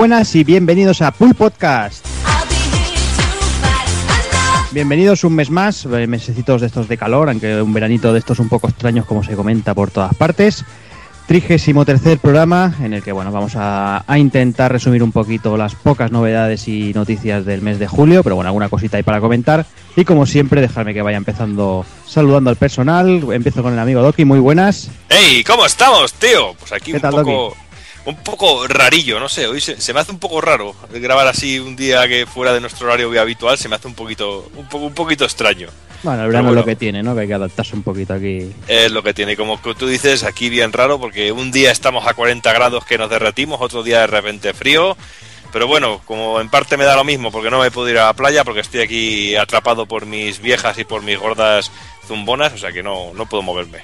Buenas y bienvenidos a Pool Podcast. Bienvenidos un mes más, eh, mesecitos de estos de calor, aunque un veranito de estos un poco extraños como se comenta por todas partes. Trigésimo tercer programa en el que bueno vamos a, a intentar resumir un poquito las pocas novedades y noticias del mes de julio, pero bueno, alguna cosita ahí para comentar. Y como siempre, dejarme que vaya empezando saludando al personal. Empiezo con el amigo Doki, muy buenas. ¡Hey! ¿Cómo estamos, tío? Pues aquí ¿Qué un tal, poco, un poco rarillo, no sé. Hoy se, se me hace un poco raro grabar así un día que fuera de nuestro horario habitual. Se me hace un poquito, un, poco, un poquito extraño. Bueno, el es lo que tiene, ¿no? Que hay que adaptarse un poquito aquí. Es lo que tiene. Como tú dices, aquí bien raro porque un día estamos a 40 grados que nos derretimos, otro día de repente frío. Pero bueno, como en parte me da lo mismo porque no me puedo ir a la playa porque estoy aquí atrapado por mis viejas y por mis gordas zumbonas, o sea que no, no puedo moverme.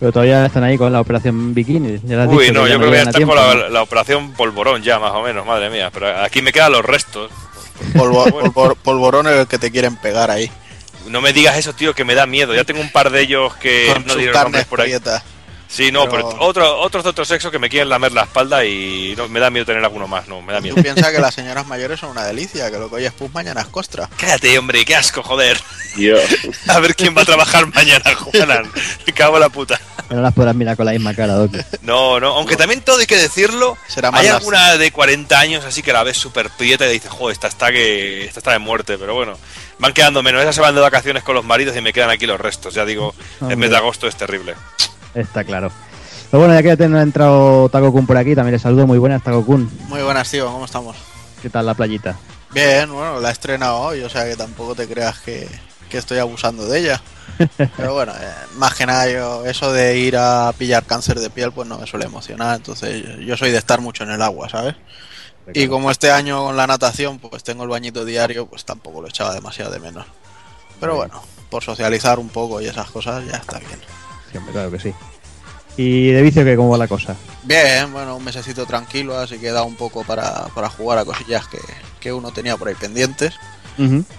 Pero todavía están ahí con la operación bikini. ya Uy, dicho no, yo creo que ya llegan a tiempo, con la, ¿no? la operación polvorón ya, más o menos, madre mía. Pero aquí me quedan los restos. Polvo- polvor- polvorón es el que te quieren pegar ahí. No me digas eso, tío, que me da miedo. Ya tengo un par de ellos que con no nombres por ahí. prietas. Sí, no, Pero- pero otro, otros de otro sexo que me quieren lamer la espalda y no, me da miedo tener alguno más, no, me da miedo. Tú piensas que las señoras mayores son una delicia, que lo que hoy es pus, mañana es costra. Cállate, hombre, qué asco, joder. Dios. A ver quién va a trabajar mañana, Juanan. Me cago en la puta. Que no las podrás mirar con la misma cara, Doki. No, no, aunque también todo hay que decirlo. Será más Hay las- alguna de 40 años así que la ves súper prieta y dices, joder, esta está que esta está de muerte, pero bueno, van quedando menos. Esas se van de vacaciones con los maridos y me quedan aquí los restos. Ya digo, el mes de agosto es terrible. Está claro. Pero bueno, ya que ya te- ha entrado Taco Kun por aquí, también le saludo. Muy buenas, Taco Kun. Muy buenas, tío, ¿cómo estamos? ¿Qué tal la playita? Bien, bueno, la he estrenado hoy, o sea que tampoco te creas que, que estoy abusando de ella. Pero bueno, eh, más que nada yo, eso de ir a pillar cáncer de piel, pues no me suele emocionar. Entonces yo- yo soy de estar mucho en el agua, ¿sabes? Y como este año con la natación, pues tengo el bañito diario, pues tampoco lo echaba demasiado de menos. Pero bueno, por socializar un poco y esas cosas ya está bien. Siempre, claro que sí. ¿Y de vicio qué? ¿Cómo va la cosa? Bien, bueno, un mesecito tranquilo, así que da un poco para, para jugar a cosillas que, que uno tenía por ahí pendientes.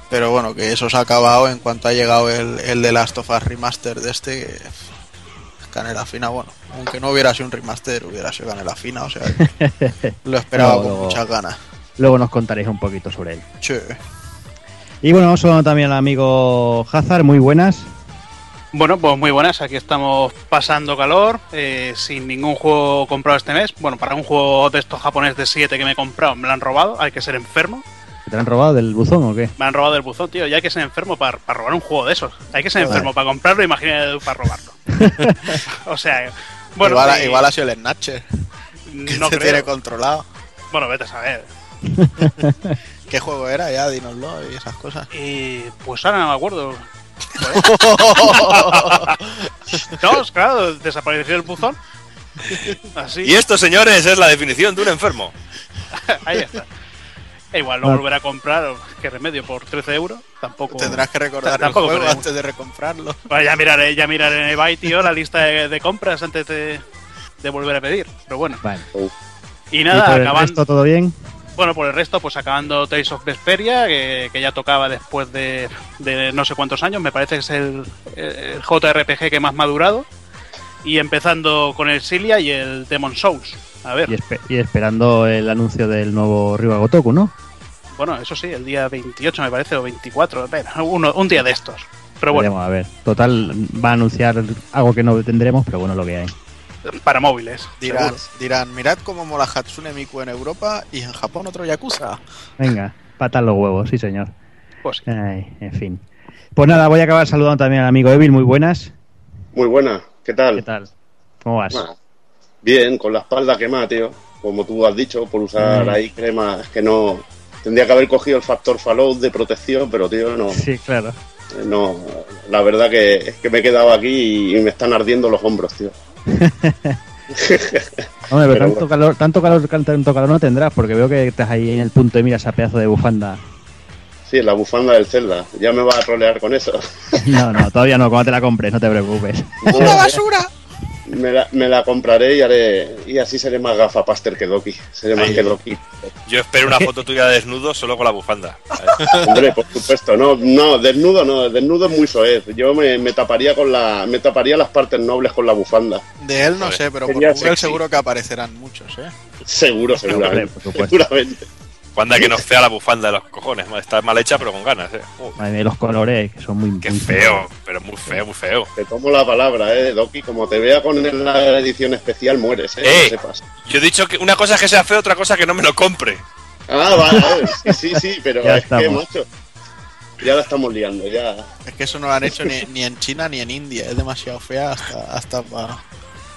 Pero bueno, que eso se ha acabado en cuanto ha llegado el, el de Last of Us Remaster de este, que canela fina, bueno, aunque no hubiera sido un remaster, hubiera sido canela fina, o sea, que lo esperaba con luego- muchas ganas. Luego nos contaréis un poquito sobre él. Che. Y bueno, vamos saludando también al amigo Hazard. Muy buenas. Bueno, pues muy buenas, aquí estamos pasando calor, eh, sin ningún juego comprado este mes. Bueno, para un juego de estos japoneses de 7 que me he comprado, me lo han robado, hay que ser enfermo. ¿Te han robado del buzón o qué? Me han robado el buzón, tío, y hay que ser enfermo para, para robar un juego de esos. Hay que ser enfermo para comprarlo, imagínate para robarlo. o sea, bueno, igual, igual ha sido el Snatcher, que no se creo. tiene controlado. Bueno, vete a saber. ¿Qué juego era? Ya, dínoslo y esas cosas. Y pues ahora no me acuerdo. No, claro, desapareció el buzón. Así. Y esto, señores, es la definición de un enfermo. Ahí está. E igual lo Ah. volveré a comprar, qué remedio, por 13 euros. Tampoco. Tendrás que recordar el juego antes de recomprarlo. Bueno, ya miraré, ya miraré en eBay, tío, la lista de, de compras antes de, de volver a pedir. Pero bueno. Vale. Y ¿Y nada, por el acabando. resto todo bien? Bueno, por el resto, pues acabando Tales of Vesperia, que, que ya tocaba después de, de no sé cuántos años. Me parece que es el, el JRPG que más madurado. Y empezando con el Cilia y el Demon Souls. A ver. Y, espe- y esperando el anuncio del nuevo Ryuga Gotoku, ¿no? Bueno, eso sí, el día 28 me parece, o 24, bueno, uno, un día de estos. Pero bueno, Veremos, a ver. Total, va a anunciar algo que no tendremos, pero bueno, lo que hay. Para móviles. Dirán, seguro. dirán, mirad cómo mola Hatsune Miku en Europa y en Japón otro Yakuza. Venga, patas los huevos, sí señor. Pues sí. Ay, en fin. Pues nada, voy a acabar saludando también al amigo Evil, muy buenas. Muy buena. ¿Qué tal? ¿Qué tal? ¿Cómo vas? Bueno, bien, con la espalda quemada, tío. Como tú has dicho, por usar Mm. ahí crema. Es que no. Tendría que haber cogido el factor Fallout de protección, pero, tío, no. Sí, claro. no la verdad que es que me he quedado aquí y, y me están ardiendo los hombros, tío. Hombre, pero, Pero tanto, bueno. calor, tanto, calor, tanto calor no tendrás, porque veo que estás ahí en el punto de mira esa pedazo de bufanda. Sí, la bufanda del Zelda. Ya me va a trolear con eso. No, no, todavía no, cuando te la compres, no te preocupes. ¡Una basura! Me, la, me la compraré y haré y así seré más gafapaster que Doki. Seré más que Doki. Yo espero una foto tuya de desnudo solo con la bufanda. Hombre, por supuesto, no, no, desnudo no, desnudo es muy soez. Yo me, me taparía con la, me taparía las partes nobles con la bufanda. De él no sé, pero por Google sexy. seguro que aparecerán muchos, ¿eh? Seguro, Hombre, seguramente. por supuesto. Seguramente. Bufanda que no es fea la bufanda de los cojones. Está mal hecha, pero con ganas, eh. Madre mía, los colores que son muy qué muy feo, pero muy feo, muy feo. Te tomo la palabra, eh, Doki. Como te vea con la edición especial, mueres, eh. ¡Eh! sepas. Yo he dicho que una cosa es que sea feo, otra cosa que no me lo compre. Ah, vale, sí, sí, sí, pero Ya es que, estamos. macho. Ya la estamos liando, ya. Es que eso no lo han hecho ni, ni en China ni en India. Es demasiado fea hasta, hasta para...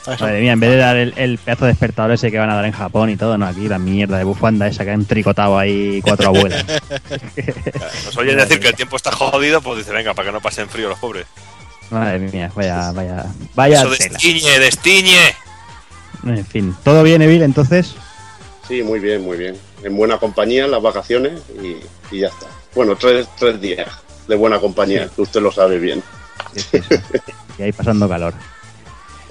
Madre mía, en vez de dar el, el pedazo de despertador ese que van a dar en Japón y todo, no, aquí la mierda de bufanda esa que han tricotado ahí cuatro abuelas. Nos oyen decir que el tiempo está jodido, pues dice, venga, para que no pasen frío los pobres. Madre mía, vaya, vaya, vaya Eso tela. destiñe, destiñe. En fin, ¿todo bien, Evil, entonces? Sí, muy bien, muy bien. En buena compañía, en las vacaciones y, y ya está. Bueno, tres, tres días de buena compañía, que usted lo sabe bien. Sí, sí, sí. Y ahí pasando calor.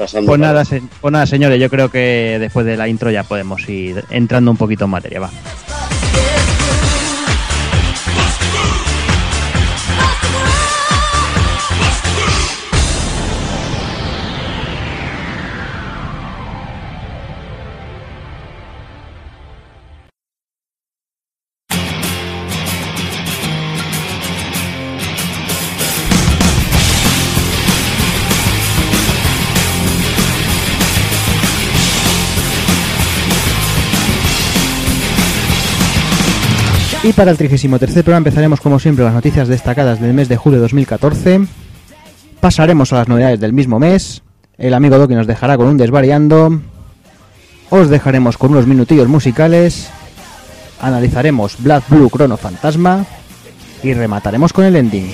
Pasando Pues nada, se- pues nada, señores, yo creo que después de la intro ya podemos ir entrando un poquito en materia, va. Para el 33 programa empezaremos como siempre las noticias destacadas del mes de julio de 2014. Pasaremos a las novedades del mismo mes. El amigo Doki nos dejará con un desvariando. Os dejaremos con unos minutillos musicales. Analizaremos Black Blue Chrono Fantasma. Y remataremos con el ending.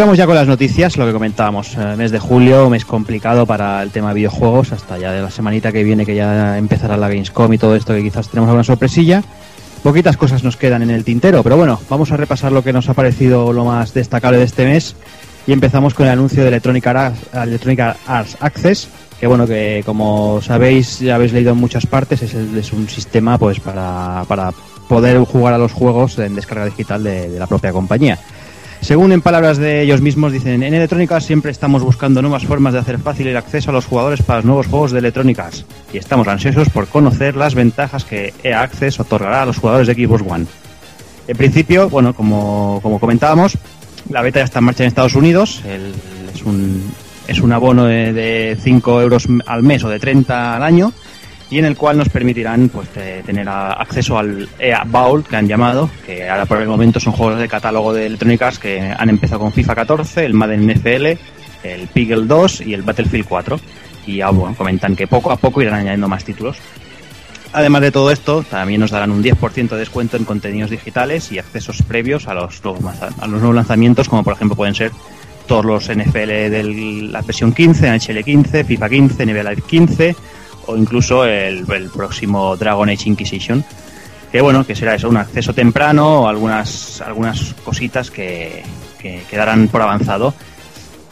Vamos ya con las noticias, lo que comentábamos, eh, mes de julio, mes complicado para el tema de videojuegos, hasta ya de la semanita que viene que ya empezará la Gamescom y todo esto, que quizás tenemos alguna sorpresilla. Poquitas cosas nos quedan en el tintero, pero bueno, vamos a repasar lo que nos ha parecido lo más destacable de este mes y empezamos con el anuncio de Electronic Arts, Electronic Arts Access, que bueno, que como sabéis, ya habéis leído en muchas partes, es, el- es un sistema pues para, para poder jugar a los juegos en descarga digital de- de la propia compañía. Según en palabras de ellos mismos, dicen, en Electronic Arts siempre estamos buscando nuevas formas de hacer fácil el acceso a los jugadores para los nuevos juegos de Electronic Arts y estamos ansiosos por conocer las ventajas que EA Access otorgará a los jugadores de Xbox One. En principio, bueno, como, como comentábamos, la beta ya está en marcha en Estados Unidos, es, un, es un abono de, de 5 euros al mes o de 30 al año y en el cual nos permitirán pues tener acceso al EA Vault que han llamado, que ahora por el momento son juegos de catálogo de Electronic Arts que han empezado con FIFA 14, el Madden NFL, el Piggle 2 y el Battlefield 4 y ya comentan que poco a poco irán añadiendo más títulos. Además de todo esto, también nos darán un 10% de descuento en contenidos digitales y accesos previos a los, a los nuevos lanzamientos, como por ejemplo pueden ser todos los NFL de la versión 15, NHL 15, FIFA 15, NBA Live 15 o incluso el, próximo Dragon Age Inquisition. Que bueno, que será eso, un acceso temprano o algunas, algunas cositas que, que quedarán por avanzado.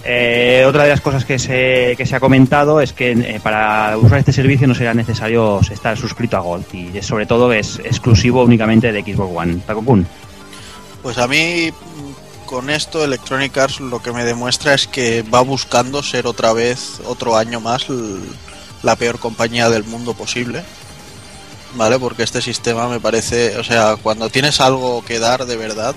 Eh, otra de las cosas que se, que se ha comentado es que eh, para usar este servicio no será necesario estar suscrito a Gold y sobre todo es exclusivo únicamente de Xbox One. Taco Kun. Pues a mí con esto Electronic Arts lo que me demuestra es que va buscando ser otra vez, otro año más, la peor compañía del mundo posible. ¿Vale? Porque este sistema me parece, o sea, cuando tienes algo que dar de verdad,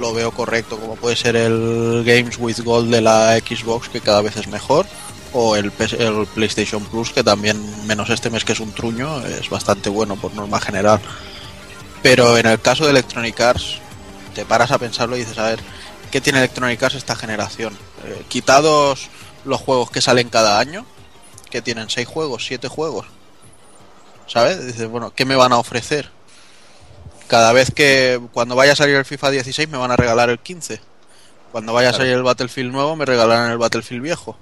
lo veo correcto, como puede ser el Games with Gold de la Xbox, que cada vez es mejor, o el, el PlayStation Plus, que también, menos este mes que es un truño, es bastante bueno por norma general. Pero en el caso de Electronic Arts, te paras a pensarlo y dices, a ver, ¿qué tiene Electronic Arts esta generación? Eh, quitados los juegos que salen cada año, que tienen 6 juegos, 7 juegos, ¿sabes? Dices, bueno, ¿qué me van a ofrecer? Cada vez que cuando vaya a salir el FIFA 16 me van a regalar el 15. Cuando vaya a salir el Battlefield nuevo me regalarán el Battlefield viejo.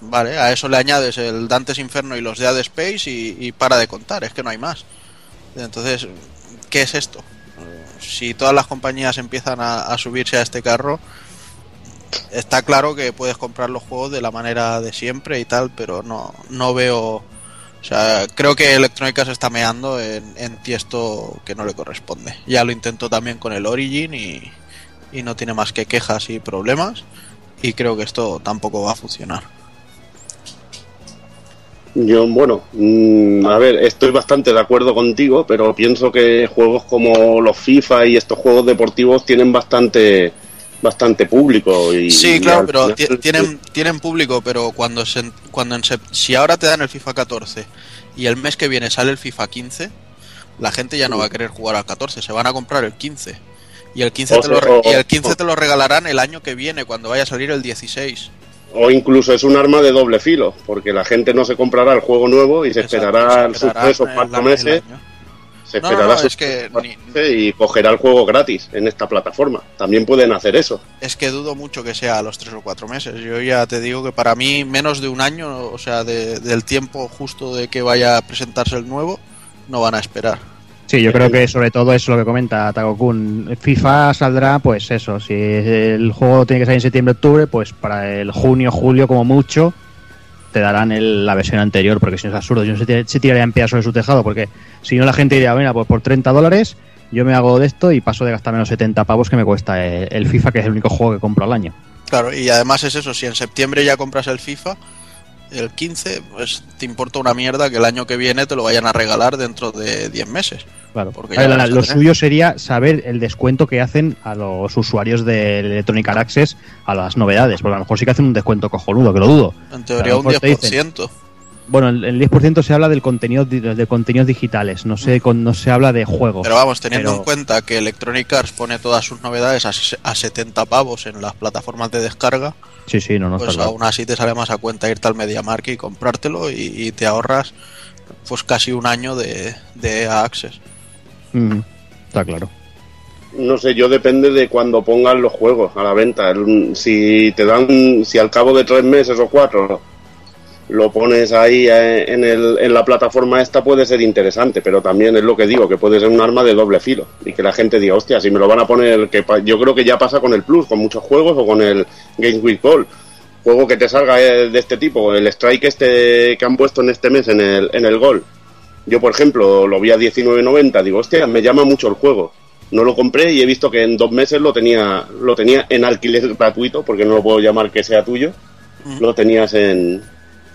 Vale, a eso le añades el Dantes Inferno y los Dead Space y, y para de contar, es que no hay más. Entonces, ¿qué es esto? Si todas las compañías empiezan a, a subirse a este carro, está claro que puedes comprar los juegos de la manera de siempre y tal, pero no, no veo... O sea, creo que Electrónica se está meando en, en tiesto que no le corresponde. Ya lo intentó también con el Origin y, y no tiene más que quejas y problemas. Y creo que esto tampoco va a funcionar. Yo, bueno, mm, a ver, estoy bastante de acuerdo contigo, pero pienso que juegos como los FIFA y estos juegos deportivos tienen bastante bastante público y Sí, claro, pero final- tienen, tienen público, pero cuando, se, cuando en sep- si ahora te dan el FIFA 14 y el mes que viene sale el FIFA 15, la gente ya no va a querer jugar al 14, se van a comprar el 15. Y el 15, O te lo, o- y el 15 o- te lo regalarán el año que viene, cuando vaya a salir el 16. o incluso es un arma de doble filo, porque la gente no se comprará el juego nuevo y se Exacto, esperará se sus esperarán tres o el- cuatro meses, año. Se No, no, esperará no, sus es que cuatro y cogerá el juego gratis en esta plataforma. También pueden hacer eso. Es que dudo mucho que sea a los 3 o 4 meses. Yo ya te digo que para mí menos de un año, o sea, de- del tiempo justo de que vaya a presentarse el nuevo, no van a esperar. Sí, yo creo que sobre todo es lo que comenta Takokun. FIFA saldrá, pues eso, si el juego tiene que salir en septiembre-octubre, pues para el junio-julio como mucho te darán el- la versión anterior, porque si no es absurdo, yo no sé si tiraría en piedras sobre su tejado, porque si no la gente diría, mira, pues por 30 dólares yo me hago de esto y paso de gastarme los 70 pavos que me cuesta el, el FIFA, que es el único juego que compro al año. Claro, y además es eso, si en septiembre ya compras el FIFA, el 15, pues te importa una mierda que el año que viene te lo vayan a regalar dentro de 10 meses. Claro, ver, la- lo suyo sería saber el descuento que hacen a los usuarios del Electronic Access a las novedades, porque a lo mejor sí que hacen un descuento cojonudo, que lo dudo. En teoría un mejor te dicen, 10%. Bueno, el, el 10% se habla del contenido de contenidos digitales, no se, con- no se habla de juegos. Pero vamos, teniendo Pero- en cuenta que Electronic Arts pone todas sus novedades a, a 70 pavos en las plataformas de descarga, Sí, sí, no, no pues claro. aún así te sale más a cuenta irte al MediaMarkt y comprártelo y, y te ahorras pues casi un año de, de Access. Mm, está claro. No sé, yo depende de cuando pongan los juegos a la venta. Si te dan, si al cabo de tres meses o cuatro lo pones ahí eh, en, el, en la plataforma esta puede ser interesante, pero también es lo que digo, que puede ser un arma de doble filo y que la gente diga, hostia, si me lo van a poner, que yo creo que ya pasa con el Plus, con muchos juegos o con el Games with Gold. Juego que te salga eh, de este tipo, el Strike este que han puesto en este mes en el, en el Gol. Yo, por ejemplo, lo vi a 19.90, digo, hostia, me llama mucho el juego. No lo compré y he visto que en dos meses lo tenía, lo tenía en alquiler gratuito, porque no lo puedo llamar que sea tuyo. Lo tenías en,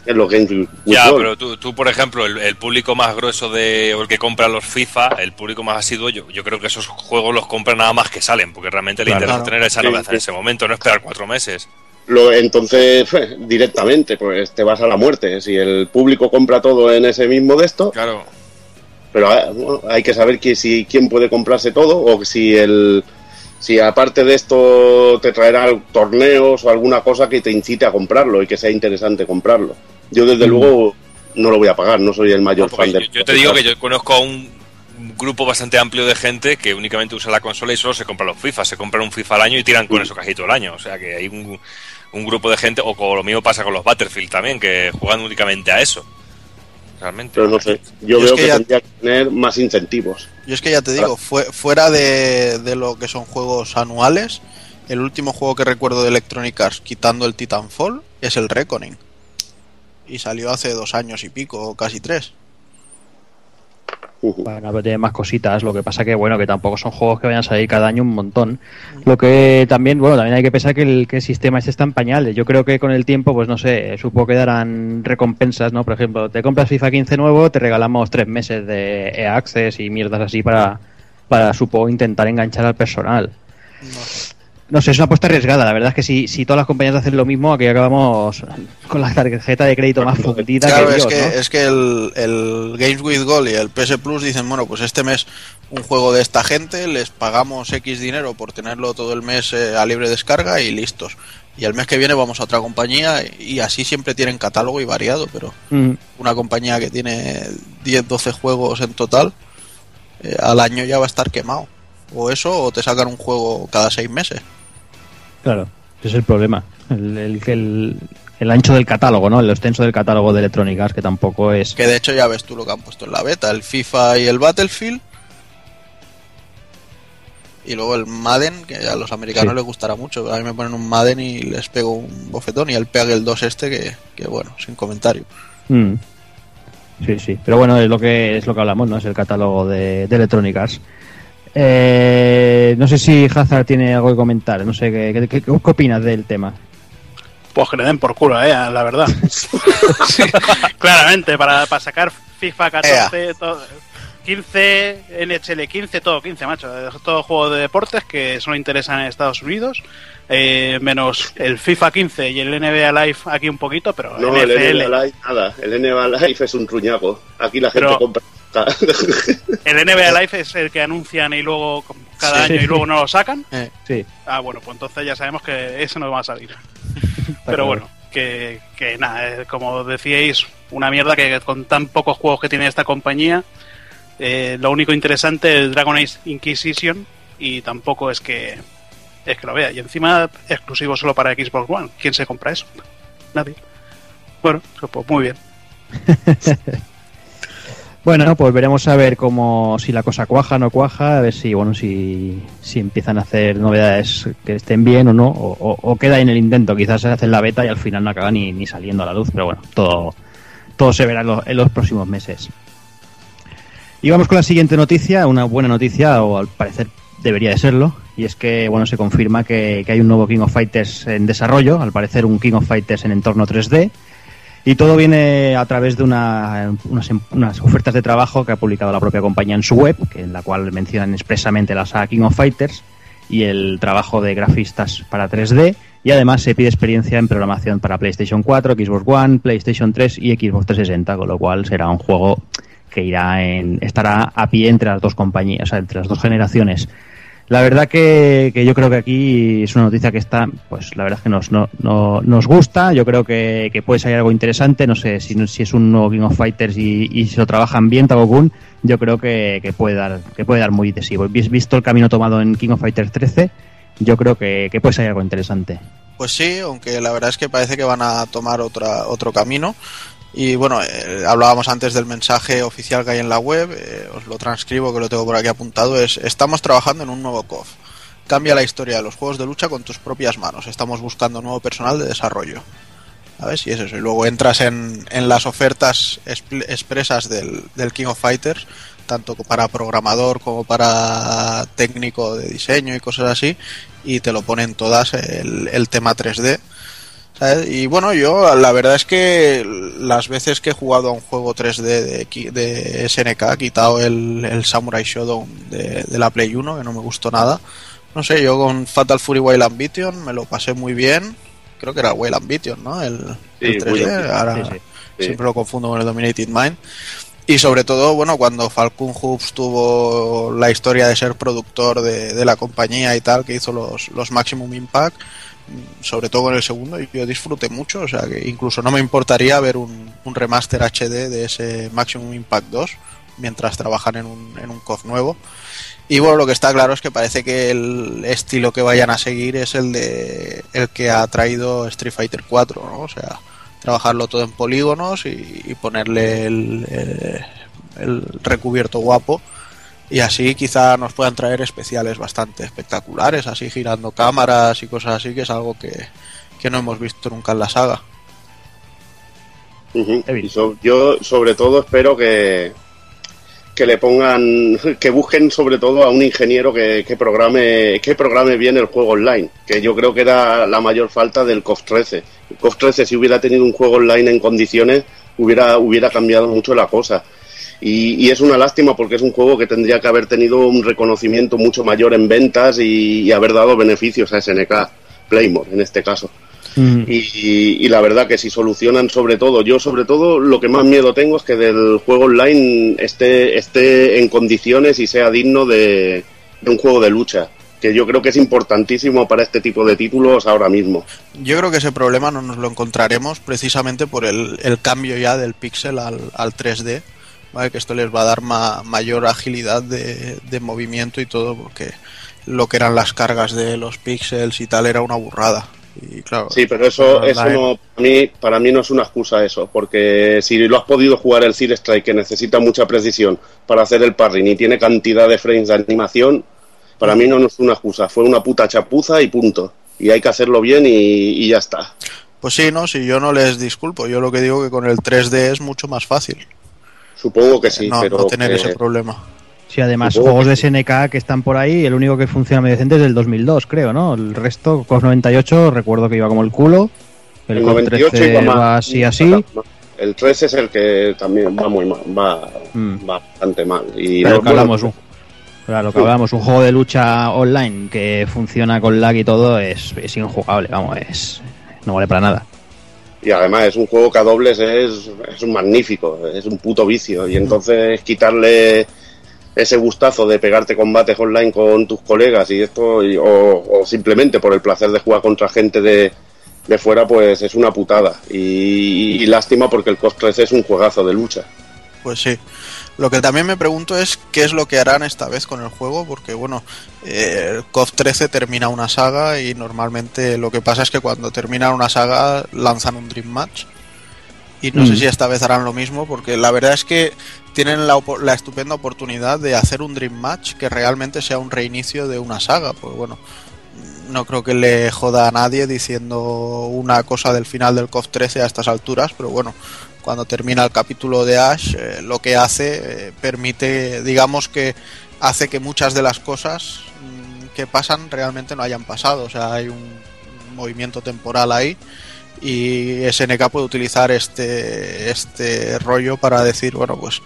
en los Games with Ya, pero tú, tú, por ejemplo, el, el público más grueso de, o el que compra los FIFA, el público más asiduo, yo, yo creo que esos juegos los compra nada más que salen, porque realmente le Claro. interesa Claro. tener esa Sí, novedad sí. en ese momento, no esperar cuatro meses. Lo, entonces, directamente, pues te vas a la muerte. Si el público compra todo en ese mismo de esto, Claro. pero ah, bueno, hay que saber que si quién puede comprarse todo o si el si aparte de esto te traerá torneos o alguna cosa que te incite a comprarlo y que sea interesante comprarlo. Yo desde Mm. luego no lo voy a pagar, no soy el mayor No, fan yo, de yo te digo que yo conozco a un grupo bastante amplio de gente que únicamente usa la consola y solo se compra los FIFA, se compran un FIFA al año y tiran con Mm. eso casi todo el año. O sea que hay un, un grupo de gente, o como lo mismo pasa con los Battlefield también, que juegan únicamente a eso. Realmente. pero no sé, Yo yo es veo que que, ya- tendría que tener más incentivos. Yo es que ya te digo, fue, fuera de, de lo que son juegos anuales, el último juego que recuerdo de Electronic Arts, quitando el Titanfall, es el Reckoning. Y salió hace dos años y pico, o casi tres. Ujú. Bueno, pero tiene más cositas, lo que pasa que bueno, que tampoco son juegos que vayan a salir cada año un montón. Lo que también, bueno, también hay que pensar que el, que el sistema este está en pañales. Yo creo que con el tiempo, pues no sé, supongo que darán recompensas, ¿no? Por ejemplo, te compras FIFA 15 nuevo, te regalamos tres meses de EA Access y mierdas así para, para supongo, intentar enganchar al personal. No sé, es una apuesta arriesgada. La verdad es que si, si todas las compañías hacen lo mismo, aquí acabamos con la tarjeta de crédito más fundida Claro, que es Dios, que, ¿no? es que el, el Games with Gold y el PS Plus dicen, bueno, pues este mes un juego de esta gente, les pagamos X dinero por tenerlo todo el mes eh, a libre descarga y listos. Y el mes que viene vamos a otra compañía y así siempre tienen catálogo y variado, pero Mm, una compañía que tiene 10, 12 juegos en total, eh, al año ya va a estar quemado. O eso, o te sacan un juego cada seis meses. Claro, ese es el problema. El, el, el- el ancho del catálogo, ¿no? El extenso del catálogo de Electronic Arts, que tampoco es... Que de hecho ya ves tú lo que han puesto en la beta, el FIFA y el Battlefield. Y luego el Madden, que a los americanos Sí. les gustará mucho. A mí me ponen un Madden y les pego un bofetón. Y el Peg el 2 este, que, que bueno, sin comentario. Mm. Sí, sí. Pero bueno, es lo que es lo que hablamos, ¿no? Es el catálogo de, de Electronic Arts. Eh, no sé si Hazard tiene algo que comentar. No sé, ¿qué, qué, qué- qué opinas del tema? Pues que le den por culo, eh, la verdad. Sí, claramente, para, para sacar FIFA 14, todo- 15, NHL 15, todo 15, macho. Todo juego de deportes que solo interesan en Estados Unidos. eh, menos el FIFA 15 y el NBA Live aquí un poquito, pero No, el NFL. NBA Live, nada. El NBA Live es un truñaco. Aquí la gente Pero- compra. El NBA Live es el que anuncian y luego cada Sí. año y luego no lo sacan. Eh, Sí. Ah, bueno, pues entonces ya sabemos que ese no va a salir. Pero bueno, que, que nada, eh, como decíais, una mierda que con tan pocos juegos que tiene esta compañía, eh, lo único interesante es Dragon Age Inquisition y tampoco es que es que lo vea. Y encima exclusivo solo para Xbox One. ¿Quién se compra eso? Nadie. Bueno, pues muy bien. Bueno, pues veremos a ver cómo si la cosa cuaja o no cuaja, a ver si bueno si, si empiezan a hacer novedades que estén bien o no, o, o- o queda en el intento, quizás se hace la beta y al final no acaba ni, ni saliendo a la luz, pero bueno, todo, todo se verá en los, en los próximos meses. Y vamos con la siguiente noticia, una buena noticia, o al parecer debería de serlo, y es que bueno se confirma que, que hay un nuevo King of Fighters en desarrollo, al parecer un King of Fighters en entorno 3D, y todo viene a través de una- unas, em- unas ofertas de trabajo que ha publicado la propia compañía en su web, que en la cual mencionan expresamente la saga King of Fighters y el trabajo de grafistas para 3D. Y además se pide experiencia en programación para PlayStation 4, Xbox One, PlayStation 3 y Xbox 360, con lo cual será un juego que irá en, estará a pie entre las dos compañías, entre las dos generaciones. La verdad que, que yo creo que aquí es una noticia que está, pues la verdad es que nos, no, no- nos gusta, yo creo que, que puede salir algo interesante, no sé si, si es un nuevo King of Fighters y, y si lo trabajan bien, Tago-kun, yo creo que, que puede dar que puede dar muy decisivo. Vis- Visto el camino tomado en King of Fighters 13, yo creo que, que puede salir algo interesante. Pues sí, aunque la verdad es que parece que van a tomar otra, otro camino. Y bueno, eh, hablábamos antes del mensaje oficial que hay en la web, eh, os lo transcribo que lo tengo por aquí apuntado, es estamos trabajando en un nuevo COF. Cambia la historia de los juegos de lucha con tus propias manos. Estamos buscando nuevo personal de desarrollo. ¿Sabes? Y es eso. Y luego entras en, en las ofertas expresas del, del King of Fighters, tanto para programador como para técnico de diseño y cosas así, y te lo ponen todas el, el tema 3D. ¿Sabes? Y bueno, yo la verdad es que las veces que he jugado a un juego 3D de, de SNK, he quitado el, el Samurai Shodown de, de la Play 1, que no me gustó nada. No sé, yo con Fatal Fury Wild Ambition me lo pasé muy bien. Creo que era Wild Ambition, ¿no? El, el 3D. Wild Ambition, Ahora sí, sí. Sí. siempre lo confundo con el Dominated Mind. Y sobre todo, bueno, cuando Falcon Hoops tuvo la historia de ser productor de, de la compañía y tal, que hizo los, los Maximum Impact, sobre todo con el segundo, y yo disfruté mucho, o sea que incluso no me importaría ver un, remaster HD de ese Maximum Impact 2 mientras trabajan en un, en un COF nuevo. Y bueno, lo que está claro es que parece que el estilo que vayan a seguir es el de el que ha traído Street Fighter 4, ¿no? O sea, trabajarlo todo en polígonos y, y ponerle el, eh, el recubierto guapo y así quizá nos puedan traer especiales bastante espectaculares, así girando cámaras y cosas así, que es algo que, que no hemos visto nunca en la saga. Y so- yo sobre todo espero que que le pongan que busquen sobre todo a un ingeniero que, que programe que programe bien el juego online que yo creo que era la mayor falta del COF 13 el COF 13 si hubiera tenido un juego online en condiciones hubiera hubiera cambiado mucho la cosa Y, y es una lástima porque es un juego que tendría que haber tenido un reconocimiento mucho mayor en ventas y, y haber dado beneficios a SNK, Playmore en este caso. Mm. Y, y la verdad que si solucionan sobre todo, yo sobre todo lo que más miedo tengo es que del juego online esté, esté en condiciones y sea digno de, de un juego de lucha, que yo creo que es importantísimo para este tipo de títulos ahora mismo. Yo creo que ese problema no nos lo encontraremos precisamente por el, el cambio ya del pixel al, al 3D, ¿vale? que esto les va a dar ma- mayor agilidad de, de movimiento y todo, porque lo que eran las cargas de los píxeles y tal era una burrada. Y claro, Sí, pero eso, eso no, para mí, para mí no es una excusa eso, porque si lo has podido jugar el Sear Strike, que necesita mucha precisión para hacer el parring y tiene cantidad de frames de animación, para mí no, no es una excusa, fue una puta chapuza y punto. Y hay que hacerlo bien y, y ya está. Pues sí, no, si yo no les disculpo, yo lo que digo que con el 3D es mucho más fácil Supongo que sí, no, pero no tener que- ese problema. Sí, además, Supongo juegos que de SNK que están por ahí, el único que funciona medio decente es del 2002, creo, ¿no? El resto, COS 98, recuerdo que iba como el culo. El, el COS 98 13 iba más. va así, así. El 3 es el que también va muy mal, va, Mm. va bastante mal. Y Pero no- que hablamos, un, claro, lo que hablamos, un juego de lucha online que funciona con lag y todo es, es injugable, vamos, es no vale para nada. Y además es un juego que a dobles es, es un magnífico, es un puto vicio. Y entonces quitarle ese gustazo de pegarte combates online con tus colegas y esto, o, o simplemente por el placer de jugar contra gente de, de fuera, pues es una putada. Y, y lástima porque el COS 3 es un juegazo de lucha. Pues sí. Lo que también me pregunto es qué es lo que harán esta vez con el juego, porque bueno, eh, el COF 13 termina una saga y normalmente lo que pasa es que cuando terminan una saga lanzan un Dream Match. Y no sé Mm. si esta vez harán lo mismo, porque la verdad es que tienen la, la estupenda oportunidad de hacer un Dream Match que realmente sea un reinicio de una saga. Pues bueno, no creo que le joda a nadie diciendo una cosa del final del COF 13 a estas alturas, pero bueno, cuando termina el capítulo de Ash, eh, lo que hace eh, permite, digamos que hace que muchas de las cosas mm, que pasan realmente no hayan pasado. O sea, hay un, movimiento temporal ahí y SNK puede utilizar este, este rollo para decir, bueno, pues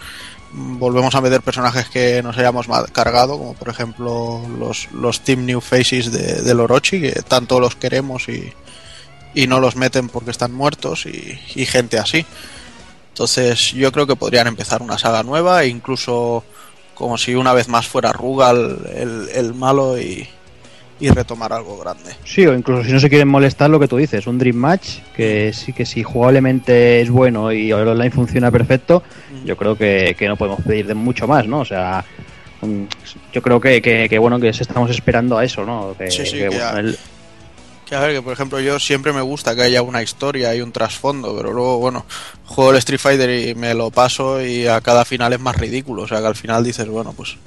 mm, volvemos a meter personajes que nos hayamos cargado, como por ejemplo los, los Team New Faces de, del Orochi, que tanto los queremos y, y no los meten porque están muertos y gente así. Entonces yo creo que podrían empezar una saga nueva e incluso como si una vez más fuera Rugal el, el malo y, y retomar algo grande. Sí, o incluso si no se quieren molestar lo que tú dices, un Dream Match, que sí que si jugablemente es bueno y el online funciona perfecto, yo creo que, que no podemos pedir de mucho más, ¿no? O sea, un- yo creo que, que, que, bueno, que estamos esperando a eso, ¿no? Que, Sí, sí, que, bueno, el- Que a ver, que por ejemplo yo siempre me gusta que haya una historia y un trasfondo, pero luego, bueno, juego el Street Fighter y me lo paso y a cada final es más ridículo. O sea que al final dices, bueno, pues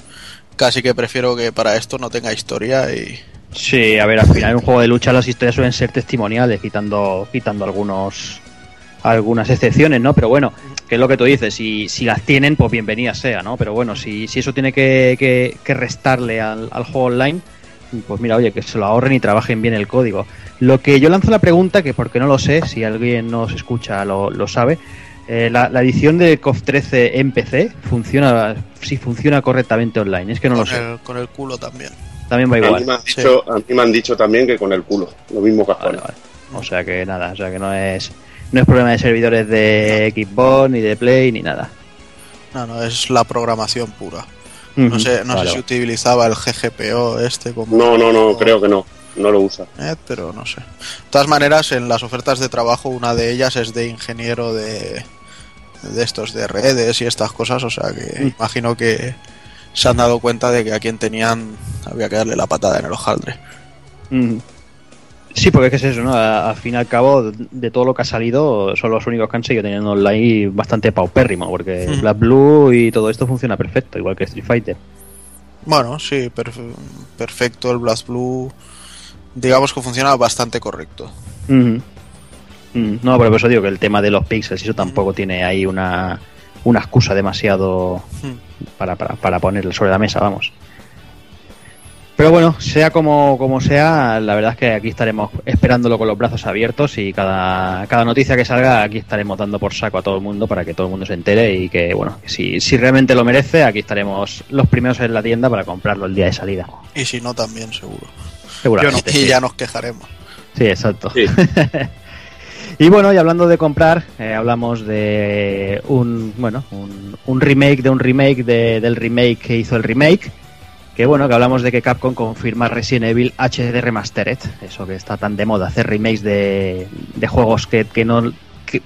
casi que prefiero que para esto no tenga historia y... Sí, a ver, al final en un juego de lucha las historias suelen ser testimoniales, quitando, quitando algunos algunas excepciones, ¿no? Pero bueno, que es lo que tú dices, si, si las tienen, pues bienvenida sea, ¿no? Pero bueno, si, si eso tiene que, que- que restarle al, al juego online, pues mira, oye, que se lo ahorren y trabajen bien el código. Lo que yo lanzo la pregunta, que porque no lo sé, si alguien nos escucha lo, lo sabe, eh, la, la edición de COF 13 en PC funciona, si funciona correctamente online, es que no lo con, sé, el, con el culo también. también va A igual. mí, me han dicho, a mí me han dicho también que con el culo, lo mismo que a. Vale, vale. O sea que nada, o sea que no es no es problema de servidores de Xbox ni de Play ni nada. No, no, es la programación pura. No sé, no Vale, sé si utilizaba el GGPO este como... No, no, no, creo que no, no lo usa. Eh, pero no sé. De todas maneras, en las ofertas de trabajo, una de ellas es de ingeniero de, de estos de redes y estas cosas, o sea que Mm. imagino que se han dado cuenta de que a quien tenían había que darle la patada en el hojaldre. Sí, porque es que es eso, ¿no? Al fin y al cabo, de todo lo que ha salido, son los únicos que han seguido teniendo online bastante paupérrimo, porque Ujú. Black Blue y todo esto funciona perfecto, igual que Street Fighter. Bueno, sí, perf- perfecto, el Blast Blue, digamos que funciona bastante correcto. No, pero por eso digo que el tema de los pixels, eso tampoco tiene ahí una, una excusa demasiado Hmm. para, para, para ponerlo sobre la mesa, vamos. Pero bueno, sea como, como sea, la verdad es que aquí estaremos esperándolo con los brazos abiertos y cada, cada noticia que salga aquí estaremos dando por saco a todo el mundo para que todo el mundo se entere y que, bueno, si, si realmente lo merece, aquí estaremos los primeros en la tienda para comprarlo el día de salida. Y si no, también seguro. Seguramente. y ya nos quejaremos. Sí, exacto. Sí. y bueno, y hablando de comprar, eh, hablamos de un, bueno, un, un remake de un remake de- del remake que hizo el remake. Que bueno, que hablamos de que Capcom confirma Resident Evil HD Remastered. Eso que está tan de moda, hacer remakes de, juegos que, no,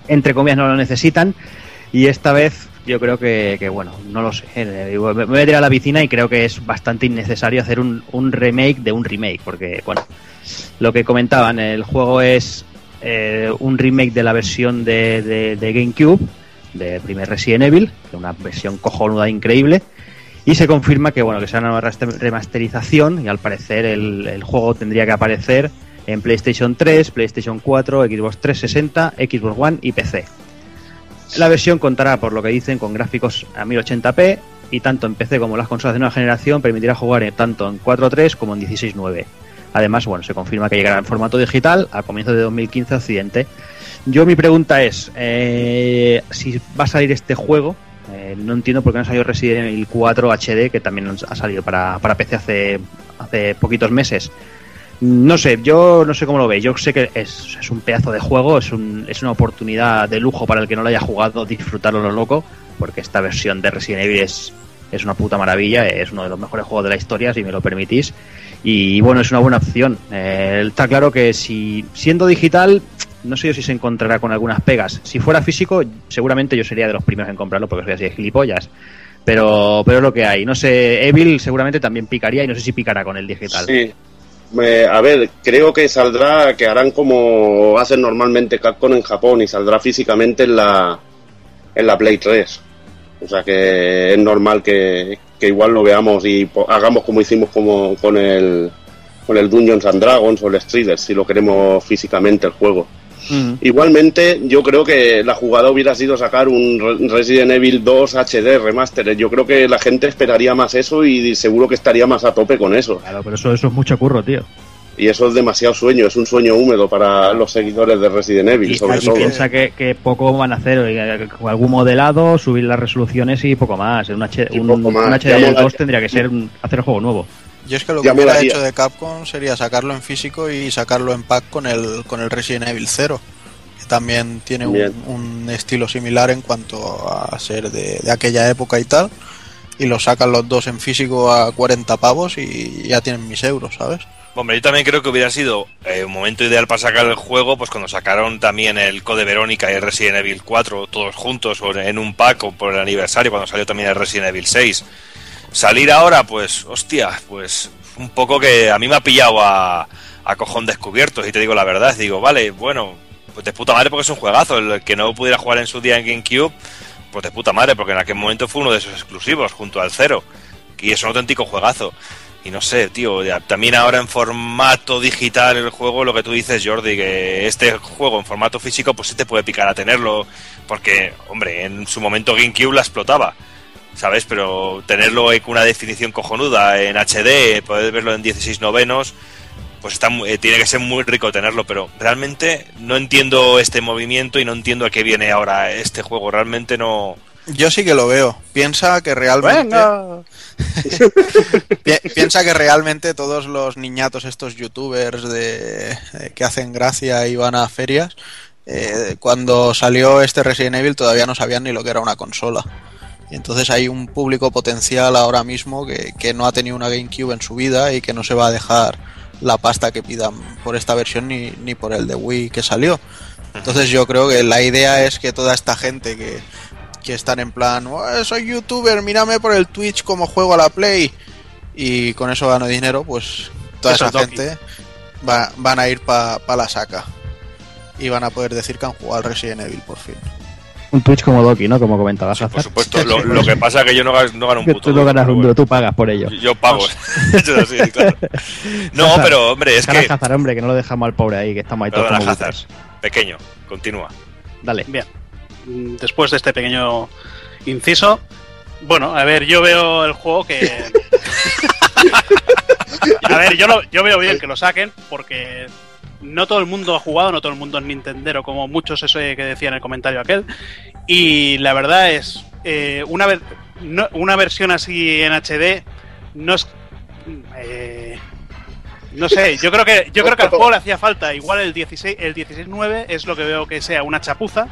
entre comillas, no lo necesitan. Y esta vez yo creo que, que, bueno, no lo sé. eh, Me voy a tirar a la piscina y creo que es bastante innecesario hacer un, remake de un remake. Porque, bueno, lo que comentaban, el juego es eh, un remake de la versión de, de- de GameCube, de primer Resident Evil, una versión cojonuda increíble. Y se confirma que bueno que será una remaster- remasterización y al parecer el, el juego tendría que aparecer en PlayStation 3, PlayStation 4, Xbox 360, Xbox One y PC. La versión contará, por lo que dicen, con gráficos a 1080p y tanto en PC como en las consolas de nueva generación permitirá jugar tanto en 4.3 como en 16.9. Además, bueno, se confirma que llegará en formato digital a comienzos de 2015 Occidente. Yo mi pregunta es, eh, si va a salir este juego, eh, no entiendo por qué no salió Resident Evil 4 HD, que también ha salido para, para PC hace, hace poquitos meses. No sé, yo no sé cómo lo veis. Yo sé que es, es un pedazo de juego, es, un, es una oportunidad de lujo para el que no lo haya jugado, disfrutarlo lo loco, porque esta versión de Resident Evil es, es una puta maravilla, es uno de los mejores juegos de la historia, si me lo permitís. Y bueno, es una buena opción. Eh, está claro que si siendo digital, no sé yo si se encontrará con algunas pegas. Si fuera físico, seguramente yo sería de los primeros en comprarlo porque soy así de gilipollas. Pero, pero es lo que hay. No sé, Evil seguramente también picaría y no sé si picará con el digital. Sí. Me- a ver, creo que saldrá, que harán como hacen normalmente Capcom en Japón y saldrá físicamente en la, en la Play 3. O sea que es normal que, que igual lo veamos y hagamos como hicimos como con el, con el Dungeons and Dragons o el Strider, si lo queremos físicamente el juego. Igualmente, yo creo que la jugada hubiera sido sacar un Re- Resident Evil 2 HD remaster. Yo creo que la gente esperaría más eso y seguro que estaría más a tope con eso. Claro, pero eso, eso es mucho curro, tío. Y eso es demasiado sueño, es un sueño húmedo para los seguidores de Resident Evil, Y, sobre y todo. piensa que, que poco van a hacer, algún modelado, subir las resoluciones y poco más. Un, H, un, poco más. un Ya HD2 molaría. tendría que ser un- hacer el juego nuevo. Yo es que lo que hubiera hecho de Capcom sería sacarlo en físico y sacarlo en pack con el, con el Resident Evil 0, que también tiene un, un estilo similar en cuanto a ser de, de aquella época y tal. Y lo sacan los dos en físico a 40 pavos y ya tienen mis euros, ¿sabes? Hombre, yo también creo que hubiera sido eh, un momento ideal para sacar el juego, pues cuando sacaron también el Code Verónica y el Resident Evil 4 todos juntos o en un pack o por el aniversario, cuando salió también el Resident Evil 6. Salir ahora, pues, hostia, pues un poco que a mí me ha pillado a, a cojón descubierto, y te digo la verdad, digo, vale, bueno, pues de puta madre porque es un juegazo, el que no pudiera jugar en su día en GameCube, pues de puta madre, porque en aquel momento fue uno de esos exclusivos junto al Cero, y es un auténtico juegazo. Y no sé, tío, ya- también ahora en formato digital el juego, lo que tú dices, Jordi, que este juego en formato físico, pues sí te puede picar a tenerlo, porque, hombre, en su momento GameCube la explotaba, ¿sabes? Pero tenerlo con una definición cojonuda en HD, poder verlo en 16 novenos, pues está, eh, tiene que ser muy rico tenerlo, pero realmente no entiendo este movimiento y no entiendo a qué viene ahora este juego, realmente no... Yo sí que lo veo. Piensa que realmente. Pi- piensa que realmente todos los niñatos, estos youtubers de, eh, que hacen gracia y van a ferias, eh, cuando salió este Resident Evil todavía no sabían ni lo que era una consola. Y entonces hay un público potencial ahora mismo que, que no ha tenido una GameCube en su vida y que no se va a dejar la pasta que pidan por esta versión ni, ni por el de Wii que salió. Entonces yo creo que la idea es que toda esta gente que, que están en plan, "Oh, soy youtuber, mírame por el Twitch como juego a la Play y con eso gano dinero, pues toda Eso esa es gente va- van a ir para la saca y van a poder decir que han jugado al Resident Evil por fin. Un Twitch como Doki, ¿no? Como comentabas. Sí, por supuesto, lo, lo que pasa es que yo no, ga- no gano un puto tú no duro, ganas un duro, tú pagas por ello. Yo pago. Claro. No, Hazard, pero hombre, es que. Hazard, hombre, que no lo dejamos al pobre ahí, que estamos ahí todos Perdona, como Hazard. buitres. Pequeño, continúa. Dale. Bien. Después de este pequeño inciso, bueno, a ver, yo veo el juego que. A ver, yo, lo- yo veo bien que lo saquen porque no todo el mundo ha jugado, no todo el mundo es Nintendero, como muchos eso que decía en el comentario aquel. Y la verdad es, eh, una, ver- no- una versión así en HD no es... eh, no sé, yo creo que yo creo que al juego le hacía falta. Igual el 16 el 16.9 es lo que veo que sea una chapuza,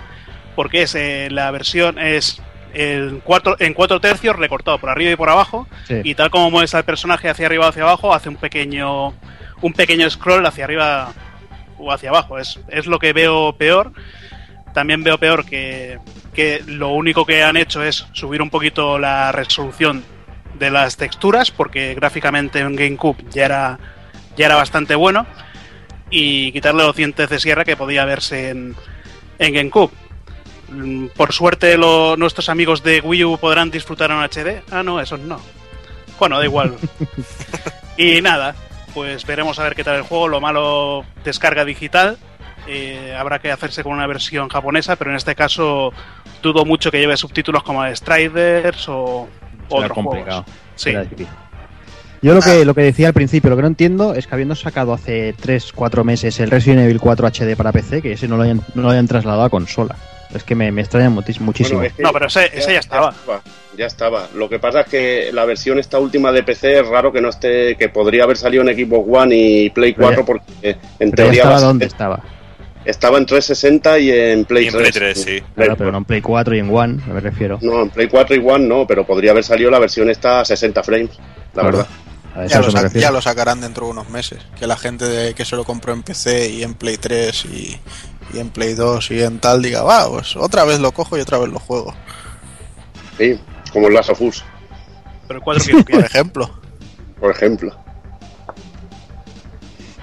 porque es eh, la versión es el cuatro, en cuatro tercios recortado por arriba y por abajo Sí. y tal como mueves al personaje hacia arriba o hacia abajo hace un pequeño un pequeño scroll hacia arriba o hacia abajo es, es lo que veo peor también veo peor que, que lo único que han hecho es subir un poquito la resolución de las texturas porque gráficamente en GameCube ya era ya era bastante bueno y quitarle los dientes de sierra que podía verse en, en GameCube Mm, por suerte lo- nuestros amigos de Wii U podrán disfrutar en HD. Ah, no, esos no. Bueno, da igual. y nada, pues veremos a ver qué tal el juego. Lo malo, descarga digital. Eh, habrá que hacerse con una versión japonesa, pero en este caso dudo mucho que lleve subtítulos como Striders o Será otros complicado. juegos. Sí. Yo lo que, lo que decía al principio, lo que no entiendo es que habiendo sacado hace 3-4 meses el Resident Evil 4 HD para PC, que ese no lo hayan, no lo hayan trasladado a consola. Es que me, me extraña muchísimo. Bueno, es que No, pero ese, ese ya estaba. Ya estaba. Lo que pasa es que la versión esta última de PC es raro que no esté, que podría haber salido en Xbox One y Play Pero 4 ya- porque Pero en ya teoría estaba va a ser- donde estaba. estaba en 360 y en Play Y en 3. Play 3, sí. Claro, pero no en Play 4 y en One, me refiero. No, en Play 4 y One no, pero podría haber salido la versión esta a 60 frames, la Claro. verdad. A Ya lo, ya lo sacarán dentro de unos meses. Que la gente de- que se lo compró en PC y en Play 3 y, y en Play 2 y en tal diga, va, pues otra vez lo cojo y otra vez lo juego. Sí, como el Last of Us, Pero el 4 quiero que Por ejemplo. por ejemplo.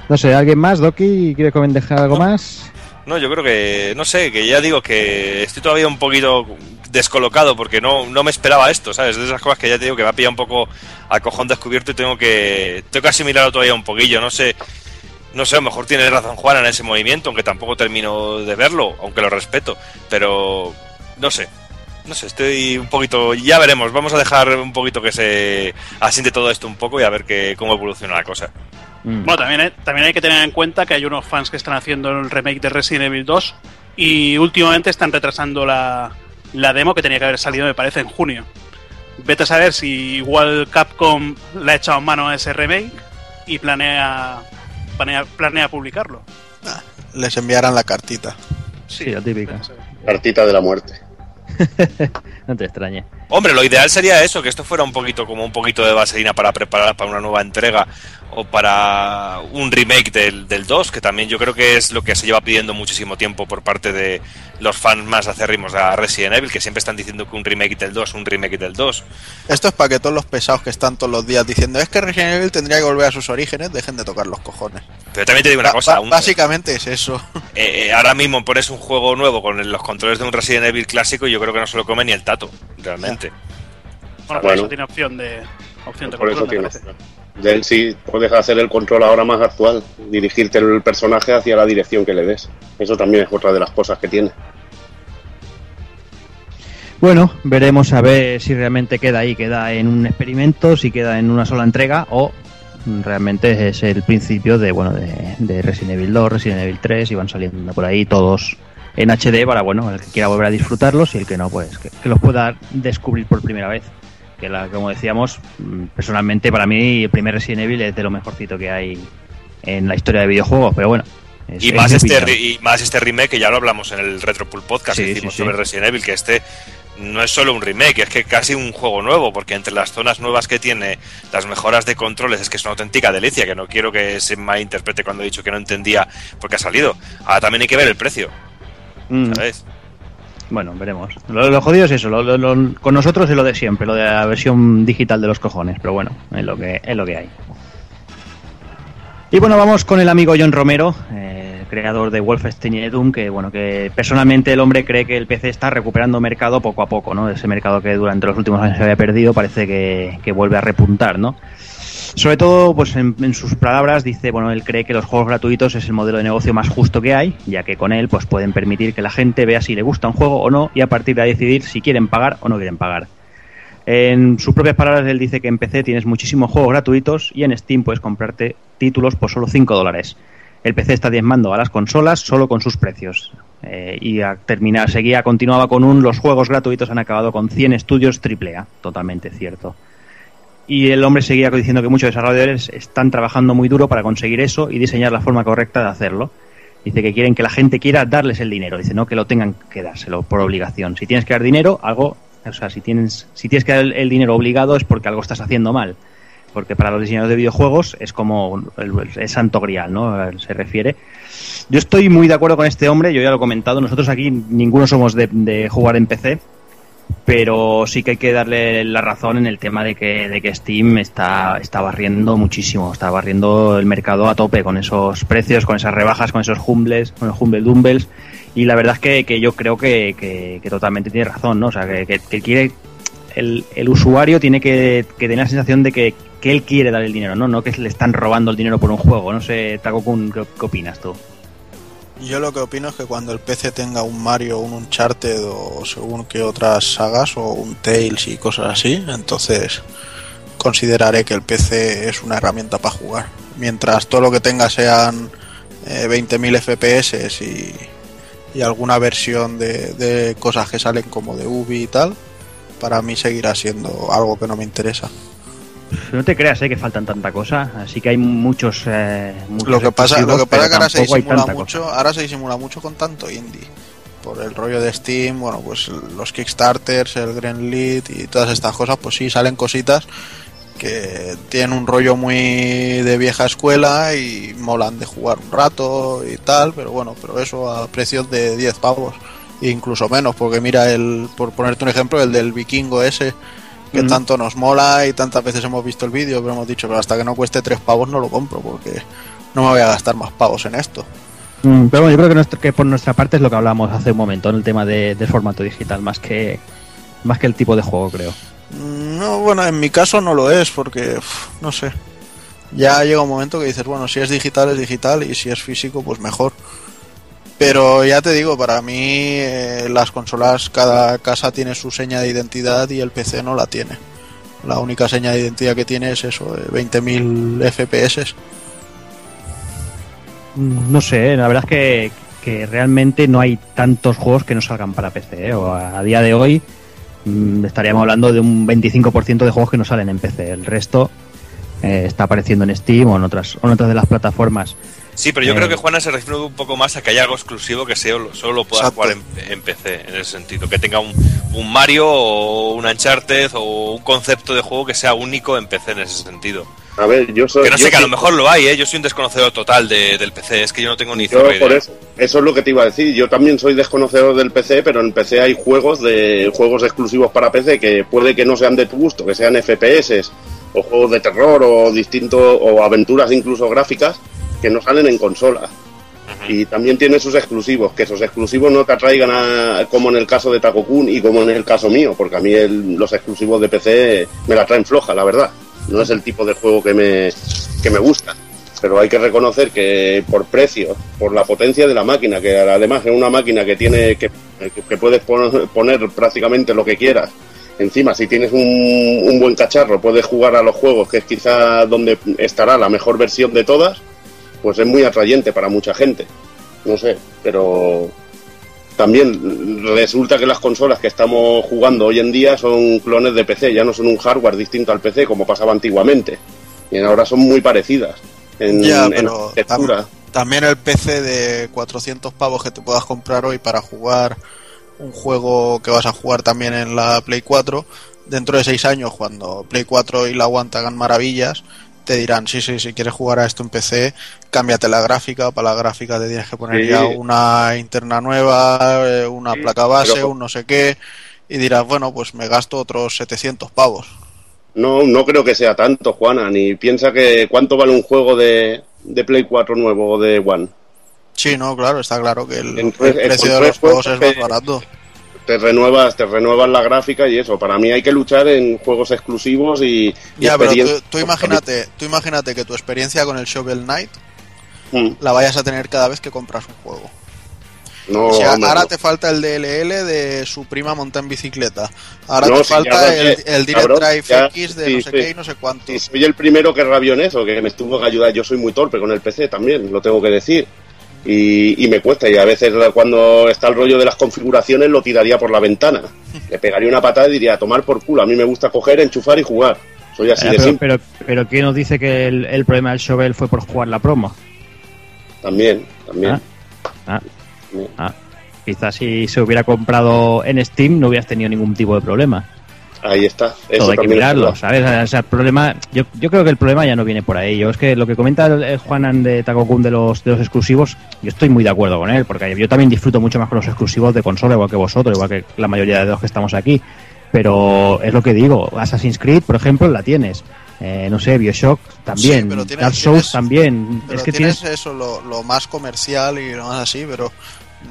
No sé, ¿alguien más, Doki? ¿Quiere comen- dejar algo más? No, yo creo que, no sé, que ya digo que estoy todavía un poquito descolocado porque no, no me esperaba esto, ¿sabes? De esas cosas que ya te digo que me ha pillado un poco a cojón descubierto y tengo que, tengo que asimilarlo todavía un poquillo, no sé. No sé, a lo mejor tiene razón Juana en ese movimiento, aunque tampoco termino de verlo, aunque lo respeto, pero no sé. No sé, estoy un poquito. Ya veremos, vamos a dejar un poquito que se asiente todo esto un poco y a ver que, cómo evoluciona la cosa. Mm. Bueno, también también hay que tener en cuenta que hay unos fans que están haciendo el remake de Resident Evil 2 y últimamente están retrasando la, la demo que tenía que haber salido, me parece, en junio. Vete a saber si igual Capcom le ha echado mano a ese remake y planea, planea, planea publicarlo. Ah, les enviarán la cartita. Sí, la típica. Cartita de la muerte. No te extrañe. Hombre, lo ideal sería eso, que esto fuera un poquito como un poquito de vaselina para preparar para una nueva entrega o para un remake del, del 2, que también yo creo que es lo que se lleva pidiendo muchísimo tiempo por parte de los fans más acérrimos a Resident Evil, que siempre están diciendo que un remake del 2, un remake del 2. Esto es para que todos los pesados que están todos los días diciendo es que Resident Evil tendría que volver a sus orígenes, dejen de tocar los cojones. Pero también te digo una cosa, un- básicamente es eso. eh, eh, ahora mismo pones un juego nuevo con los controles de un Resident Evil clásico y yo creo que no se lo come ni el tato, realmente. Bueno, por Bueno. eso tiene opción de opción de Por eso parece. De él sí puedes hacer el control ahora más actual, dirigirte el personaje hacia la dirección que le des. Eso también es otra de las cosas que tiene. Bueno, veremos a ver si realmente queda ahí, queda en un experimento, si queda en una sola entrega o realmente es el principio de bueno de, de Resident Evil 2, Resident Evil 3 y van saliendo por ahí todos en HD para bueno el que quiera volver a disfrutarlos y el que no pues que los pueda descubrir por primera vez. Que la, como decíamos, mm, personalmente para mí el primer Resident Evil es de lo mejorcito que hay en la historia de videojuegos, pero bueno. es- Y es más, este, y más este remake que ya lo hablamos en el Retropool Podcast Sí, que hicimos sí, sí. sobre Resident Evil, que este no es solo un remake, es que casi un juego nuevo, porque entre las zonas nuevas que tiene, las mejoras de controles, es que es una auténtica delicia, que no quiero que se malinterprete cuando he dicho que no entendía por qué ha salido. Ahora también hay que ver el precio, Mm. ¿sabes? Bueno, veremos. Lo, lo jodido es eso, lo- con nosotros es lo de siempre, lo de la versión digital de los cojones, pero bueno, es lo que, es lo que hay. Y bueno, vamos con el amigo John Romero, eh, creador de Wolfenstein y Doom, que bueno, que personalmente el hombre cree que el PC está recuperando mercado poco a poco, ¿no? Ese mercado que durante los últimos años se había perdido parece que, que vuelve a repuntar, ¿no? Sobre todo, pues en, sus palabras dice, bueno, él cree que los juegos gratuitos es el modelo de negocio más justo que hay, ya que con él pues pueden permitir que la gente vea si le gusta un juego o no y a partir de ahí decidir si quieren pagar o no quieren pagar. En sus propias palabras, él dice que en PC tienes muchísimos juegos gratuitos y en Steam puedes comprarte títulos por solo 5 dólares. El PC está diezmando a las consolas solo con sus precios. Eh, y a terminar, seguía, continuaba con un los juegos gratuitos han acabado con 100 estudios AAA, totalmente cierto. Y el hombre seguía diciendo que muchos desarrolladores están trabajando muy duro para conseguir eso y diseñar la forma correcta de hacerlo. Dice que quieren que la gente quiera darles el dinero, dice no que lo tengan que dárselo por obligación. Si tienes que dar dinero, algo, o sea, si tienes, si tienes que dar el dinero obligado es porque algo estás haciendo mal porque para los diseñadores de videojuegos es como el, santo grial, ¿no? Se refiere. Yo estoy muy de acuerdo con este hombre, yo ya lo he comentado, nosotros aquí ninguno somos de, jugar en PC, pero sí que hay que darle la razón en el tema de que, de que Steam está, está barriendo muchísimo, está barriendo el mercado a tope con esos precios, con esas rebajas, con esos humbles, con los humble dumbles, y la verdad es que, yo creo que, totalmente tiene razón, ¿no? O sea, que, quiere el, el, usuario tiene que, tener la sensación de que, que él quiere dar el dinero, ¿no? No que le están robando el dinero por un juego. No sé, Takokun, ¿qué, ¿qué opinas tú? Yo lo que opino es que cuando el PC tenga un Mario, un Uncharted o según que otras sagas o un Tales y cosas así, entonces consideraré que el PC es una herramienta para jugar. Mientras todo lo que tenga sean 20.000 eh, FPS y, y, alguna versión de, de cosas que salen como de Ubi y tal, para mí seguirá siendo algo que no me interesa. No te creas eh, que faltan tanta cosa, así que hay muchos. Eh, lo que pasa, lo que pasa es que ahora se disimula mucho, ahora se disimula mucho con tanto indie, por el rollo de Steam, bueno, pues los Kickstarters, el Green Lead y todas estas cosas, pues sí salen cositas que tienen un rollo muy de vieja escuela y molan de jugar un rato y tal, pero bueno, pero eso a precios de 10 pavos, incluso menos, porque mira el, por ponerte un ejemplo, el del vikingo ese que tanto nos mola y tantas veces hemos visto el vídeo, pero hemos dicho, pero hasta que no cueste tres pavos no lo compro, porque no me voy a gastar más pavos en esto. Mm, pero bueno, yo creo que, que, por nuestra parte es lo que hablábamos hace un momento, en el tema de, del formato digital, más que, más que el tipo de juego, creo. Mm, no, bueno, en mi caso no lo es, porque, no sé. Ya llega un momento que dices, bueno, si es digital es digital y si es físico, pues mejor. Pero ya te digo, para mí eh, las consolas, cada casa tiene su seña de identidad y el PC no la tiene. La única seña de identidad que tiene es eso, 20.000 eh, FPS. Mm, no sé, la verdad es que, realmente no hay tantos juegos que no salgan para PC. ¿eh? A, día de hoy mm, estaríamos hablando de un 25% de juegos que no salen en PC. El resto está apareciendo en Steam o en otras, o en otras de las plataformas. Sí, pero yo creo que Juana se refiere un poco más a que haya algo exclusivo que solo, lo pueda jugar en, PC, en ese sentido. Que tenga un, Mario o un Uncharted o un concepto de juego que sea único en PC en ese sentido. A ver, yo soy. Que no sé, que a lo mejor lo hay, ¿eh? Yo soy un desconocedor total del PC, es que yo no tengo ni yo, por eso, eso es lo que te iba a decir. Yo también soy desconocedor del PC, pero en PC hay juegos de juegos exclusivos para PC que puede que no sean de tu gusto, que sean FPS o juegos de terror o distintos o aventuras incluso gráficas que no salen en consola. Y también tiene sus exclusivos, que esos exclusivos no te atraigan a, como en el caso de Takokun y como en el caso mío, porque a mí los exclusivos de PC me la traen floja, la verdad. No es el tipo de juego que me, que me gusta. Pero hay que reconocer que por precio, por la potencia de la máquina, que además es una máquina que tiene que, que puedes poner prácticamente lo que quieras, encima si tienes un, un, buen cacharro puedes jugar a los juegos que es quizá donde estará la mejor versión de todas pues es muy atrayente para mucha gente. No sé, pero también resulta que las consolas que estamos jugando hoy en día son clones de PC, ya no son un hardware distinto al PC como pasaba antiguamente. Y ahora son muy parecidas en, ya, pero también el PC de 400 pavos que te puedas comprar hoy para jugar un juego que vas a jugar también en la Play 4, dentro de 6 años, cuando Play 4 y la One hagan maravillas, te dirán, sí, sí, si quieres jugar a esto en PC, cámbiate la gráfica, para la gráfica te tienes que poner ya una interna nueva, eh, una placa base, un no sé qué, y dirás, bueno, pues me gasto otros 700 pavos. No, no creo que sea tanto, Juana, ni piensa que cuánto vale un juego de, de Play 4 nuevo o de One. Sí, no, claro, está claro que el, precio de los juegos es más barato te renuevas, te renuevas la gráfica y eso. Para mí hay que luchar en juegos exclusivos y. ya, pero tú, imagínate, tú imagínate que tu experiencia con el Shovel Knight mm. la vayas a tener cada vez que compras un juego. No, O sea, hombre, ahora no. te falta el DLL de su prima monta en bicicleta. Ahora No, te si falta el, Direct cabrón, Drive ya, X de sí, no sé sí. qué y no sé cuánto. Y soy el primero que rabio en eso, que me estuvo que ayudar. Yo soy muy torpe con el PC también, lo tengo que decir. Y, y me cuesta, y a veces cuando está el rollo de las configuraciones lo tiraría por la ventana. Le pegaría una patada y diría, a tomar por culo. A mí me gusta coger, enchufar y jugar. Soy así de pero, simple pero, pero ¿quién nos dice que el, el problema del Shovel fue por jugar la promo? también, también. Ah. Ah. También. Ah, quizás si se hubiera comprado en Steam no hubieras tenido ningún tipo de problema. Ahí está. Eso Todo hay que mirarlo. ¿sabes? O sea, el problema, yo, yo creo que el problema ya no viene por ahí. Yo es que lo que comenta el, el Juanan de Takokun de los, de los exclusivos, yo estoy muy de acuerdo con él, porque yo también disfruto mucho más con los exclusivos de consola, igual que vosotros, igual que la mayoría de los que estamos aquí. Pero es lo que digo, Assassin's Creed, por ejemplo, la tienes. Eh, no sé, Bioshock también, Sí, pero tienes- Dark Souls tienes- también. Pero es que tienes, tienes eso, lo, lo más comercial y lo más así, pero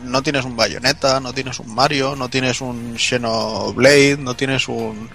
no tienes un Bayonetta, no tienes un Mario, no tienes un Xenoblade, no tienes un,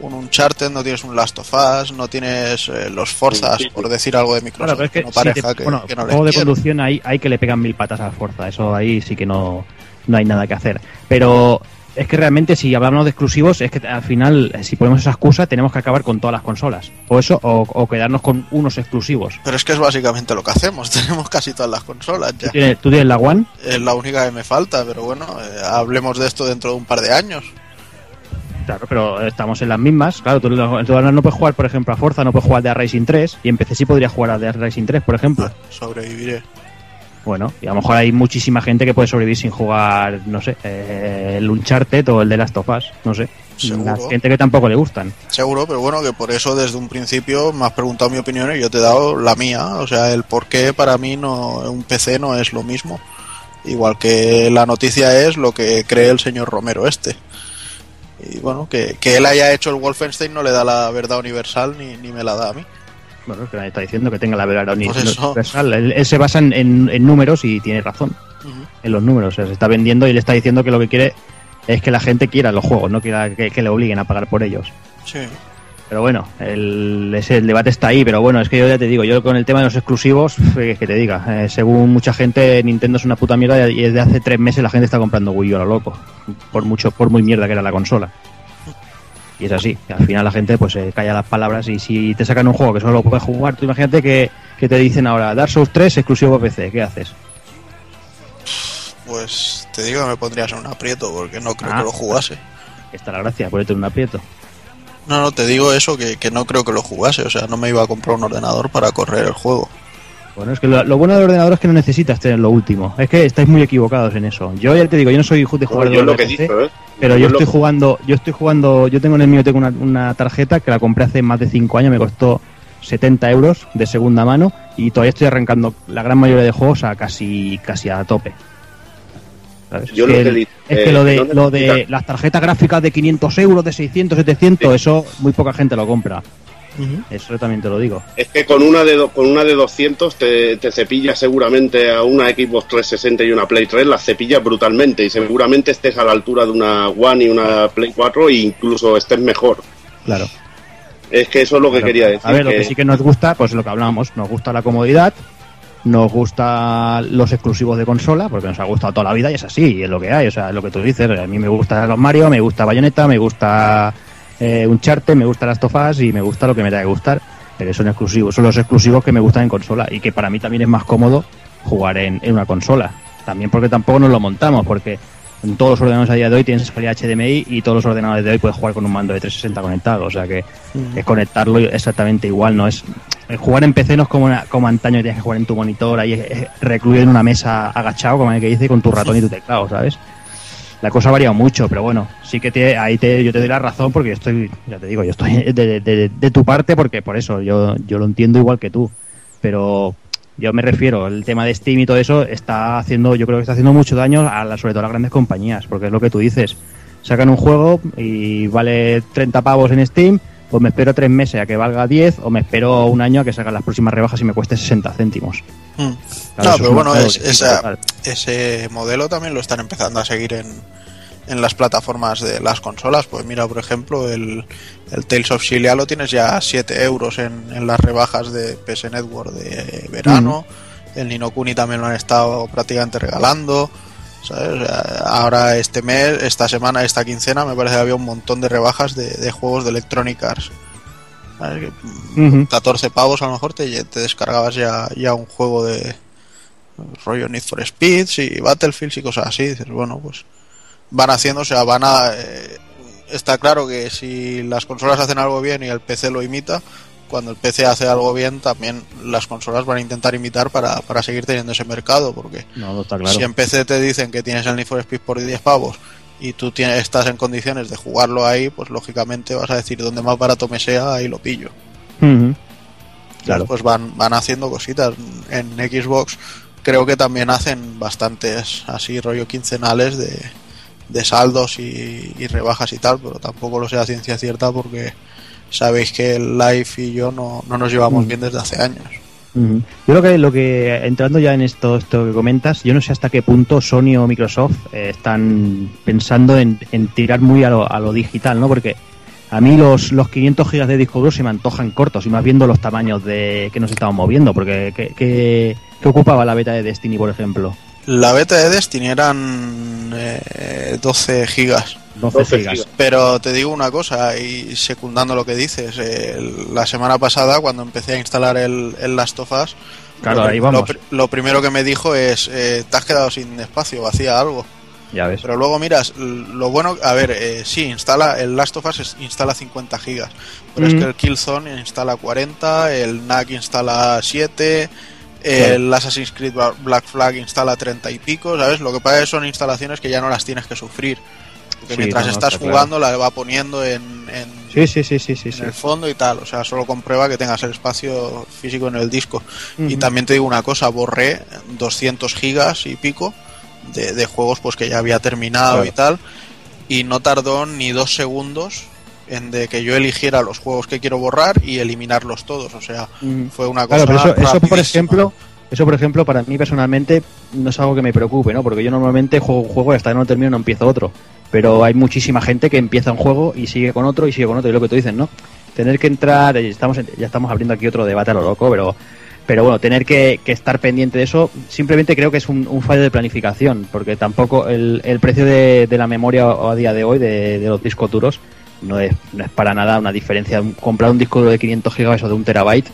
un Uncharted, no tienes un Last of Us, no tienes eh, los Forzas, Sí. por decir algo de Claro, Microsoft, pero es que, no si pareja te- que, bueno, que no juego de conducción hay, hay que le pegan mil patas a la fuerza, eso ahí sí que no, no hay nada que hacer. Pero es que realmente si hablamos de exclusivos, es que al final, si ponemos esa excusa, tenemos que acabar con todas las consolas. O eso, o, o quedarnos con unos exclusivos. Pero es que es básicamente lo que hacemos, tenemos casi todas las consolas ¿Tú ya. tienes, tú tienes la One? Es la única que me falta, pero bueno, eh, hablemos de esto dentro de un par de años. Claro, pero estamos en las mismas. Claro, tú, no- tú no puedes jugar, por ejemplo, a Forza, no puedes jugar de Racing 3, y en PC sí podría jugar a The Racing 3, por ejemplo. Sobreviviré. Bueno, y a lo mejor hay muchísima gente que puede sobrevivir sin jugar, no sé, eh, el Uncharted o el de Last of Us, no sé. Seguro. La gente que tampoco le gustan. Seguro, pero bueno, que por eso desde un principio me has preguntado mi opinión y yo te he dado la mía. O sea, el por qué para mí no, un PC no es lo mismo. Igual que la noticia es lo que cree el señor Romero este. Y bueno, que, que él haya hecho el Wolfenstein no le da la verdad universal ni, ni me la da a mí. Bueno, es que nadie está diciendo que tenga la verdad uni- eso. universal. Él, él se basa en, en- en números y tiene razón en los números. O sea, se está vendiendo y le está diciendo que lo que quiere es que la gente quiera los juegos, no quiera que, que le obliguen a pagar por ellos. Sí. Pero bueno, el, ese, el debate está ahí. Pero bueno, es que yo ya te digo, yo con el tema de los exclusivos, eh, que te diga, eh, según mucha gente, Nintendo es una puta mierda y desde hace tres meses la gente está comprando Wii U a lo loco. Por mucho, por muy mierda que era la consola. Y es así, al final la gente pues se calla las palabras y si te sacan un juego que solo lo puedes jugar, tú imagínate que, que te dicen ahora Dark Souls 3 exclusivo PC, ¿qué haces? Pues te digo que me pondrías en un aprieto porque no creo Ah. que lo jugase. Está la gracia, ponerte en un aprieto. No, no, te digo eso, que, que no creo que lo jugase. O sea, no me iba a comprar un ordenador para correr el juego. Bueno, es que lo, lo bueno del ordenador es que no necesitas tener lo último. Es que estáis muy equivocados en eso. Yo ya te digo, yo no soy de No, jugador yo es lo de que PC, ¿eh? pero yo estoy jugando, yo estoy jugando, yo tengo en el mío tengo una, una tarjeta que la compré hace más de 5 años, me costó 70 euros de segunda mano y todavía estoy arrancando la gran mayoría de juegos a casi casi a tope. ¿Sabes? Yo es lo que, el- es eh, que lo de, no lo de las tarjetas gráficas de 500 euros, de 600, 700, eso muy poca gente lo compra. Eso también te lo digo. Es que con una de do- con una de 200 te, te cepillas seguramente a una Xbox 360 y una Play 3, las cepillas brutalmente y seguramente estés a la altura de una One y una Play 4 e incluso estés mejor. Claro. Es que eso es lo que quería decir. A ver, lo que- que sí que nos gusta, pues lo que hablamos, nos gusta la comodidad, nos gusta los exclusivos de consola, porque nos ha gustado toda la vida y es así, y es lo que hay, o sea, es lo que tú dices, a mí me gusta los Mario, me gusta Bayonetta, me gusta eh, Uncharted, me gusta las Tofas y me gusta lo que me tenga que gustar, pero son exclusivos, son los exclusivos que me gustan en consola y que para mí también es más cómodo jugar en, en una consola, también porque tampoco nos lo montamos, porque en todos los ordenadores a día de hoy tienes salida HDMI y todos los ordenadores de hoy puedes jugar con un mando de 360 conectado, o sea que es conectarlo exactamente igual, no es el jugar en PC no es como, una- como antaño que tenías que jugar en tu monitor ahí eh, recluido en una mesa agachado, como el que dice, con tu ratón y tu teclado, ¿sabes? La cosa ha variado mucho, pero bueno, sí que te, ahí te, yo te doy la razón porque yo estoy, ya te digo, yo estoy de, de- tu parte porque por eso yo, yo lo entiendo igual que tú, pero yo me refiero, el tema de Steam y todo eso está haciendo, yo creo que está haciendo mucho daño a la- sobre todo a las grandes compañías, porque es lo que tú dices, sacan un juego y vale 30 pavos en Steam, pues me espero tres meses a que valga 10 o me espero un año a que salgan las próximas rebajas y me cueste 60 céntimos. Mm. Claro, no, pero bueno, es- esa- ese modelo también lo están empezando a seguir en, en las plataformas de las consolas. Pues mira, por ejemplo, el, el Tales of Xillia lo tienes ya a 7 euros en, en las rebajas de PS Network de verano. El Nino Kuni también lo han estado prácticamente regalando. ¿Sabes? Ahora este mes, esta semana, esta quincena, me parece que había un montón de rebajas de, de juegos de Electronic Arts. ¿Sabes? Que, mm, Ujú. 14 pavos a lo mejor te, te descargabas ya, ya un juego de rollo Need for Speeds y Battlefields y cosas así. Dices, bueno, pues van haciendo, o sea, van a... eh, está claro que si las consolas hacen algo bien y el PC lo imita, cuando el PC hace algo bien, también las consolas van a intentar imitar para, para seguir teniendo ese mercado, porque No, no está claro. si en PC te dicen que tienes el Need for Speed por 10 pavos y tú tienes, estás en condiciones de jugarlo ahí, pues lógicamente vas a decir, donde más barato me sea, ahí lo pillo. Claro. Pues van, van haciendo cositas. En Xbox creo que también hacen bastantes así rollo quincenales de, de saldos y, y rebajas y tal, pero tampoco lo sé a ciencia cierta porque sabéis que el Live y yo no, no nos llevamos Mm. bien desde hace años. Yo creo que lo que, entrando ya en esto, esto que comentas, yo no sé hasta qué punto Sony o Microsoft eh, están pensando en, en tirar muy a lo, a lo digital, ¿no? Porque a mí los, los 500 gigas de disco duro se me antojan cortos y más viendo los tamaños de que nos estamos moviendo, porque ¿qué, qué- qué ocupaba la beta de Destiny, por ejemplo? La beta de Destiny eran eh, 12 gigas. 12, 12 gigas. gigas. Pero te digo una cosa, y secundando lo que dices, eh, la semana pasada cuando empecé a instalar el, el Last of Us, Claro, lo, ahí vamos. lo pr- lo primero que me dijo es, eh, te has quedado sin espacio, vacía algo. Ya ves. Pero luego miras, lo bueno, a ver, eh, sí, instala, el Last of Us instala 50 gigas, pero es Mm. que el Killzone instala 40, el NAC instala 7, el Assassin's Creed Bla- Black Flag instala 30 y pico, ¿sabes? Lo que pasa es que son instalaciones que ya no las tienes que sufrir. Porque Sí, mientras no, estás está claro. jugando la va poniendo en, en, Sí, sí, sí, sí, sí. en el fondo y tal. O sea, solo comprueba que tengas el espacio físico en el disco. Y también te digo una cosa, borré 200 gigas y pico de, de juegos pues que ya había terminado Claro. y tal. Y no tardó ni dos segundos en de que yo eligiera los juegos que quiero borrar y eliminarlos todos. O sea, fue una cosa Claro, pero eso, eso por ejemplo, eso por ejemplo para mí personalmente no es algo que me preocupe, ¿no? Porque yo normalmente juego un juego y hasta que no lo termino no empiezo otro. Pero hay muchísima gente que empieza un juego y sigue con otro y sigue con otro, y lo que tú dices, ¿no? Tener que entrar, eh, estamos ya estamos abriendo aquí otro debate a lo loco, pero pero bueno, tener que, estar pendiente de eso, simplemente creo que es un, fallo de planificación, porque tampoco el, el precio de, la memoria a día de hoy de, los discos duros no es, no es para nada una diferencia. Comprar un disco duro de 500 gigas o de un terabyte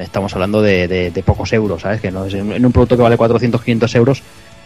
estamos hablando de, de- de pocos euros, ¿sabes? Que no es en, un producto que vale 400, 500 euros,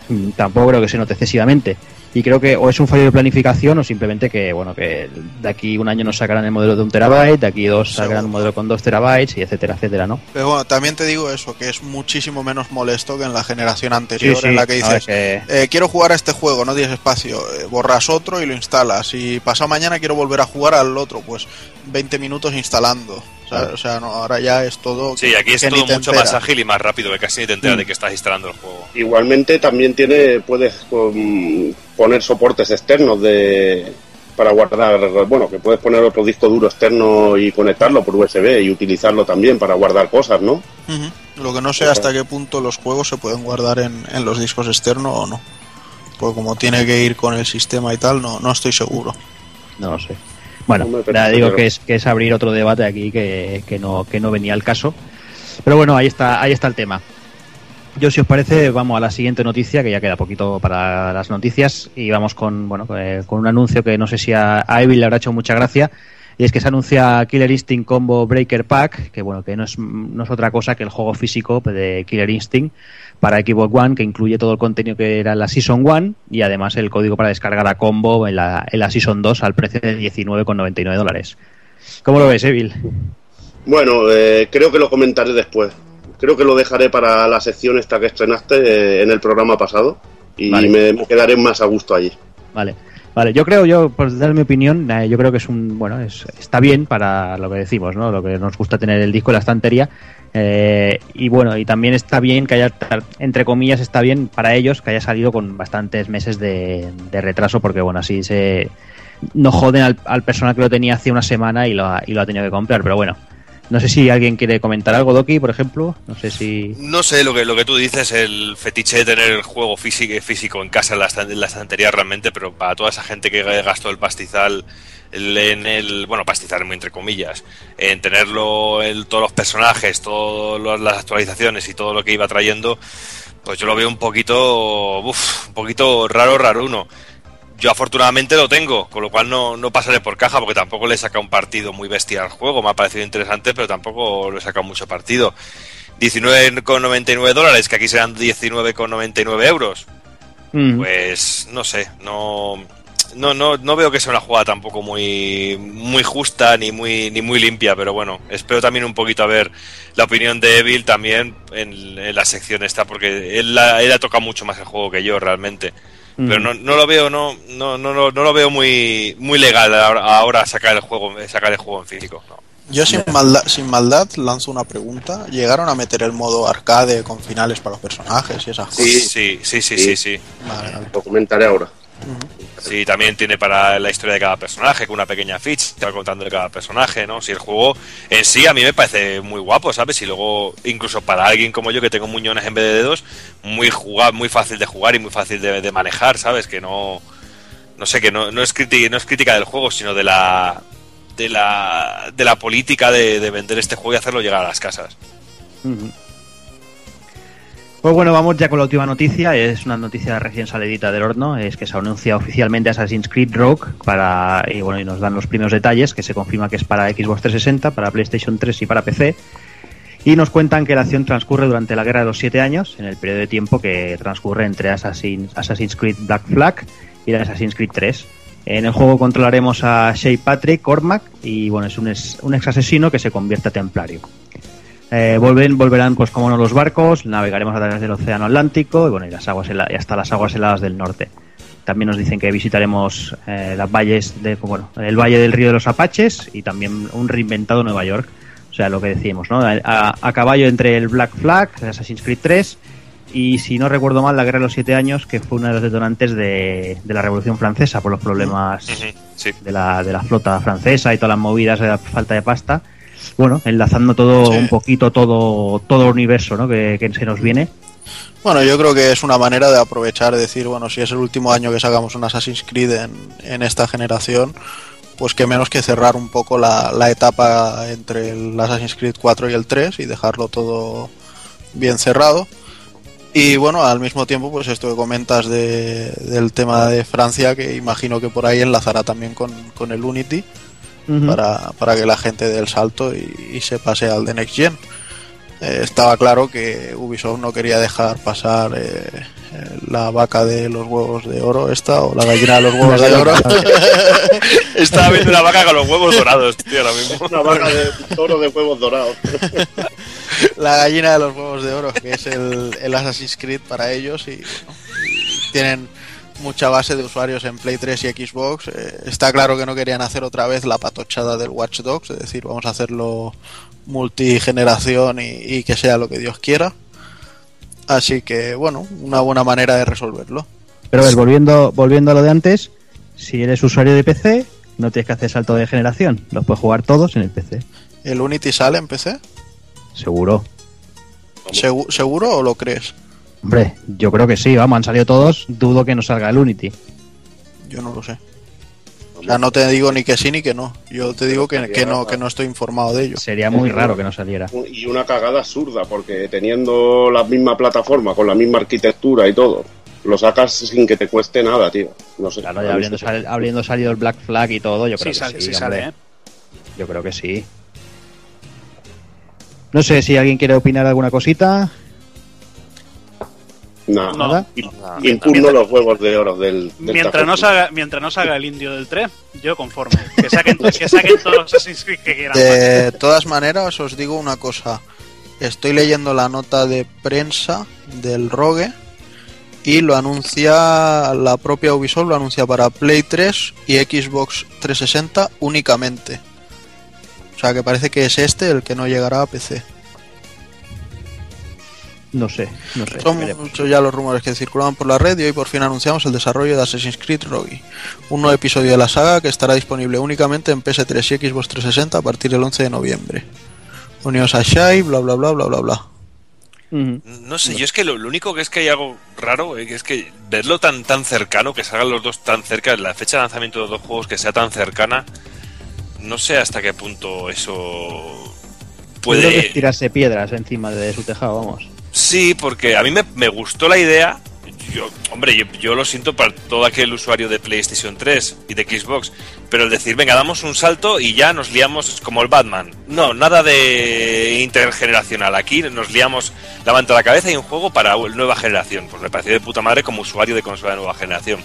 mm, tampoco creo que se note excesivamente. Y creo que o es un fallo de planificación o simplemente que, bueno, que de aquí un año nos sacarán el modelo de un terabyte, de aquí dos sacarán un modelo con dos terabytes y etcétera, etcétera, ¿no? Pero bueno, también te digo eso, que es muchísimo menos molesto que en la generación anterior, Sí, sí, en la que dices, que- eh, quiero jugar a este juego, no tienes espacio, eh, borras otro y lo instalas. Y pasado mañana quiero volver a jugar al otro, pues 20 minutos instalando. O sea, no, ahora ya es todo. Sí, aquí es todo mucho más ágil y más rápido, que casi ni te enteras Mm. de que estás instalando el juego. Igualmente también tiene puedes um, poner soportes externos de para guardar, bueno, que puedes poner otro disco duro externo y conectarlo por USB y utilizarlo también para guardar cosas, ¿no? Ujú. Lo que no sé hasta qué punto los juegos se pueden guardar en, en los discos externos o no. Porque como tiene que ir con el sistema y tal, no, no estoy seguro. No lo sé. Bueno, pero nada, digo que es, que es abrir otro debate aquí que, que no, que no venía al caso. Pero bueno, ahí está, ahí está el tema. Yo, si os parece, vamos a la siguiente noticia, que ya queda poquito para las noticias, y vamos con, bueno, eh, con un anuncio que no sé si a, a Evil le habrá hecho mucha gracia, y es que se anuncia Killer Instinct Combo Breaker Pack, que bueno, que no es, no es otra cosa que el juego físico de Killer Instinct para Xbox One, que incluye todo el contenido que era la Season 1 y además el código para descargar a combo en la, en la Season 2 al precio de 19,99 dólares. ¿Cómo lo ves, Evil? Bueno, eh, creo que lo comentaré después. Creo que lo dejaré para la sección esta que estrenaste eh, en el programa pasado y Vale. me, me quedaré más a gusto allí. Vale. Vale, yo creo, yo, por dar mi opinión, eh, yo creo que es un, bueno, es, está bien para lo que decimos, ¿no? Lo que nos gusta tener el disco en la estantería. eh, y bueno, y también está bien que haya, entre comillas, está bien para ellos que haya salido con bastantes meses de, retraso, porque bueno, así se no joden al, al personal que lo tenía hace una semana y lo, ha, y lo ha tenido que comprar, pero bueno. No sé si alguien quiere comentar algo, Doki, por ejemplo. No sé si. No sé lo que lo que tú dices, el fetiche de tener el juego físico, físico en casa en la, en estantería realmente, pero para toda esa gente que gastó el pastizal en el, bueno, pastizal muy entre comillas, en tenerlo, el, todos los personajes, todas las actualizaciones y todo lo que iba trayendo, Pues yo lo veo un poquito, uf, un poquito raro, raro uno. Yo afortunadamente lo tengo, con lo cual no, no pasaré por caja porque tampoco le he sacado un partido muy bestia al juego. Me ha parecido interesante, pero tampoco le he sacado mucho partido. 19,99 dólares, que aquí serán 19,99 euros. Mm. Pues no sé, no, no, no, no veo que sea una jugada tampoco muy, muy justa ni muy, ni muy limpia, pero bueno, espero también un poquito a ver la opinión de Evil también en, en la sección esta, porque él, la- él ha tocado mucho más el juego que yo realmente. Mm. Pero no, no lo veo, no, no, no, no, no lo veo muy, muy legal ahora, ahora sacar el juego, sacar el juego en físico. no. Yo sin maldad, sin maldad lanzo una pregunta. ¿Llegaron a meter el modo arcade con finales para los personajes y esas cosas? Sí. Sí, sí, sí, sí, Sí. sí. Vale, vale. Lo comentaré ahora. Sí, también tiene para la historia de cada personaje, con una pequeña ficha, te va contando de cada personaje, ¿no? Si el juego en sí a mí me parece muy guapo, ¿sabes? Y luego, incluso para alguien como yo que tengo muñones en vez de dedos, muy jugar, muy fácil de jugar y muy fácil de, manejar, ¿sabes? Que no, no sé, que no, no es crítica, no es crítica del juego, sino de la, de la, de la política de, de vender este juego y hacerlo llegar a las casas. Pues bueno, vamos ya con la última noticia. Es una noticia recién salidita del horno. Es que se anuncia oficialmente Assassin's Creed Rogue para y bueno y nos dan los primeros detalles que se confirma que es para Xbox 360, para PlayStation 3 y para PC. Y nos cuentan que la acción transcurre durante la Guerra de los Siete Años, en el periodo de tiempo que transcurre entre Assassin's, Assassin's Creed Black Flag y Assassin's Creed 3. En el juego controlaremos a Shay Patrick Cormac y bueno, es un, ex, un ex asesino que se convierte a templario. Eh, volven, volverán, pues como no, los barcos, navegaremos a través del Océano Atlántico y bueno, y las aguas y hasta las aguas heladas del norte. También nos dicen que visitaremos eh, las valles de, bueno, el Valle del Río de los Apaches y también un reinventado Nueva York. O sea, lo que decimos, ¿no? A, caballo entre el Black Flag, Assassin's Creed 3 y, si no recuerdo mal, la Guerra de los Siete Años, que fue uno de los detonantes de, de la Revolución Francesa por los problemas Sí. de la, de la flota francesa y todas las movidas de la falta de pasta. Bueno, enlazando todo Sí. un poquito, todo, todo el universo ¿no? que, que se nos viene. Bueno, yo creo que es una manera de aprovechar, decir, bueno, si es el último año que sacamos un Assassin's Creed en, en esta generación, pues que menos que cerrar un poco la, la etapa entre el Assassin's Creed 4 y el 3 y dejarlo todo bien cerrado. Y bueno, al mismo tiempo, pues esto que comentas de- del tema de Francia, que imagino que por ahí enlazará también con, con el Unity, Para, para que la gente dé el salto y, y se pase al de Next Gen. Eh, estaba claro que Ubisoft no quería dejar pasar eh, eh, la vaca de los huevos de oro esta o la gallina de los huevos de oro. Estaba viendo una vaca con los huevos dorados, tío, ahora mismo. Una vaca de toro de huevos dorados. la gallina de los huevos de oro, que es el, el Assassin's Creed para ellos y, bueno, y tienen mucha base de usuarios en Play 3 y Xbox. Eh, está claro que no querían hacer otra vez la patochada del Watch Dogs, es decir, vamos a hacerlo multigeneración y, y que sea lo que Dios quiera. Así que, bueno, una buena manera de resolverlo. Pero a ver, volviendo, volviendo a lo de antes, si eres usuario de PC, no tienes que hacer salto de generación. Los puedes jugar todos en el PC. ¿El Unity sale en PC? Seguro. ¿Segu- ¿Seguro o lo crees? Hombre, yo creo que sí, vamos, han salido todos. Dudo que no salga el Unity. Yo no lo sé. O sea, no te digo ni que sí ni que no. Yo te digo que, que no, que no estoy informado de ello. Sería muy raro que no saliera. Y una cagada absurda, porque teniendo la misma plataforma, con la misma arquitectura y todo, lo sacas sin que te cueste nada, tío. No sé. Claro, ya habiendo, sal- habiendo salido el Black Flag y todo, yo creo Sí, que sale, sí. sí sale. ¿eh? Yo creo que sí. No sé si alguien quiere opinar alguna cosita. Nada. No. Y- Impugno los huevos de oro del. del Mientras no, salga, mientras no salga el indio del 3, yo conforme. Que saquen, que saquen todos los Assassin's Creed que quieran. De todas maneras, os digo una cosa. Estoy leyendo la nota de prensa del Rogue y lo anuncia la propia Ubisoft, lo anuncia para Play 3 y Xbox 360 únicamente. O sea que parece que es este el que no llegará a PC. No sé, no sé. Son muchos ya los rumores que circulaban por la red y hoy por fin anunciamos el desarrollo de Assassin's Creed Rogue, un nuevo episodio de la saga que estará disponible únicamente en PS3 y Xbox 360 a partir del 11 de noviembre. Unidos a Shai, bla bla bla bla bla bla. No sé, yo es que lo, lo único que es que hay algo raro eh, que es que verlo tan tan cercano, que salgan los dos tan cerca, la fecha de lanzamiento de los dos juegos que sea tan cercana, no sé hasta qué punto eso Yo creo que es puede. tirarse piedras encima de su tejado, vamos. Sí, porque a mí me, gustó la idea. Yo, hombre, yo, yo lo siento para todo aquel usuario de PlayStation 3 y de Xbox, pero el decir, venga, damos un salto y ya nos liamos como el Batman. No, nada de intergeneracional. Aquí nos liamos la manta a la cabeza y un juego para nueva generación. Pues me pareció de puta madre como usuario de consola de nueva generación.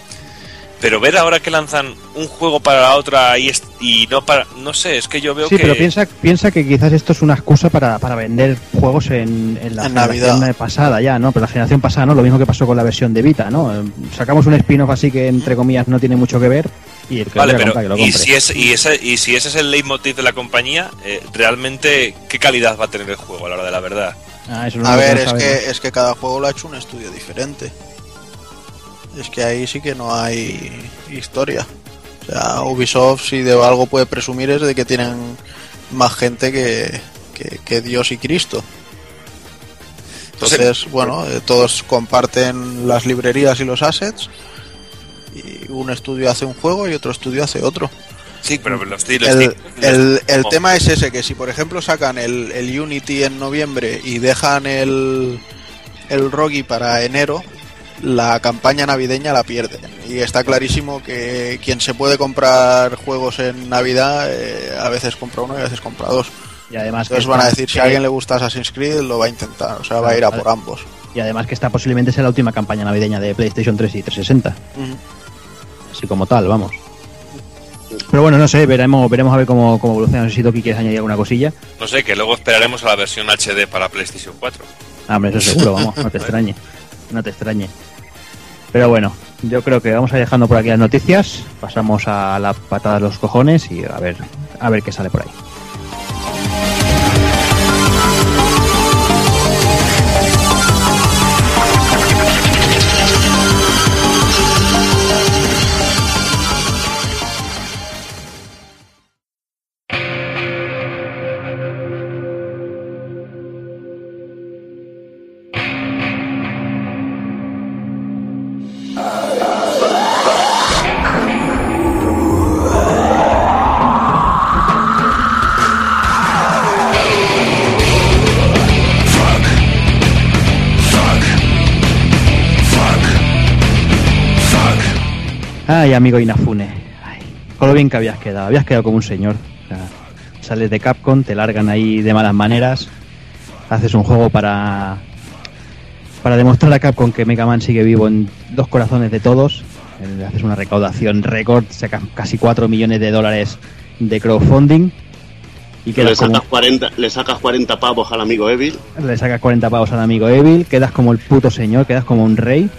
Pero ver ahora que lanzan un juego para la otra y, es- y no para. No sé, es que yo veo Sí, que. pero piensa, piensa que quizás esto es una excusa para, para vender juegos en, en la En generación Navidad. pasada ya, ¿no? Pero la generación pasada, ¿no? Lo mismo que pasó con la versión de Vita, ¿no? Eh, Sacamos un spin-off así que, entre comillas, no tiene mucho que ver y el que Vale, pero que lo y si, es, y, ese, y si ese es el leitmotiv de la compañía, eh, realmente, ¿qué calidad va a tener el juego a la hora de la verdad? Ah, eso A ver, no es que, es que cada juego lo ha hecho un estudio diferente. Es que ahí sí que no hay historia. O sea, Ubisoft si de algo puede presumir es de que tienen más gente que, que, que Dios y Cristo. Entonces, bueno, eh, todos comparten las librerías y los assets. Y un estudio hace un juego y otro estudio hace otro. Sí, pero lo estoy. lo El, el- el Oh. tema es ese, que si por ejemplo sacan el, el Unity en noviembre y dejan el, el Rogi para enero, la campaña navideña la pierden. Y está clarísimo que quien se puede comprar juegos en Navidad, eh, a veces compra uno y a veces compra dos. Y además que Entonces van a decir, si a alguien le gusta Assassin's Creed, lo va a intentar. O sea, va a ir a por ambos. Y además que esta posiblemente sea la última campaña navideña de PlayStation 3 y 360. Ujú. Así como tal, vamos. Pero bueno, no sé, veremos, veremos a ver cómo, cómo evoluciona. No sé si Toki quieres añadir alguna cosilla. No sé, que luego esperaremos a la versión HD para PlayStation 4. Ah, hombre, eso seguro, vamos, no te extrañe. No te extrañe. Pero bueno, yo creo que vamos a ir dejando por aquí las noticias. Pasamos a la patada de los cojones y a ver, a ver qué sale por ahí. Amigo Inafune. Ay, con lo bien que habías quedado. Habías quedado como un señor. O sea, sales de Capcom, te largan ahí de malas maneras. Haces un juego para. Para demostrar a Capcom que Mega Man sigue vivo en los corazones de todos. Eh, Haces una recaudación récord, sacas casi 4 millones de dólares de crowdfunding. Y Le quedas como, sacas, 40, le sacas 40 pavos al amigo Evil. le sacas 40 pavos al amigo Evil, quedas como el puto señor, quedas como un rey,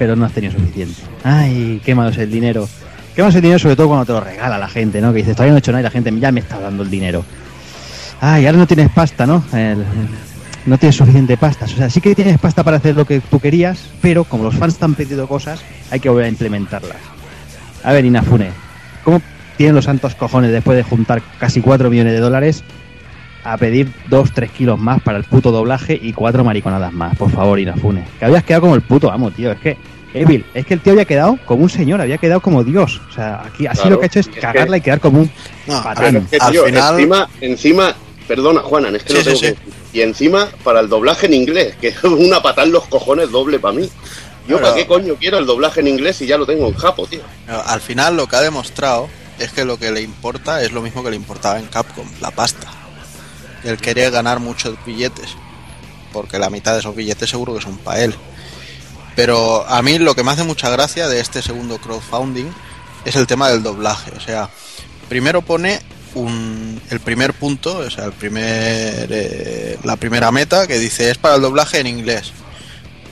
pero no has tenido suficiente. Ay, qué malo es el dinero. Qué malo es el dinero, sobre todo cuando te lo regala la gente, ¿no? Que dices, todavía no he hecho nada y la gente ya me está dando el dinero. Ay, ahora no tienes pasta, ¿no? No tienes suficiente pasta. O sea, sí que tienes pasta para hacer lo que tú querías, pero como los fans te han pedido cosas, hay que volver a implementarlas. A ver, Inafune, ¿cómo tienen los santos cojones después de juntar casi 4 millones de dólares a pedir 2-3 kilos más para el puto doblaje y cuatro mariconadas más? Por favor, Inafune. Que habías quedado como el puto amo, tío. Es que, Evil, es que el tío había quedado como un señor, había quedado como Dios. O sea, aquí así Claro, lo que ha hecho es es que- cagarla y quedar como un No, patán. Pero es que, Al final- encima, encima, perdona, Juanan, es que Sí, lo tengo sí. Y encima, para el doblaje en inglés, que es una patada en los cojones doble para mí. Yo, Pero- ¿para qué coño quiero el doblaje en inglés si ya lo tengo en japo, tío? Pero Al final lo que ha demostrado es que lo que le importa es lo mismo que le importaba en Capcom, la pasta. Él quería ganar muchos billetes, porque la mitad de esos billetes seguro que son para él. Pero a mí lo que me hace mucha gracia de este segundo crowdfunding es el tema del doblaje. O sea, primero pone un, el primer punto, o sea, el primer, eh, la primera meta que dice es para el doblaje en inglés.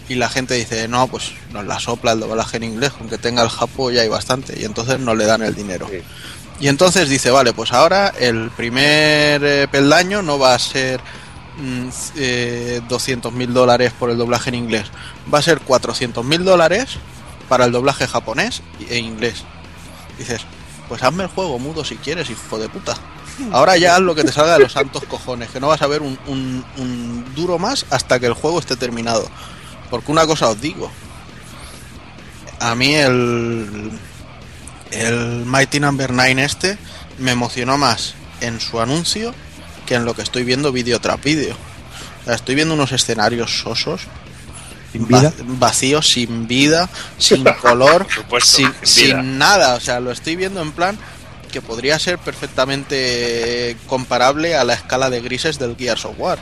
Y la gente dice, no, pues nos la sopla el doblaje en inglés, con que tenga el japo ya hay bastante. Y entonces no le dan el dinero. Y entonces dice, vale, pues ahora el primer eh, peldaño no va a ser mm, eh, 200 mil dólares por el doblaje en inglés, va a ser 400 mil dólares para el doblaje japonés e inglés. Dices, pues hazme el juego mudo si quieres, hijo de puta. Ahora ya haz lo que te salga de los santos cojones, que no vas a ver un duro más hasta que el juego esté terminado. Porque una cosa os digo, a mí el, el Mighty Number 9 este me emocionó más en su anuncio que en lo que estoy viendo vídeo tras vídeo. sea, estoy viendo unos escenarios sosos, Sin vida. va- vacíos, sin vida, sin color, supuesto, sin, sin vida. sin nada. O sea, lo estoy viendo en plan que podría ser perfectamente comparable a la escala de grises del Gears of War.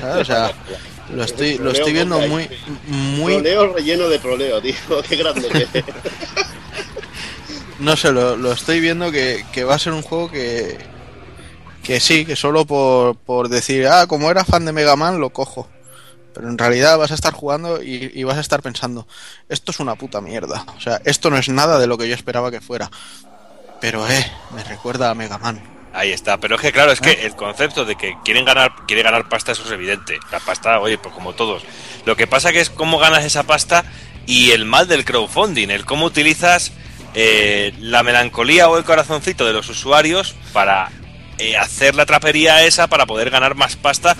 ¿Sabes? O sea, lo estoy, lo estoy viendo muy, muy, Proleo relleno de proleo, tío. Qué grande que. no sé, lo, lo estoy viendo que, que va a ser un juego que, que sí, que solo por, por decir, ah, como era fan de Mega Man, lo cojo. Pero en realidad vas a estar jugando y, y vas a estar pensando, esto es una puta mierda. O sea, esto no es nada de lo que yo esperaba que fuera. Pero, eh, me recuerda a Mega Man. Ahí está, pero es que claro, es que el concepto de que quieren ganar, quiere ganar pasta, eso es evidente. La pasta, oye, pues como todos. Lo que pasa que es cómo ganas esa pasta y el mal del crowdfunding, el cómo utilizas eh, la melancolía o el corazoncito de los usuarios para eh, hacer la trapería esa para poder ganar más pasta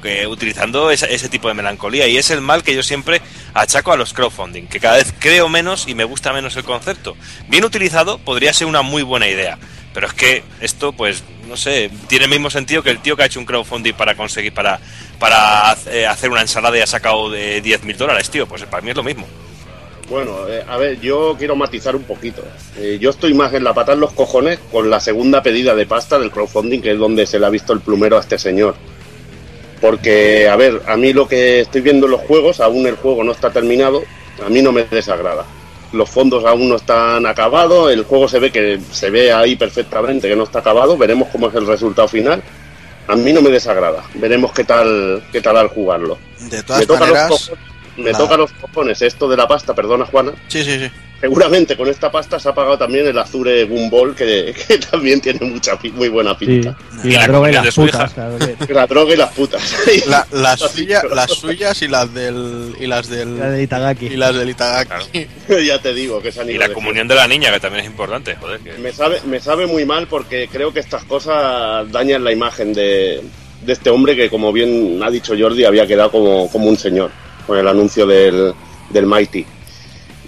que utilizando ese tipo de melancolía. Y es el mal que yo siempre achaco a los crowdfunding, que cada vez creo menos y me gusta menos el concepto. Bien utilizado podría ser una muy buena idea. Pero es que esto, pues, no sé, tiene el mismo sentido que el tío que ha hecho un crowdfunding para conseguir, para, para eh, hacer una ensalada y ha sacado de 10 mil dólares, tío. Pues para mí es lo mismo. Bueno, eh, a ver, yo quiero matizar un poquito. Eh, yo estoy más en la pata en los cojones con la segunda pedida de pasta del crowdfunding, que es donde se le ha visto el plumero a este señor. Porque, a ver, a mí lo que estoy viendo en los juegos, aún el juego no está terminado, a mí no me desagrada. Los fondos aún no están acabados, el juego se ve que se ve ahí perfectamente que no está acabado, veremos cómo es el resultado final. A mí no me desagrada, veremos qué tal, qué tal al jugarlo. De Me todas toca, los maneras, cojones, me la- toca los cojones esto de la pasta, perdona Juana, sí, sí, sí. Seguramente con esta pasta se ha pagado también el Azure Gumball, que, que también tiene mucha muy buena Sí. pinta. Y, Y la la droga y las putas. La droga y las putas. La- las, suya- las suyas y las del y las del La de Itagaki. y las del Itagaki. ya te digo que se han Y ido la de comunión de la niña, que también es importante, joder. que-. Me sabe, me sabe muy mal porque creo que estas cosas dañan la imagen de, de este hombre que, como bien ha dicho Jordi, había quedado como, como un señor con el anuncio del, del Mighty.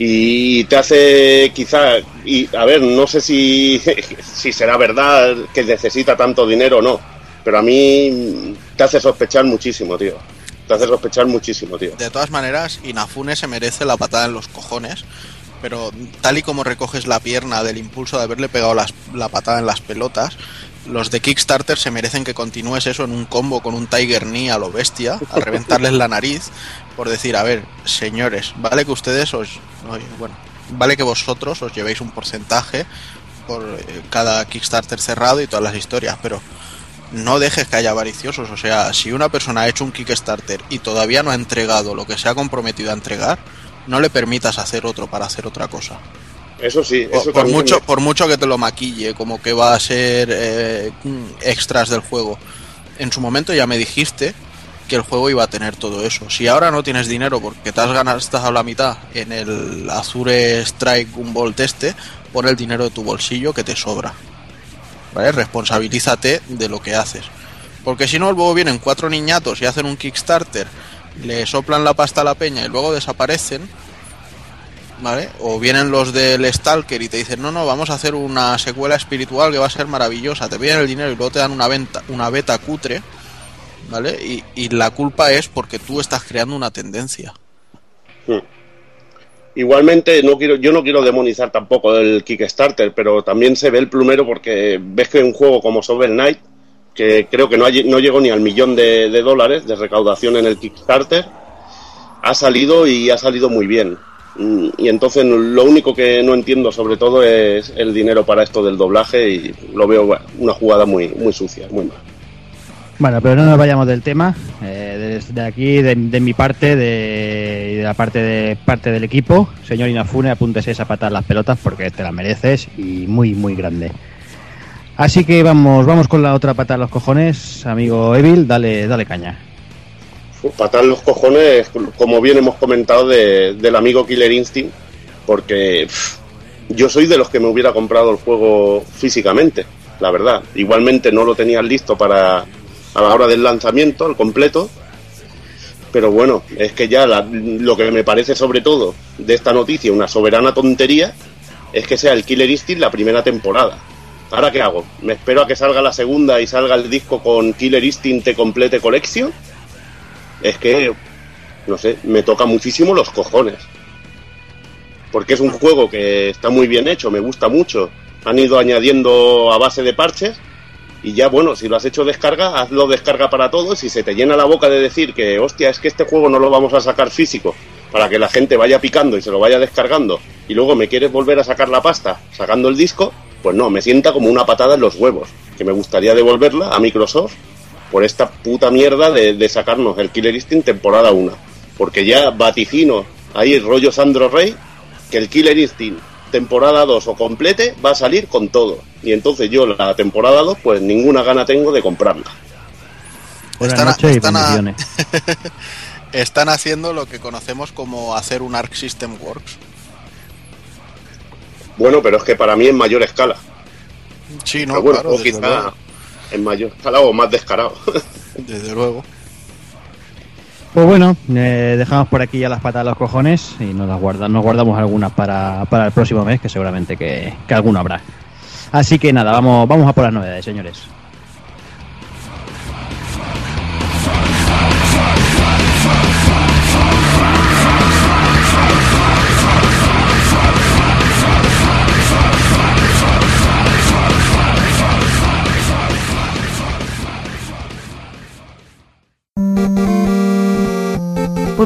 Y te hace quizá, y a ver, no sé si, si será verdad que necesita tanto dinero o no, pero a mí te hace sospechar muchísimo, tío. Te hace sospechar muchísimo, tío. De todas maneras, Inafune se merece la patada en los cojones, pero tal y como recoges la pierna del impulso de haberle pegado las- la patada en las pelotas, los de Kickstarter se merecen que continúes eso en un combo con un Tiger Knee a lo bestia, a reventarles la nariz, por decir, a ver, señores, vale que ustedes os... Bueno, vale que vosotros os llevéis un porcentaje por eh, cada Kickstarter cerrado y todas las historias, pero no dejes que haya avariciosos. O sea, si una persona ha hecho un Kickstarter y todavía no ha entregado lo que se ha comprometido a entregar, no le permitas hacer otro para hacer otra cosa. Eso sí, Por, eso por mucho, por mucho que te lo maquille, como que va a ser eh, extras del juego. En su momento ya me dijiste que el juego iba a tener todo eso. Si ahora no tienes dinero porque te has gastado la mitad en el Azure Strike Gunvolt este, pon el dinero de tu bolsillo que te sobra. ¿Vale? Responsabilízate de lo que haces. Porque si no, luego vienen cuatro niñatos y hacen un Kickstarter, le soplan la pasta a la peña y luego desaparecen. ¿Vale? O vienen los del Stalker y te dicen, no, no, vamos a hacer una secuela espiritual que va a ser maravillosa. Te piden el dinero y luego te dan una, venta, una beta cutre. ¿Vale? Y, la culpa es porque tú estás creando una tendencia. Hmm. Igualmente, no quiero, yo no quiero demonizar tampoco el Kickstarter, pero también se ve el plumero porque ves que un juego como Sovel Knight, que creo que no, no llegó ni al millón de dólares de recaudación en el Kickstarter, ha salido y ha salido muy bien. Mm, Y entonces lo único que no entiendo sobre todo es el dinero para esto del doblaje y lo veo una jugada muy, muy sucia, muy mal. Bueno, pero no nos vayamos del tema. Eh, desde aquí, de, mi parte, de, de la parte de parte del equipo, señor Inafune, apúntese esa patada las pelotas porque te la mereces y muy, muy grande. Así que vamos, vamos con la otra patada en los cojones, amigo Evil, dale, dale caña. Patar los cojones, como bien hemos comentado, de- del amigo Killer Instinct, porque yo soy de los que me hubiera comprado el juego físicamente, la verdad. Igualmente no lo tenía listo para a la hora del lanzamiento, al completo. Pero bueno, es que ya lo que me parece sobre todo de esta noticia, una soberana tontería, es que sea el Killer Instinct la primera temporada. ¿Ahora qué hago? ¿Me espero a que salga la segunda y salga el disco con Killer Instinct The Complete Collection? Es que, no sé, me toca muchísimo los cojones. Porque es un juego que está muy bien hecho, me gusta mucho. Han ido añadiendo a base de parches y ya, bueno, si lo has hecho descarga, hazlo descarga para todos y se te llena la boca de decir que, hostia, es que este juego no lo vamos a sacar físico para que la gente vaya picando y se lo vaya descargando y luego me quieres volver a sacar la pasta sacando el disco, pues no, me sienta como una patada en los huevos, que me gustaría devolverla a Microsoft por esta puta mierda de, de sacarnos el Killer Instinct temporada 1. Porque ya vaticino ahí rollo Sandro Rey que el Killer Instinct temporada 2 o complete va a salir con todo. Y entonces yo la temporada 2 pues ninguna gana tengo de comprarla. Buenas Están- noches y están a- bendiciones. Están haciendo lo que conocemos como hacer un Arc System Works. Bueno, pero es que para mí en mayor escala. Sí, no, Pero bueno, claro, o quizá. En mayor escala o más descarado. Desde luego. Pues bueno, eh, dejamos por aquí ya las patas a los cojones y nos las guarda, nos guardamos algunas para, para el próximo mes, que seguramente que, que alguno habrá. Así que nada, vamos, vamos a por las novedades, señores.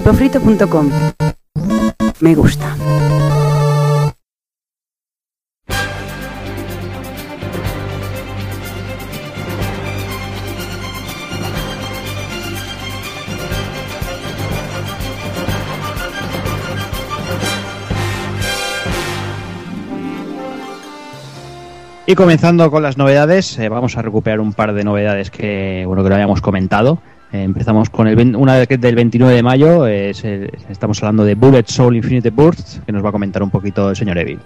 pulpofrito.com. Me gusta. Y comenzando con las novedades, eh, vamos a recuperar un par de novedades que bueno que lo habíamos comentado. Eh, empezamos con el, una del 29 de mayo, estamos hablando de Bullet Soul Infinite Burst, que nos va a comentar un poquito el señor Evil.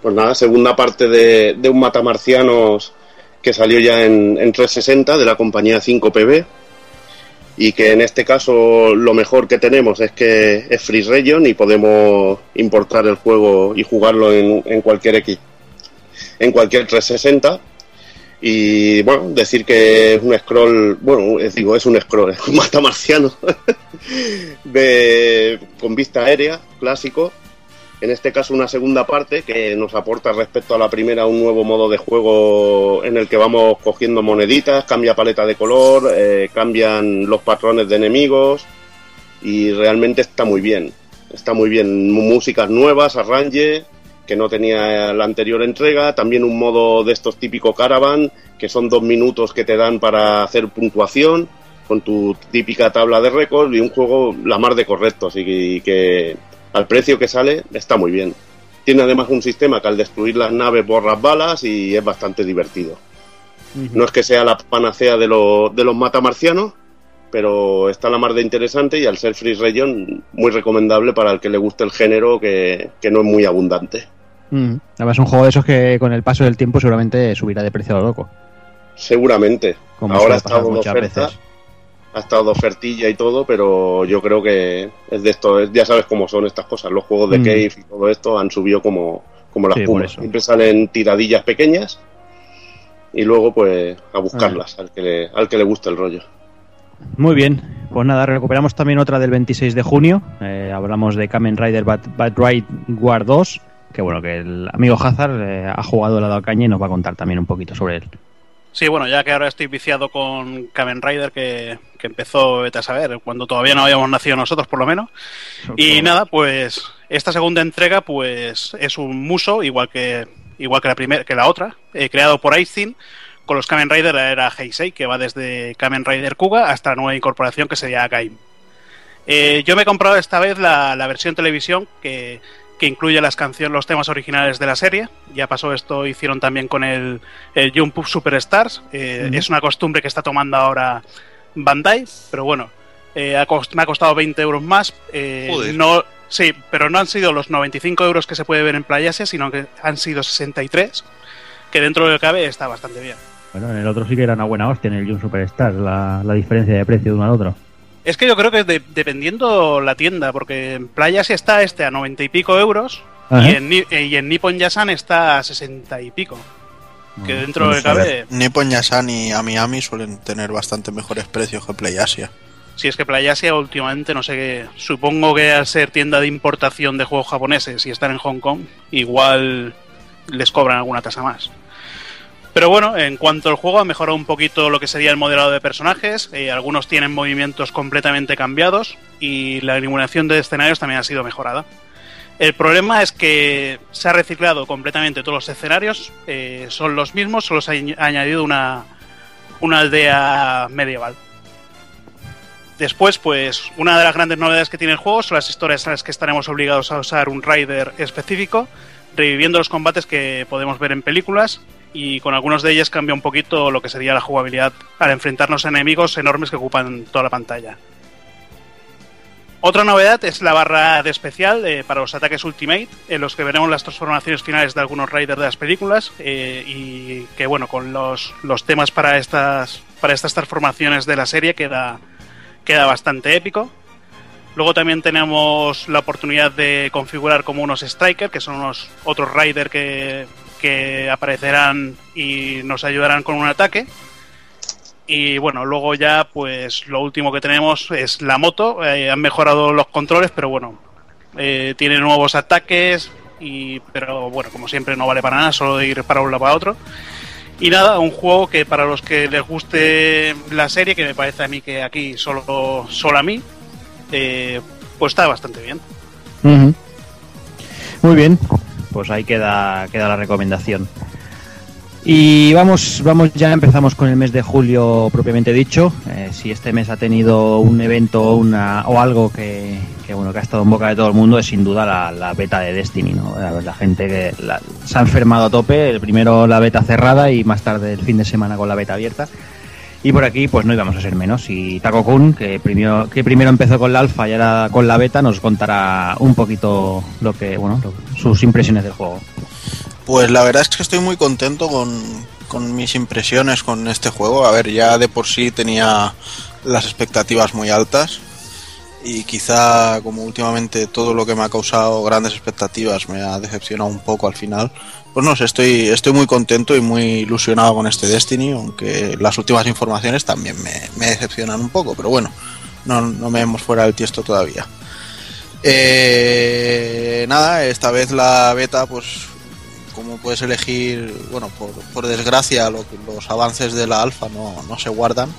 Pues nada, segunda parte de, de un Matamarcianos que salió ya en, en 360 de la compañía 5PB y que en este caso lo mejor que tenemos es que es Free Region y podemos importar el juego y jugarlo en, en cualquier X, en cualquier 360 y bueno, decir que es un scroll, bueno, digo, es un scroll, es un matamarciano de, con vista aérea, clásico, en este caso una segunda parte que nos aporta respecto a la primera un nuevo modo de juego en el que vamos cogiendo moneditas, cambia paleta de color, eh, cambian los patrones de enemigos y realmente está muy bien. Está muy bien, músicas nuevas, arrange que no tenía la anterior entrega, también un modo de estos típicos caravan que son dos minutos que te dan para hacer puntuación con tu típica tabla de récords y un juego la mar de correcto, así que, que al precio que sale está muy bien. Tiene además un sistema que al destruir las naves borras balas y es bastante divertido. No es que sea la panacea de, los de los matamarcianos, pero está la mar de interesante y al ser Free Region muy recomendable para el que le guste el género que, que no es muy abundante. Mm. Además, un juego de esos que con el paso del tiempo seguramente subirá de precio a lo loco. Seguramente. Como Ahora ha estado de muchas oferta, veces. ha estado de ofertilla y todo, pero yo creo que es de esto, es- ya sabes cómo son estas cosas. Los juegos de Mm. Cave y todo esto han subido como, como las Sí, pumas. Siempre salen tiradillas pequeñas y luego pues a buscarlas al que le, al que le guste el rollo. Muy bien, pues nada, recuperamos también otra del 26 de junio. Eh, hablamos de Kamen Rider Bad, Bad Ride War 2, que bueno, que el amigo Hazard eh, ha jugado la dado caña y nos va a contar también un poquito sobre él. Sí, bueno, ya que ahora estoy viciado con Kamen Rider, que, que empezó, vete a saber, cuando todavía no habíamos nacido nosotros, por lo menos. Y nada, pues esta segunda entrega, pues es un muso, igual que igual que la primera, que la otra, eh, creado por Aizen, con los Kamen Rider era Heisei, que va desde Kamen Rider Kuga hasta la nueva incorporación que sería Gaim. Eh, yo me he comprado esta vez la, la versión televisión que, que incluye las canciones, los temas originales de la serie. Ya pasó esto, hicieron también con el, el Jump Up Superstars. Eh. Es una costumbre que está tomando ahora Bandai, pero bueno, eh, ha cost- me ha costado 20 euros más. eh, Joder. no, sí, pero no han sido los 95 euros que se puede ver en Playasia, sino que han sido 63, que dentro de lo que cabe está bastante bien. Bueno, en el otro sí que era una buena hostia, en el Jun Superstar, la, la diferencia de precio de uno al otro. Es que yo creo que de- dependiendo la tienda, porque en Playasia está este a 90 y pico euros y en, eh, y en Nippon Yasan está a 60 y pico. Que dentro de lo que cabe, Nippon Yasan y Amiami suelen tener bastante mejores precios que PlayAsia. Si es que Playasia últimamente, no sé qué, supongo que al ser tienda de importación de juegos japoneses y estar en Hong Kong, igual les cobran alguna tasa más. Pero bueno, en cuanto al juego ha mejorado un poquito lo que sería el modelado de personajes, eh, algunos tienen movimientos completamente cambiados y la eliminación de escenarios también ha sido mejorada. El problema es que se ha reciclado completamente todos los escenarios, eh, son los mismos, solo se ha añadido una, una aldea medieval. Después, pues, una de las grandes novedades que tiene el juego son las historias en las que estaremos obligados a usar un rider específico, reviviendo los combates que podemos ver en películas y con algunos de ellas cambia un poquito lo que sería la jugabilidad al enfrentarnos a enemigos enormes que ocupan toda la pantalla. Otra novedad es la barra de especial eh, para los ataques Ultimate, en los que veremos las transformaciones finales de algunos Raiders de las películas eh, y que bueno, con los, los, temas para estas, para estas transformaciones de la serie queda, queda bastante épico. Luego también tenemos la oportunidad de configurar como unos Striker, que son unos otros Raiders que, que aparecerán y nos ayudarán con un ataque. Y bueno, luego ya, pues lo último que tenemos es la moto. Eh, han mejorado los controles, pero bueno, eh, tiene nuevos ataques. Y, pero bueno, como siempre, no vale para nada, solo ir para un lado para otro. Y nada, un juego que para los que les guste la serie, que me parece a mí que aquí solo, solo a mí, eh, pues está bastante bien. Muy bien, pues ahí queda, queda la recomendación. Y vamos, vamos ya empezamos con el mes de julio propiamente dicho. Eh, si este mes ha tenido un evento una, o algo que, bueno que ha estado en boca de todo el mundo es sin duda la, beta de Destiny, ¿no? La, gente que se ha enfermado a tope. El primero la beta cerrada y más tarde el fin de semana con la beta abierta. Y por aquí, pues no íbamos a ser menos. Y Taco Kun, que primero, que primero empezó con la alfa y ahora con la beta, nos contará un poquito lo que, bueno, sus impresiones del juego. Pues la verdad es que estoy muy contento con, mis impresiones con este juego. A ver, ya de por sí tenía las expectativas muy altas y quizá como últimamente todo lo que me ha causado grandes expectativas me ha decepcionado un poco al final. Pues no estoy, estoy muy contento y muy ilusionado con este Destiny, aunque las últimas informaciones también me, decepcionan un poco, pero bueno, no, no me vemos fuera del tiesto todavía. Eh, nada, esta vez la beta pues como puedes elegir, bueno, por, desgracia los avances de la alfa no, se guardan.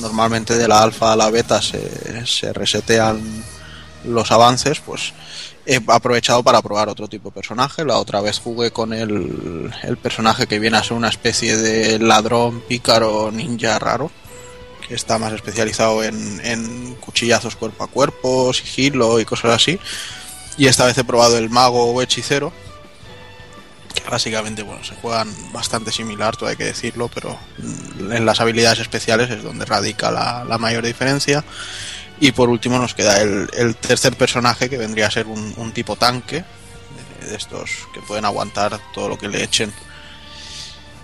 Normalmente de la alfa a la beta se, resetean los avances, pues he aprovechado para probar otro tipo de personaje. La otra vez jugué con el, el personaje que viene a ser una especie de ladrón, pícaro, ninja raro, que está más especializado en, en cuchillazos cuerpo a cuerpo, sigilo y cosas así. Y esta vez he probado el mago o hechicero, básicamente bueno se juegan bastante similar todo hay que decirlo pero en las habilidades especiales es donde radica la, mayor diferencia y por último nos queda el, tercer personaje que vendría a ser un, tipo tanque de, estos que pueden aguantar todo lo que le echen.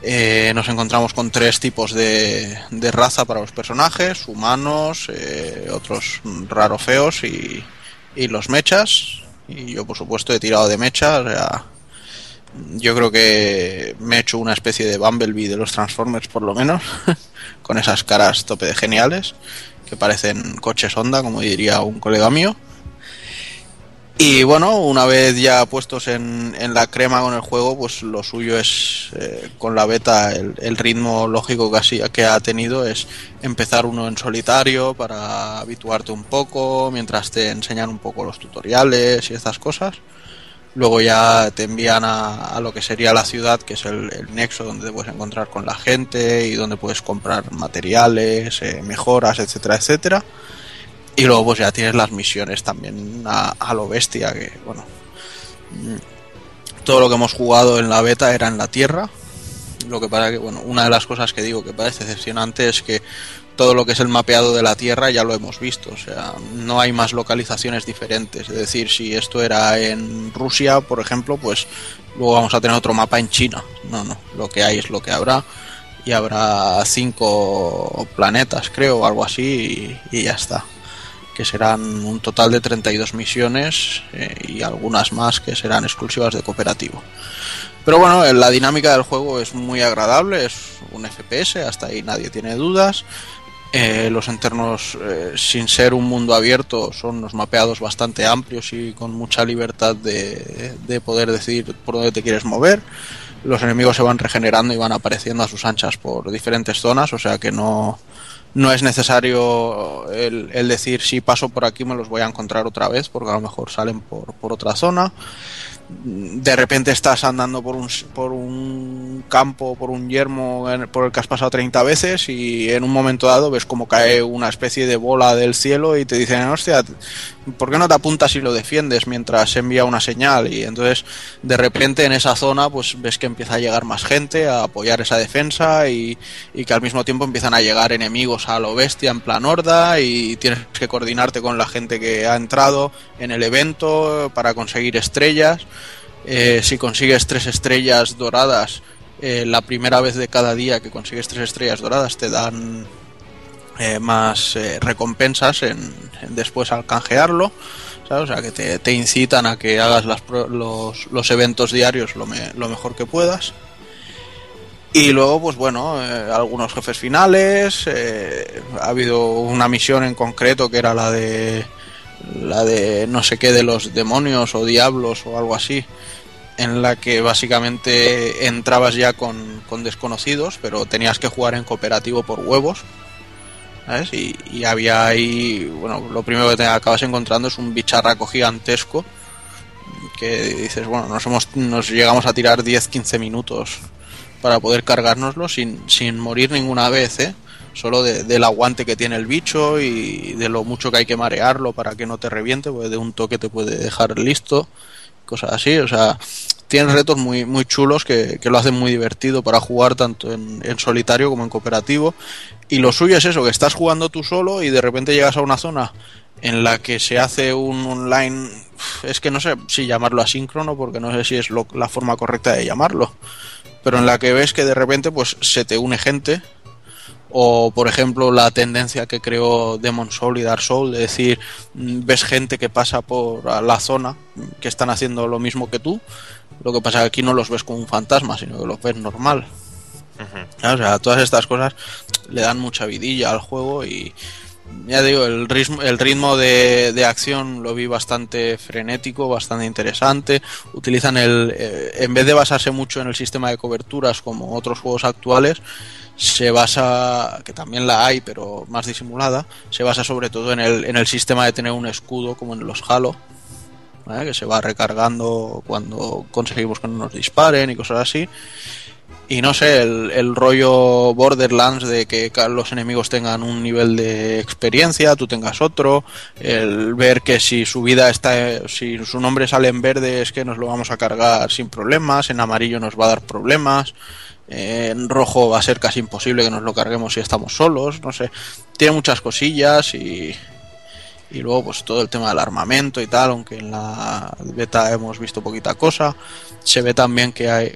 Eh, nos encontramos con tres tipos de, raza para los personajes humanos eh, otros raro feos y, y los mechas. Y yo por supuesto he tirado de mechas yo creo que me he hecho una especie de Bumblebee de los Transformers por lo menos, con esas caras tope de geniales, que parecen coches Honda, como diría un colega mío. Y bueno, una vez ya puestos en, la crema con el juego, pues lo suyo es, eh, con la beta, el, ritmo lógico que, que ha tenido es empezar uno en solitario para habituarte un poco, mientras te enseñan un poco los tutoriales y estas cosas Luego ya te envían a, lo que sería la ciudad, que es el, nexo donde te puedes encontrar con la gente y donde puedes comprar materiales, eh, mejoras, etcétera, etcétera. Y luego pues ya tienes las misiones también a, lo bestia, que bueno, mm, todo lo que hemos jugado en la beta era en la Tierra. Lo que pasa que, bueno, una de las cosas que digo que parece decepcionante es que todo lo que es el mapeado de la Tierra ya lo hemos visto, o sea, no hay más localizaciones diferentes. Es decir, si esto era en Rusia, por ejemplo, pues luego vamos a tener otro mapa en China. No, no, lo que hay es lo que habrá y habrá cinco planetas, creo, o algo así, y, ya está. Que serán un total de 32 misiones eh, y algunas más que serán exclusivas de cooperativo. Pero bueno, la dinámica del juego es muy agradable, es un FPS, hasta ahí nadie tiene dudas Eh, los entornos, eh, sin ser un mundo abierto, son unos mapeados bastante amplios y con mucha libertad de, de poder decidir por dónde te quieres mover. Los enemigos se van regenerando y van apareciendo a sus anchas por diferentes zonas, o sea que no, no es necesario el, el decir si paso por aquí me los voy a encontrar otra vez, porque a lo mejor salen por, por otra zona de repente estás andando por un, por un campo, por un yermo por el que has pasado 30 veces y en un momento dado ves como cae una especie de bola del cielo y te dicen, hostia, ¿por qué no te apuntas y lo defiendes mientras envía una señal? Y entonces de repente en esa zona pues ves que empieza a llegar más gente a apoyar esa defensa y, y que al mismo tiempo empiezan a llegar enemigos a lo bestia en plan horda y tienes que coordinarte con la gente que ha entrado en el evento para conseguir estrellas. Eh, si consigues tres estrellas doradas, eh, la primera vez de cada día que consigues tres estrellas doradas te dan eh, más recompensas en, después al canjearlo. O sea, que te, te incitan a que hagas los, los eventos diarios lo, lo mejor que puedas. Y luego, pues bueno, algunos jefes finales. ha habido una misión en concreto que era la de la de no sé qué de los demonios o diablos o algo así, en la que básicamente entrabas ya con, con desconocidos, pero tenías que jugar en cooperativo por huevos. Y, y había ahí, bueno, lo primero que te acabas encontrando es un bicharraco gigantesco que dices, bueno, nos, hemos, nos llegamos a tirar 10-15 minutos para poder cargárnoslo sin, sin morir ninguna vez, ¿eh? Solo de- del aguante que tiene el bicho y de lo mucho que hay que marearlo para que no te reviente, porque de un toque te puede dejar listo, cosas así, o sea, tiene retos muy, muy chulos que, que lo hacen muy divertido para jugar tanto en, en solitario como en cooperativo. Y lo suyo es eso, que estás jugando tú solo y de repente llegas a una zona en la que se hace un online, es que no sé si llamarlo asíncrono, porque no sé si es lo- la forma correcta de llamarlo, pero en la que ves que de repente pues se te une gente, o por ejemplo la tendencia que creó Demon Soul y Dark Soul de decir mm, ves gente que pasa por la zona mm, que están haciendo lo mismo que tú lo que pasa es que aquí no los ves como un fantasma sino que los ves normal. O sea todas estas cosas le dan mucha vidilla al juego y ya digo el ritmo el ritmo de, de acción lo vi bastante frenético bastante interesante. Utilizan el eh, en vez de basarse mucho en el sistema de coberturas como otros juegos actuales se basa, que también la hay, pero más disimulada, se basa sobre todo en el, en el sistema de tener un escudo como en los Halo, que se va recargando cuando conseguimos que no nos disparen y cosas así. Y no sé, el, el rollo Borderlands de que los enemigos tengan un nivel de experiencia, tú tengas otro, el ver que si su vida está, si su nombre sale en verde es que nos lo vamos a cargar sin problemas, en amarillo nos va a dar problemas, en rojo va a ser casi imposible que nos lo carguemos si estamos solos, no sé, tiene muchas cosillas y, y luego pues todo el tema del armamento y tal, aunque en la beta hemos visto poquita cosa, se ve también que hay...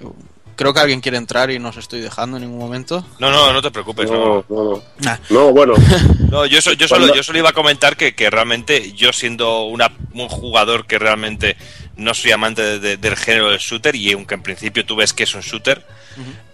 Creo que alguien quiere entrar y no os estoy dejando en ningún momento. No, no, no te preocupes. no. No, no, no. Nah. No, bueno, No, yo, so- yo, solo, yo solo iba a comentar que, que realmente yo siendo una, un jugador que realmente no soy amante de- de- del género del shooter y aunque en principio tú ves que es un shooter,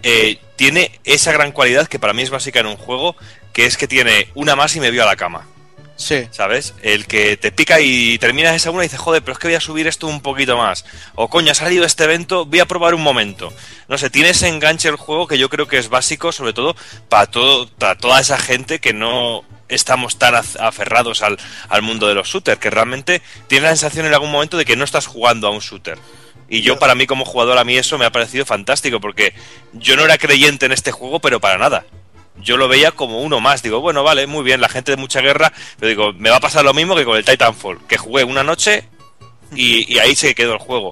eh, tiene esa gran cualidad que para mí es básica en un juego, que es que tiene una más y me vio a la cama. Sí, ¿Sabes? El que te pica y terminas esa una y dices, joder, pero es que voy a subir esto un poquito más. O coño, ha salido este evento, voy a probar un momento. No sé, tiene ese enganche el juego que yo creo que es básico, sobre todo para, todo, para toda esa gente que no estamos tan af- aferrados al, al mundo de los shooters, que realmente tiene la sensación en algún momento de que no estás jugando a un shooter. Y yo, para mí, como jugador, a mí eso me ha parecido fantástico, porque yo no era creyente en este juego, pero para nada yo lo veía como uno más. Digo, bueno, vale, muy bien, la gente de mucha guerra, pero digo, me va a pasar lo mismo que con el Titanfall, que jugué una noche y, ahí se quedó el juego.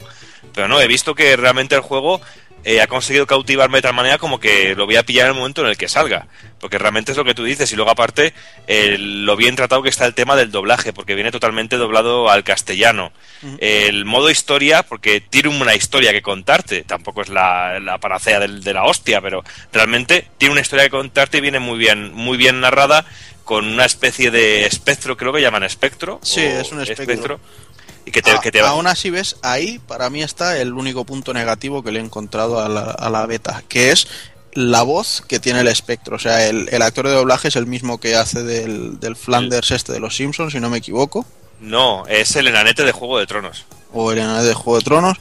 Pero no, he visto que realmente el juego eh, ha conseguido cautivarme de tal manera como que lo voy a pillar en el momento en el que salga. Porque realmente es lo que tú dices. Y luego aparte, eh, lo bien tratado que está el tema del doblaje, porque viene totalmente doblado al castellano. El modo historia, porque tiene una historia que contarte. Tampoco es la, la panacea del- de la hostia, pero realmente tiene una historia que contarte y viene muy bien, muy bien narrada con una especie de espectro, creo que llaman espectro. Sí, es un espectro. y que te, A- que te va- Aún así, ves, ahí para mí está el único punto negativo que le he encontrado a la, a la beta, que es la voz que tiene el espectro. O sea, el, el actor de doblaje es el mismo que hace del, del Flanders este de los Simpsons, si no me equivoco. No, es el enanete de Juego de Tronos. O el enanete de Juego de Tronos.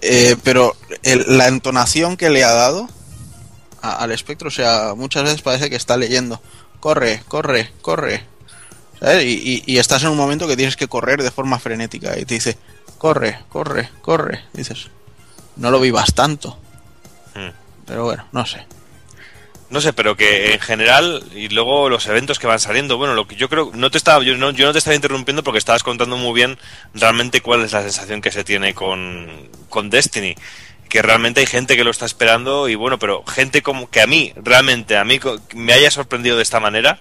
Eh, pero el- la entonación que le ha dado a- al espectro, o sea, muchas veces parece que está leyendo. Corre, corre, corre. ¿Sabes? Y, y- y estás en un momento que tienes que correr de forma frenética y te dice, corre, corre, corre. Y dices, no lo vivas tanto. Hmm. Pero bueno, no sé. No sé, pero que en general, y luego los eventos que van saliendo, bueno, lo que yo creo, no te estaba, yo no, yo no te estaba interrumpiendo porque estabas contando muy bien realmente cuál es la sensación que se tiene con, con Destiny. Que realmente hay gente que lo está esperando y bueno, pero gente como que a mí, realmente, a mí me haya sorprendido de esta manera,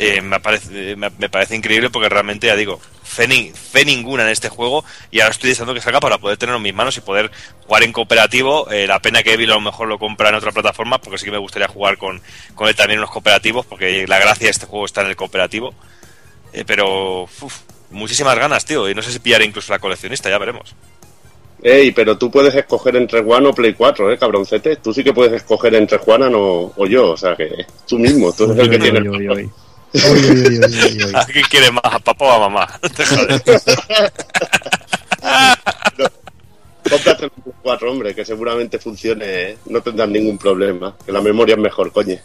eh, me, parece, me parece increíble porque realmente, ya digo, fe, ni- fe ninguna en este juego y ahora estoy deseando que salga para poder tenerlo en mis manos y poder jugar en cooperativo. Eh, la pena que Evil a lo mejor lo compra en otra plataforma porque sí que me gustaría jugar con, con él también en los cooperativos porque la gracia de este juego está en el cooperativo. Eh, pero uf, muchísimas ganas, tío, y no sé si pillaré incluso la coleccionista, ya veremos. Ey, pero tú puedes escoger entre One o Play 4, ¿eh, cabroncete? Tú sí que puedes escoger entre Juanan o, o yo, o sea que tú mismo, tú eres el que tiene ¿A quién quiere más, a papá o a mamá? Te jodes. Cómprate el Play 4, hombre, que seguramente funcione, ¿eh? no tendrás ningún problema, que la memoria es mejor, coño.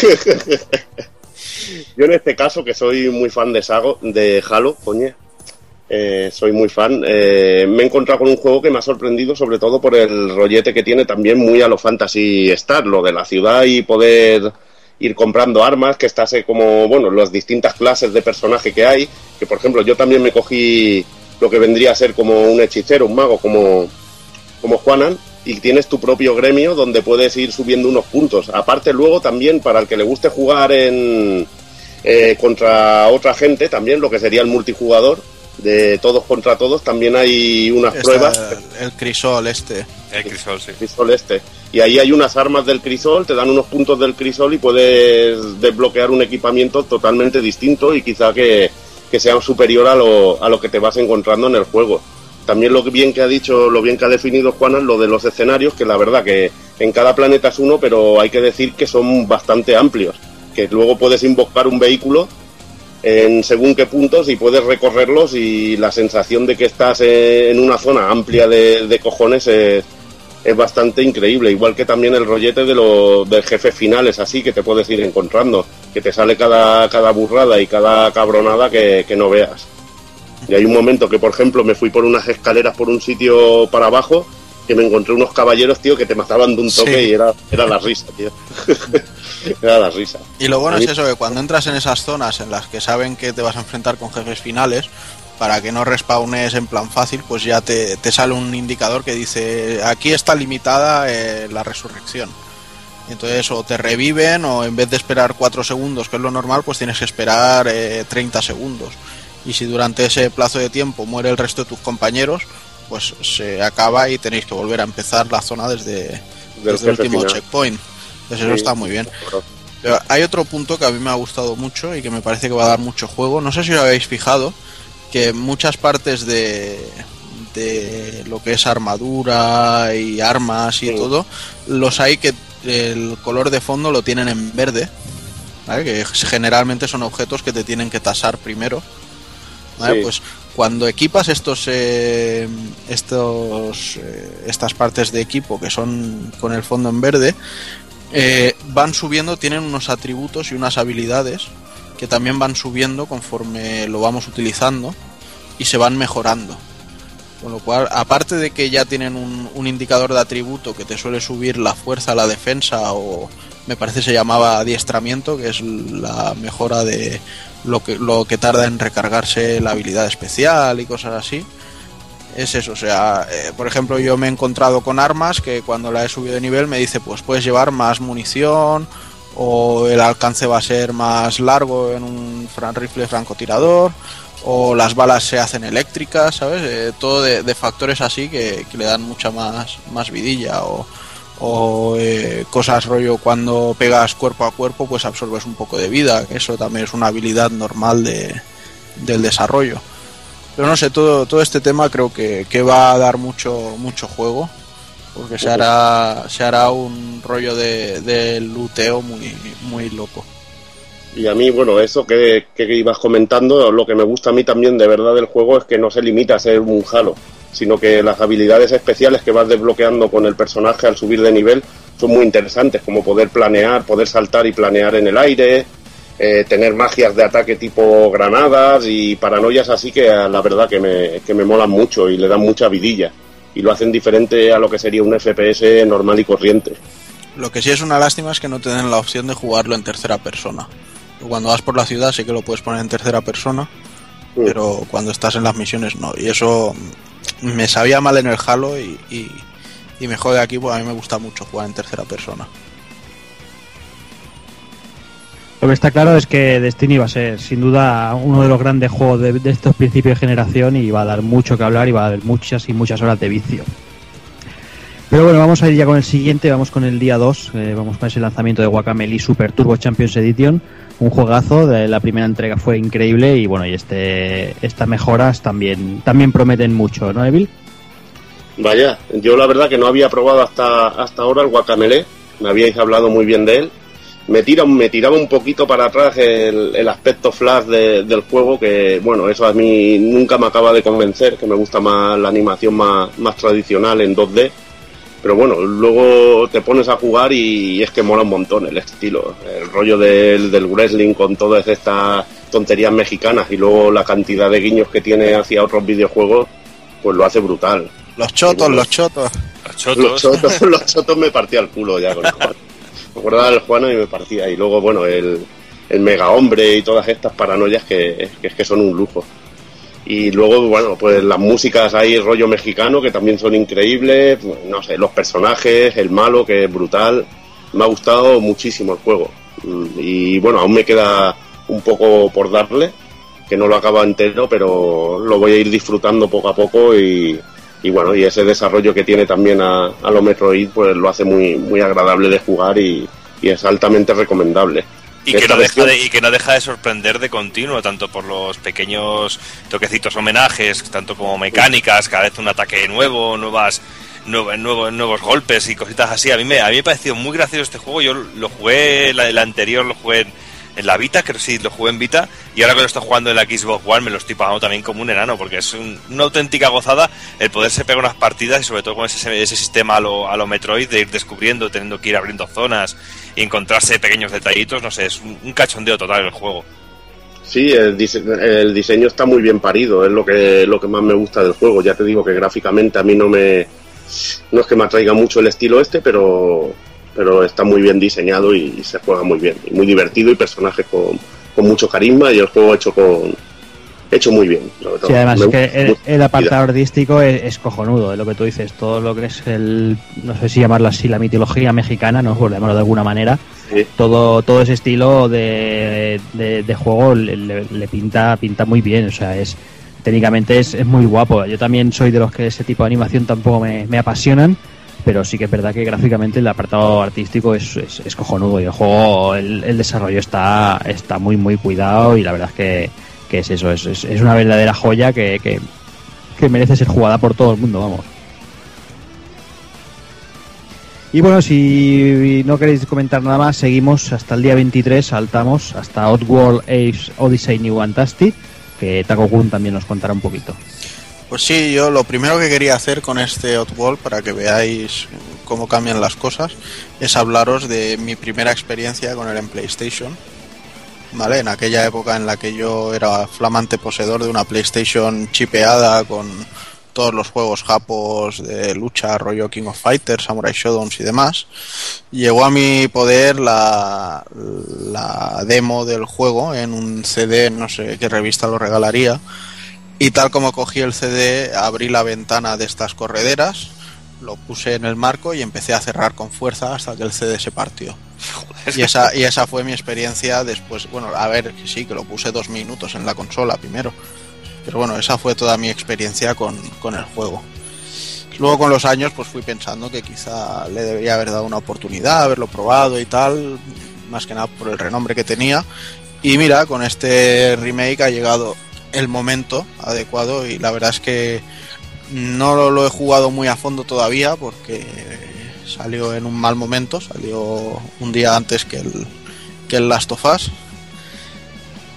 Yo en este caso, que soy muy fan de Sago, de Halo, coño, eh, soy muy fan, eh, me he encontrado con un juego que me ha sorprendido, sobre todo por el rollete que tiene también muy a lo Fantasy Star, lo de la ciudad y poder ir comprando armas, que estás eh, como, bueno, las distintas clases de personaje que hay, que por ejemplo yo también me cogí lo que vendría a ser como un hechicero, un mago, como, como Juanan, y tienes tu propio gremio donde puedes ir subiendo unos puntos. Aparte luego también para el que le guste jugar en eh, contra otra gente, también lo que sería el multijugador de todos contra todos, también hay unas Está pruebas el, el crisol este. El crisol, sí. crisol este. Y ahí hay unas armas del crisol, te dan unos puntos del crisol y puedes desbloquear un equipamiento totalmente distinto y quizá que, que sea superior a lo, a lo que te vas encontrando en el juego. También lo bien que ha dicho, lo bien que ha definido Juanan, lo de los escenarios, que la verdad que en cada planeta es uno, pero hay que decir que son bastante amplios. Que luego puedes invocar un vehículo en según qué puntos y puedes recorrerlos y la sensación de que estás eh, en una zona amplia de, cojones es, es bastante increíble. Igual que también el rollete de los de jefes finales, así que te puedes ir encontrando, que te sale cada, cada burrada y cada cabronada que, que no veas. Y hay un momento que, por ejemplo, me fui por unas escaleras por un sitio para abajo que me encontré unos caballeros, tío, que te mataban de un toque Sí. y era, era la risa, tío. era la risa. Y lo bueno es eso, que cuando entras en esas zonas en las que saben que te vas a enfrentar con jefes finales, para que no respawnes en plan fácil, pues ya te, te sale un indicador que dice, aquí está limitada eh, la resurrección. Entonces o te reviven o en vez de esperar 4 segundos, que es lo normal, pues tienes que esperar eh, 30 segundos. Y si durante ese plazo de tiempo muere el resto de tus compañeros, pues se acaba y tenéis que volver a empezar la zona desde, desde el último final. checkpoint. Entonces eso Sí. está muy bien. Pero hay otro punto que a mí me ha gustado mucho y que me parece que va a dar mucho juego. No sé si os habéis fijado que muchas partes de, de lo que es armadura y armas y Sí. todo, los hay que el color de fondo lo tienen en verde. ¿vale? Que generalmente son objetos que te tienen que tasar primero. ¿Vale? Sí. Pues cuando equipas estos eh, estos eh, estas partes de equipo que son con el fondo en verde eh, van subiendo tienen unos atributos y unas habilidades que también van subiendo conforme lo vamos utilizando y se van mejorando con lo cual aparte de que ya tienen un, un indicador de atributo que te suele subir la fuerza la defensa o me parece se llamaba adiestramiento que es la mejora de lo que, lo que tarda en recargarse la habilidad especial y cosas así. Es eso, o sea, eh, por ejemplo, yo me he encontrado con armas que cuando la he subido de nivel me dice, pues puedes llevar más munición o el alcance va a ser más largo en un rifle francotirador o las balas se hacen eléctricas, ¿sabes? Eh, todo de, de factores así que, que le dan mucha más, más vidilla o, o eh, cosas rollo cuando pegas cuerpo a cuerpo pues absorbes un poco de vida, que eso también es una habilidad normal de, del desarrollo. Pero no sé, todo, todo este tema creo que, que va a dar mucho, mucho juego Porque se hará, se hará un rollo de, de luteo muy, muy loco. Y a mí, bueno, eso que, que ibas comentando, lo que me gusta a mí también de verdad del juego es que no se limita a ser un Halo, sino que las habilidades especiales que vas desbloqueando con el personaje al subir de nivel son muy interesantes, como poder planear, poder saltar y planear en el aire, eh, tener magias de ataque tipo granadas y paranoias así que la verdad que me, que me molan mucho y le dan mucha vidilla y lo hacen diferente a lo que sería un FPS normal y corriente. Lo que sí es una lástima es que no te den la opción de jugarlo en tercera persona. Cuando vas por la ciudad sí que lo puedes poner en tercera persona, Mm. pero cuando estás en las misiones no. Y eso me sabía mal en el Halo y, y, y me jode aquí porque a mí me gusta mucho jugar en tercera persona. Lo que está claro es que Destiny va a ser sin duda uno de los grandes juegos de, de estos principios de generación y va a dar mucho que hablar y va a dar muchas y muchas horas de vicio. Pero bueno, vamos a ir ya con el siguiente, vamos con el día 2, eh, vamos con ese lanzamiento de Guacamele Super Turbo Champions Edition, un juegazo, de la primera entrega fue increíble y bueno, y este estas mejoras también también prometen mucho, ¿no, Evil? Vaya, yo la verdad que no había probado hasta, hasta ahora el Guacamele, me habíais hablado muy bien de él. Me, tira, me tiraba un poquito para atrás el, aspecto flash de- del juego, que bueno, eso a mí nunca me acaba de convencer, que me gusta más la animación más, más tradicional en 2D. Pero bueno, luego te pones a jugar y es que mola un montón el estilo. El rollo del, del wrestling con todas estas tonterías mexicanas y luego la cantidad de guiños que tiene hacia otros videojuegos, pues lo hace brutal. Los chotos, los chotos. Los chotos. Los chotos, los chotos me partía el culo ya con el Juan. Me acordaba del Juana y me partía. Y luego, bueno, el, el mega hombre y todas estas paranoias que, que es que son un lujo. Y luego, bueno, pues las músicas ahí, rollo mexicano, que también son increíbles. No sé, los personajes, el malo, que es brutal. Me ha gustado muchísimo el juego. Mm, Y bueno, aún me queda un poco por darle, que no lo acaba entero, pero lo voy a ir disfrutando poco a poco y, bueno, y ese desarrollo que tiene también a, a lo Metroid, pues lo hace muy, muy agradable de jugar y es altamente recomendable. Y que, no deja de, y que no deja de sorprender de continuo, tanto por los pequeños toquecitos homenajes, tanto como mecánicas, cada vez un ataque nuevo, nuevas nuevo- nuevo- nuevos golpes y cositas así. A mí me, a mí me ha parecido muy gracioso este juego. Yo lo jugué, la, el anterior lo jugué en, en la Vita, creo que sí, lo jugué en Vita, y ahora que lo estoy jugando en la Xbox One me lo estoy pagando también como un enano, porque es un- una auténtica gozada el poderse pegar unas partidas y sobre todo con ese, ese sistema a lo, a lo Metroid de ir descubriendo, teniendo que ir abriendo zonas y encontrarse pequeños detallitos, no sé, es un, cachondeo total el juego. Sí, el, dise- el diseño está muy bien parido, es lo que, lo que más me gusta del juego. Ya te digo que gráficamente a mí no me. No es que me atraiga mucho el estilo este, pero, pero está muy bien diseñado y, y se juega muy bien. Y muy divertido y personajes con, con mucho carisma y el juego hecho con. Hecho muy bien. Sí, además es que el, el apartado artístico es, es cojonudo, de lo que tú dices, todo lo que es el, no sé si llamarlo así, la mitología mexicana, no por llamarlo de alguna manera, Sí. todo todo ese estilo de, de, de juego le, le- le pinta pinta muy bien, o sea, es técnicamente es, es muy guapo. Yo también soy de los que ese tipo de animación tampoco me, me apasionan, pero sí que es verdad que gráficamente el apartado artístico es, es, es cojonudo y el juego, el, el desarrollo está, está muy muy cuidado y la verdad es que, que es eso, es, es, una verdadera joya que, que, merece ser jugada por todo el mundo, vamos. Y bueno, si no queréis comentar nada más, seguimos hasta el día 23, saltamos hasta Oddworld Ace Odyssey New Fantastic, que Taco Kun también nos contará un poquito. Pues sí, yo lo primero que quería hacer con este Outworld, para que veáis cómo cambian las cosas, es hablaros de mi primera experiencia con él en PlayStation. ¿Vale? En aquella época en la que yo era flamante poseedor de una PlayStation chipeada con todos los juegos japos de lucha, rollo King of Fighters, Samurai Shodown y demás, llegó a mi poder la, la demo del juego en un CD, no sé qué revista lo regalaría, y tal como cogí el CD, abrí la ventana de estas correderas, lo puse en el marco y empecé a cerrar con fuerza hasta que el CD se partió. Y esa, y esa fue mi experiencia después. Bueno, a ver, que sí, que lo puse dos minutos en la consola primero. Pero bueno, esa fue toda mi experiencia con, con el juego. Luego con los años pues fui pensando que quizá le debería haber dado una oportunidad, haberlo probado y tal, más que nada por el renombre que tenía. Y mira, con este remake ha llegado el momento adecuado y la verdad es que No lo, lo he jugado muy a fondo todavía porque salió en un mal momento, salió un día antes que el, que el Last of Us.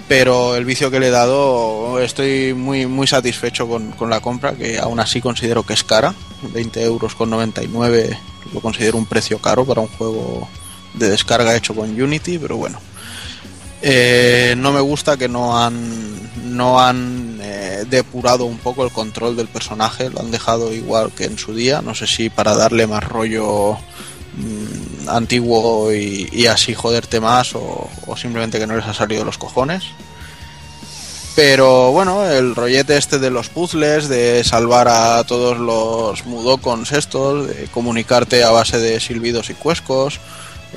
Pero el vicio que le he dado, estoy muy, muy satisfecho con, con la compra, que aún así considero que es cara. 20 euros con 99 lo considero un precio caro para un juego de descarga hecho con Unity, pero bueno. Eh, no me gusta que no han no han eh, depurado un poco el control del personaje, lo han dejado igual que en su día, no sé si para darle más rollo mm, antiguo y, así joderte más o, simplemente que no les ha salido los cojones. Pero bueno, el rollete este de los puzzles, de salvar a todos los mudokons estos, de comunicarte a base de silbidos y cuescos.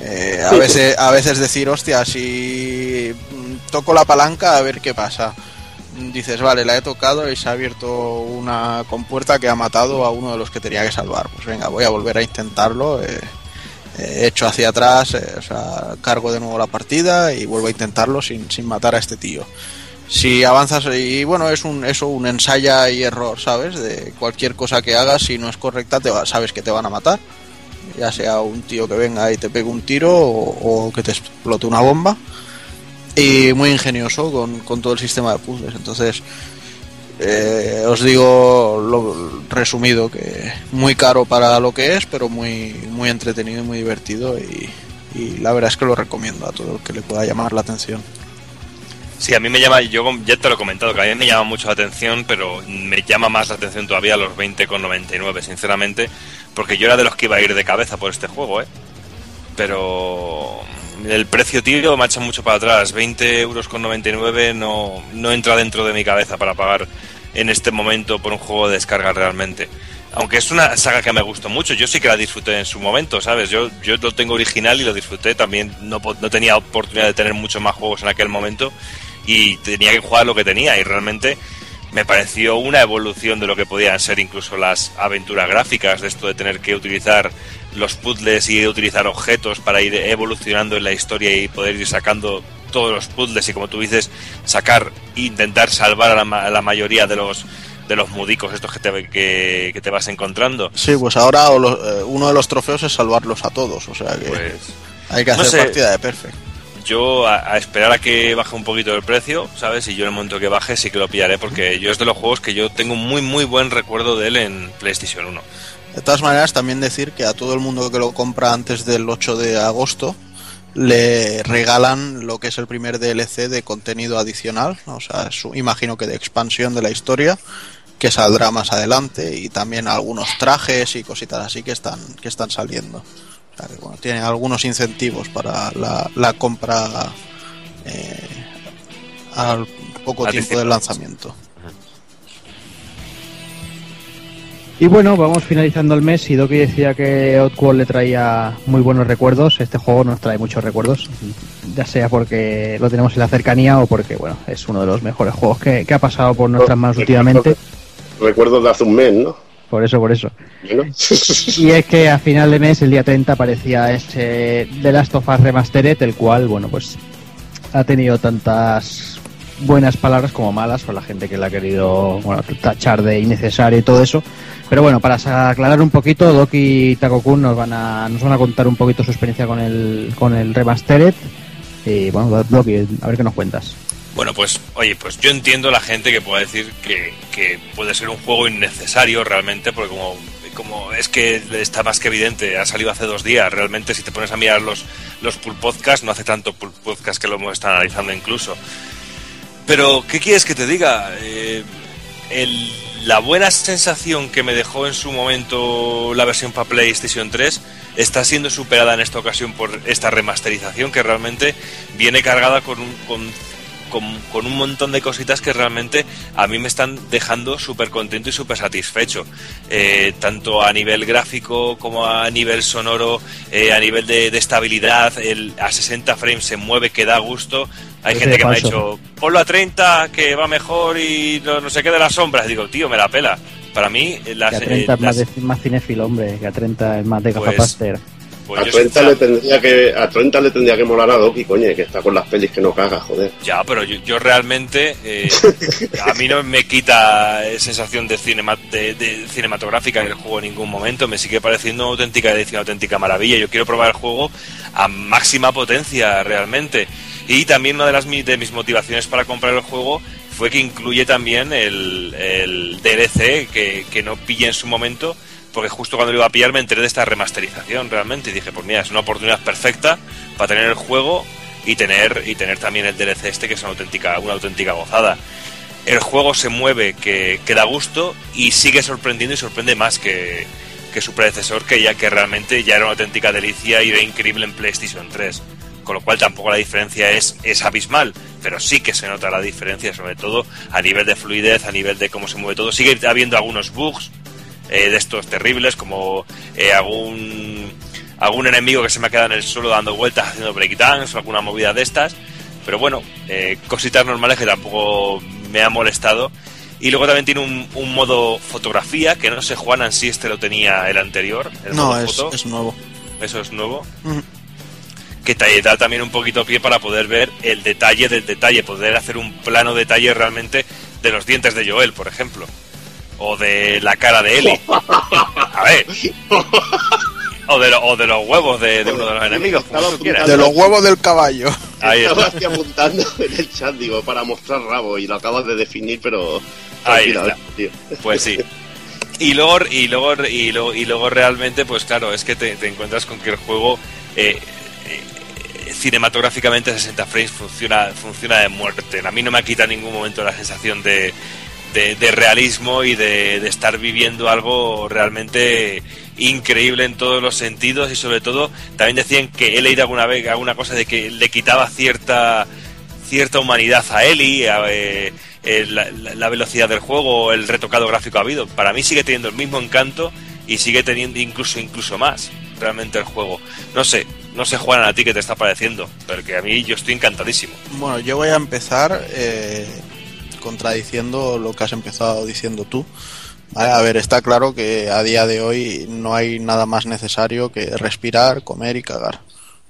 Eh, a, veces, a veces decir, hostia, si mm, toco la palanca a ver qué pasa. Dices, vale, la he tocado y se ha abierto una compuerta que ha matado a uno de los que tenía que salvar. Pues venga, voy a volver a intentarlo. eh, eh, echo hacia atrás, eh, o sea, cargo de nuevo la partida y vuelvo a intentarlo sin, sin matar a este tío si avanzas y bueno es un eso un ensaya y error sabes de cualquier cosa que hagas si no es correcta te va- sabes que te van a matar ya sea un tío que venga y te pegue un tiro o, que te explote una bomba. Y muy ingenioso con, con todo el sistema de puzzles. Entonces eh, os digo lo resumido que muy caro para lo que es pero muy muy entretenido y muy divertido. Y, la verdad es que lo recomiendo a todo el que le pueda llamar la atención. Sí, a mí me llama, yo ya te lo he comentado, que a mí me llama mucho la atención, pero me llama más la atención todavía los 20,99, sinceramente, porque yo era de los que iba a ir de cabeza por este juego, ¿eh? Pero el precio, tío, me ha hecho mucho para atrás. 20 euros con 99 no, no entra dentro de mi cabeza para pagar en este momento por un juego de descarga realmente. Aunque es una saga que me gustó mucho, yo sí que la disfruté en su momento, ¿sabes? Yo, yo lo tengo original y lo disfruté, también no, no tenía oportunidad de tener muchos más juegos en aquel momento y tenía que jugar lo que tenía y realmente me pareció una evolución de lo que podían ser incluso las aventuras gráficas, de esto de tener que utilizar los puzzles y utilizar objetos para ir evolucionando en la historia y poder ir sacando todos los puzzles y como tú dices, sacar e intentar salvar a la, a la mayoría de los de los mudicos estos que te, que, que te vas encontrando. Sí, pues ahora o eh, uno de los trofeos es salvarlos a todos, o sea que Pues hay que no hacer sé. partida de perfect. Yo a, esperar a que baje un poquito el precio, ¿sabes? Y yo en el momento que baje sí que lo pillaré porque yo es de los juegos que yo tengo un muy muy buen recuerdo de él en PlayStation 1. De todas maneras, también decir que a todo el mundo que lo compra antes del 8 de agosto le regalan lo que es el primer DLC de contenido adicional, o sea, su- imagino que de expansión de la historia que saldrá más adelante y también algunos trajes y cositas así que están que están saliendo. Bueno, tiene algunos incentivos para la, la compra eh, al poco tiempo del lanzamiento. Y bueno, vamos finalizando el mes y Doki decía que Outworld le traía muy buenos recuerdos. Este juego nos trae muchos recuerdos, ya sea porque lo tenemos en la cercanía o porque bueno es uno de los mejores juegos que, que ha pasado por nuestras manos últimamente. Recuerdo de hace un mes, ¿no? Por eso, por eso. Bueno. Y es que a final de mes, el día 30, aparecía ese The Last of Us Remastered, el cual, bueno, pues ha tenido tantas buenas palabras como malas por la gente que la ha querido bueno, tachar de innecesario y todo eso. Pero bueno, para aclarar un poquito, Doki y Takokun nos van a, nos van a contar un poquito su experiencia con el, con el Remastered. Y bueno, Doki, a ver qué nos cuentas. Bueno, pues oye, pues yo entiendo la gente que puede decir que, puede ser un juego innecesario realmente, porque como, como es que está más que evidente, ha salido hace dos días, realmente si te pones a mirar los, los pull podcast, no hace tanto pull podcast que lo hemos estado analizando incluso. Pero, ¿qué quieres que te diga? Eh, el- la buena sensación que me dejó en su momento la versión para PlayStation 3 está siendo superada en esta ocasión por esta remasterización que realmente viene cargada con un, con- con un montón de cositas que realmente a mí me están dejando súper contento y súper satisfecho. Eh, tanto a nivel gráfico como a nivel sonoro, eh, a nivel de, de estabilidad, el, a 60 frames se mueve que da gusto. Hay gente que me ha dicho, ponlo a 30 que va mejor y no, no sé qué de las sombras. Digo, tío, me la pela. Para mí, las, Que a 30 eh, es más, las- de- más cinéfilo, hombre, que a 30 es más de Pues. Pues a, yo 30 le tendría que, a 30 le tendría que molar a Doki, coño, que está con las pelis que no caga, joder. Ya, pero yo, yo realmente, eh, a mí no me quita sensación de, cinema, de, de cinematográfica el juego en ningún momento, me sigue pareciendo una auténtica edición, una auténtica maravilla. Yo quiero probar el juego a máxima potencia realmente. Y también una de, las, de mis motivaciones para comprar el juego fue que incluye también el, el DLC que, que no pillé en su momento, porque justo cuando lo iba a pillar me enteré de esta remasterización realmente y dije, pues mira, es una oportunidad perfecta para tener el juego y tener y tener también el DLC este que es una auténtica una auténtica gozada. El juego se mueve que, que da gusto y sigue sorprendiendo y sorprende más que, que su predecesor que ya que realmente ya era una auténtica delicia y era increíble en PlayStation 3. Con lo cual tampoco la diferencia es, es abismal, pero sí que se nota la diferencia, sobre todo a nivel de fluidez, a nivel de cómo se mueve todo. Sigue habiendo algunos bugs eh, de estos terribles, como eh, algún algún enemigo que se me ha quedado en el suelo dando vueltas haciendo breakdance o alguna movida de estas. Pero bueno, eh, cositas normales que tampoco me ha molestado. Y luego también tiene un, un modo fotografía, que no sé, Juan, si este lo tenía el anterior. El No, modo es, foto. es nuevo. Eso es nuevo. Que te da también un poquito pie para poder ver el detalle del detalle, poder hacer un plano detalle realmente de los dientes de Joel, por ejemplo. O de la cara de Ellie. A ver. O de, lo- o de los huevos de, de uno de los enemigos. De los huevos del caballo. Ahí Estaba está. apuntando en el chat, digo, para mostrar rabo, y lo acabas de definir, pero... Ahí está. tío. Pues sí. Y luego, y luego, y luego, y luego realmente, pues claro, es que te, te encuentras con que el juego eh, eh, cinematográficamente a 60 frames funciona, funciona de muerte. A mí no me quita en ningún momento la sensación de, de, de realismo y de, de estar viviendo algo realmente increíble en todos los sentidos y sobre todo también decían que he leído alguna vez alguna cosa de que le quitaba cierta cierta humanidad a Eli, eh, la, velocidad del juego, el retocado gráfico ha habido. Para mí sigue teniendo el mismo encanto y sigue teniendo incluso incluso más realmente el juego. No sé, no sé Juan a ti qué te está pareciendo, pero que a mí yo estoy encantadísimo. Bueno, yo voy a empezar eh, contradiciendo lo que has empezado diciendo tú. A ver, está claro que a día de hoy no hay nada más necesario que respirar, comer y cagar.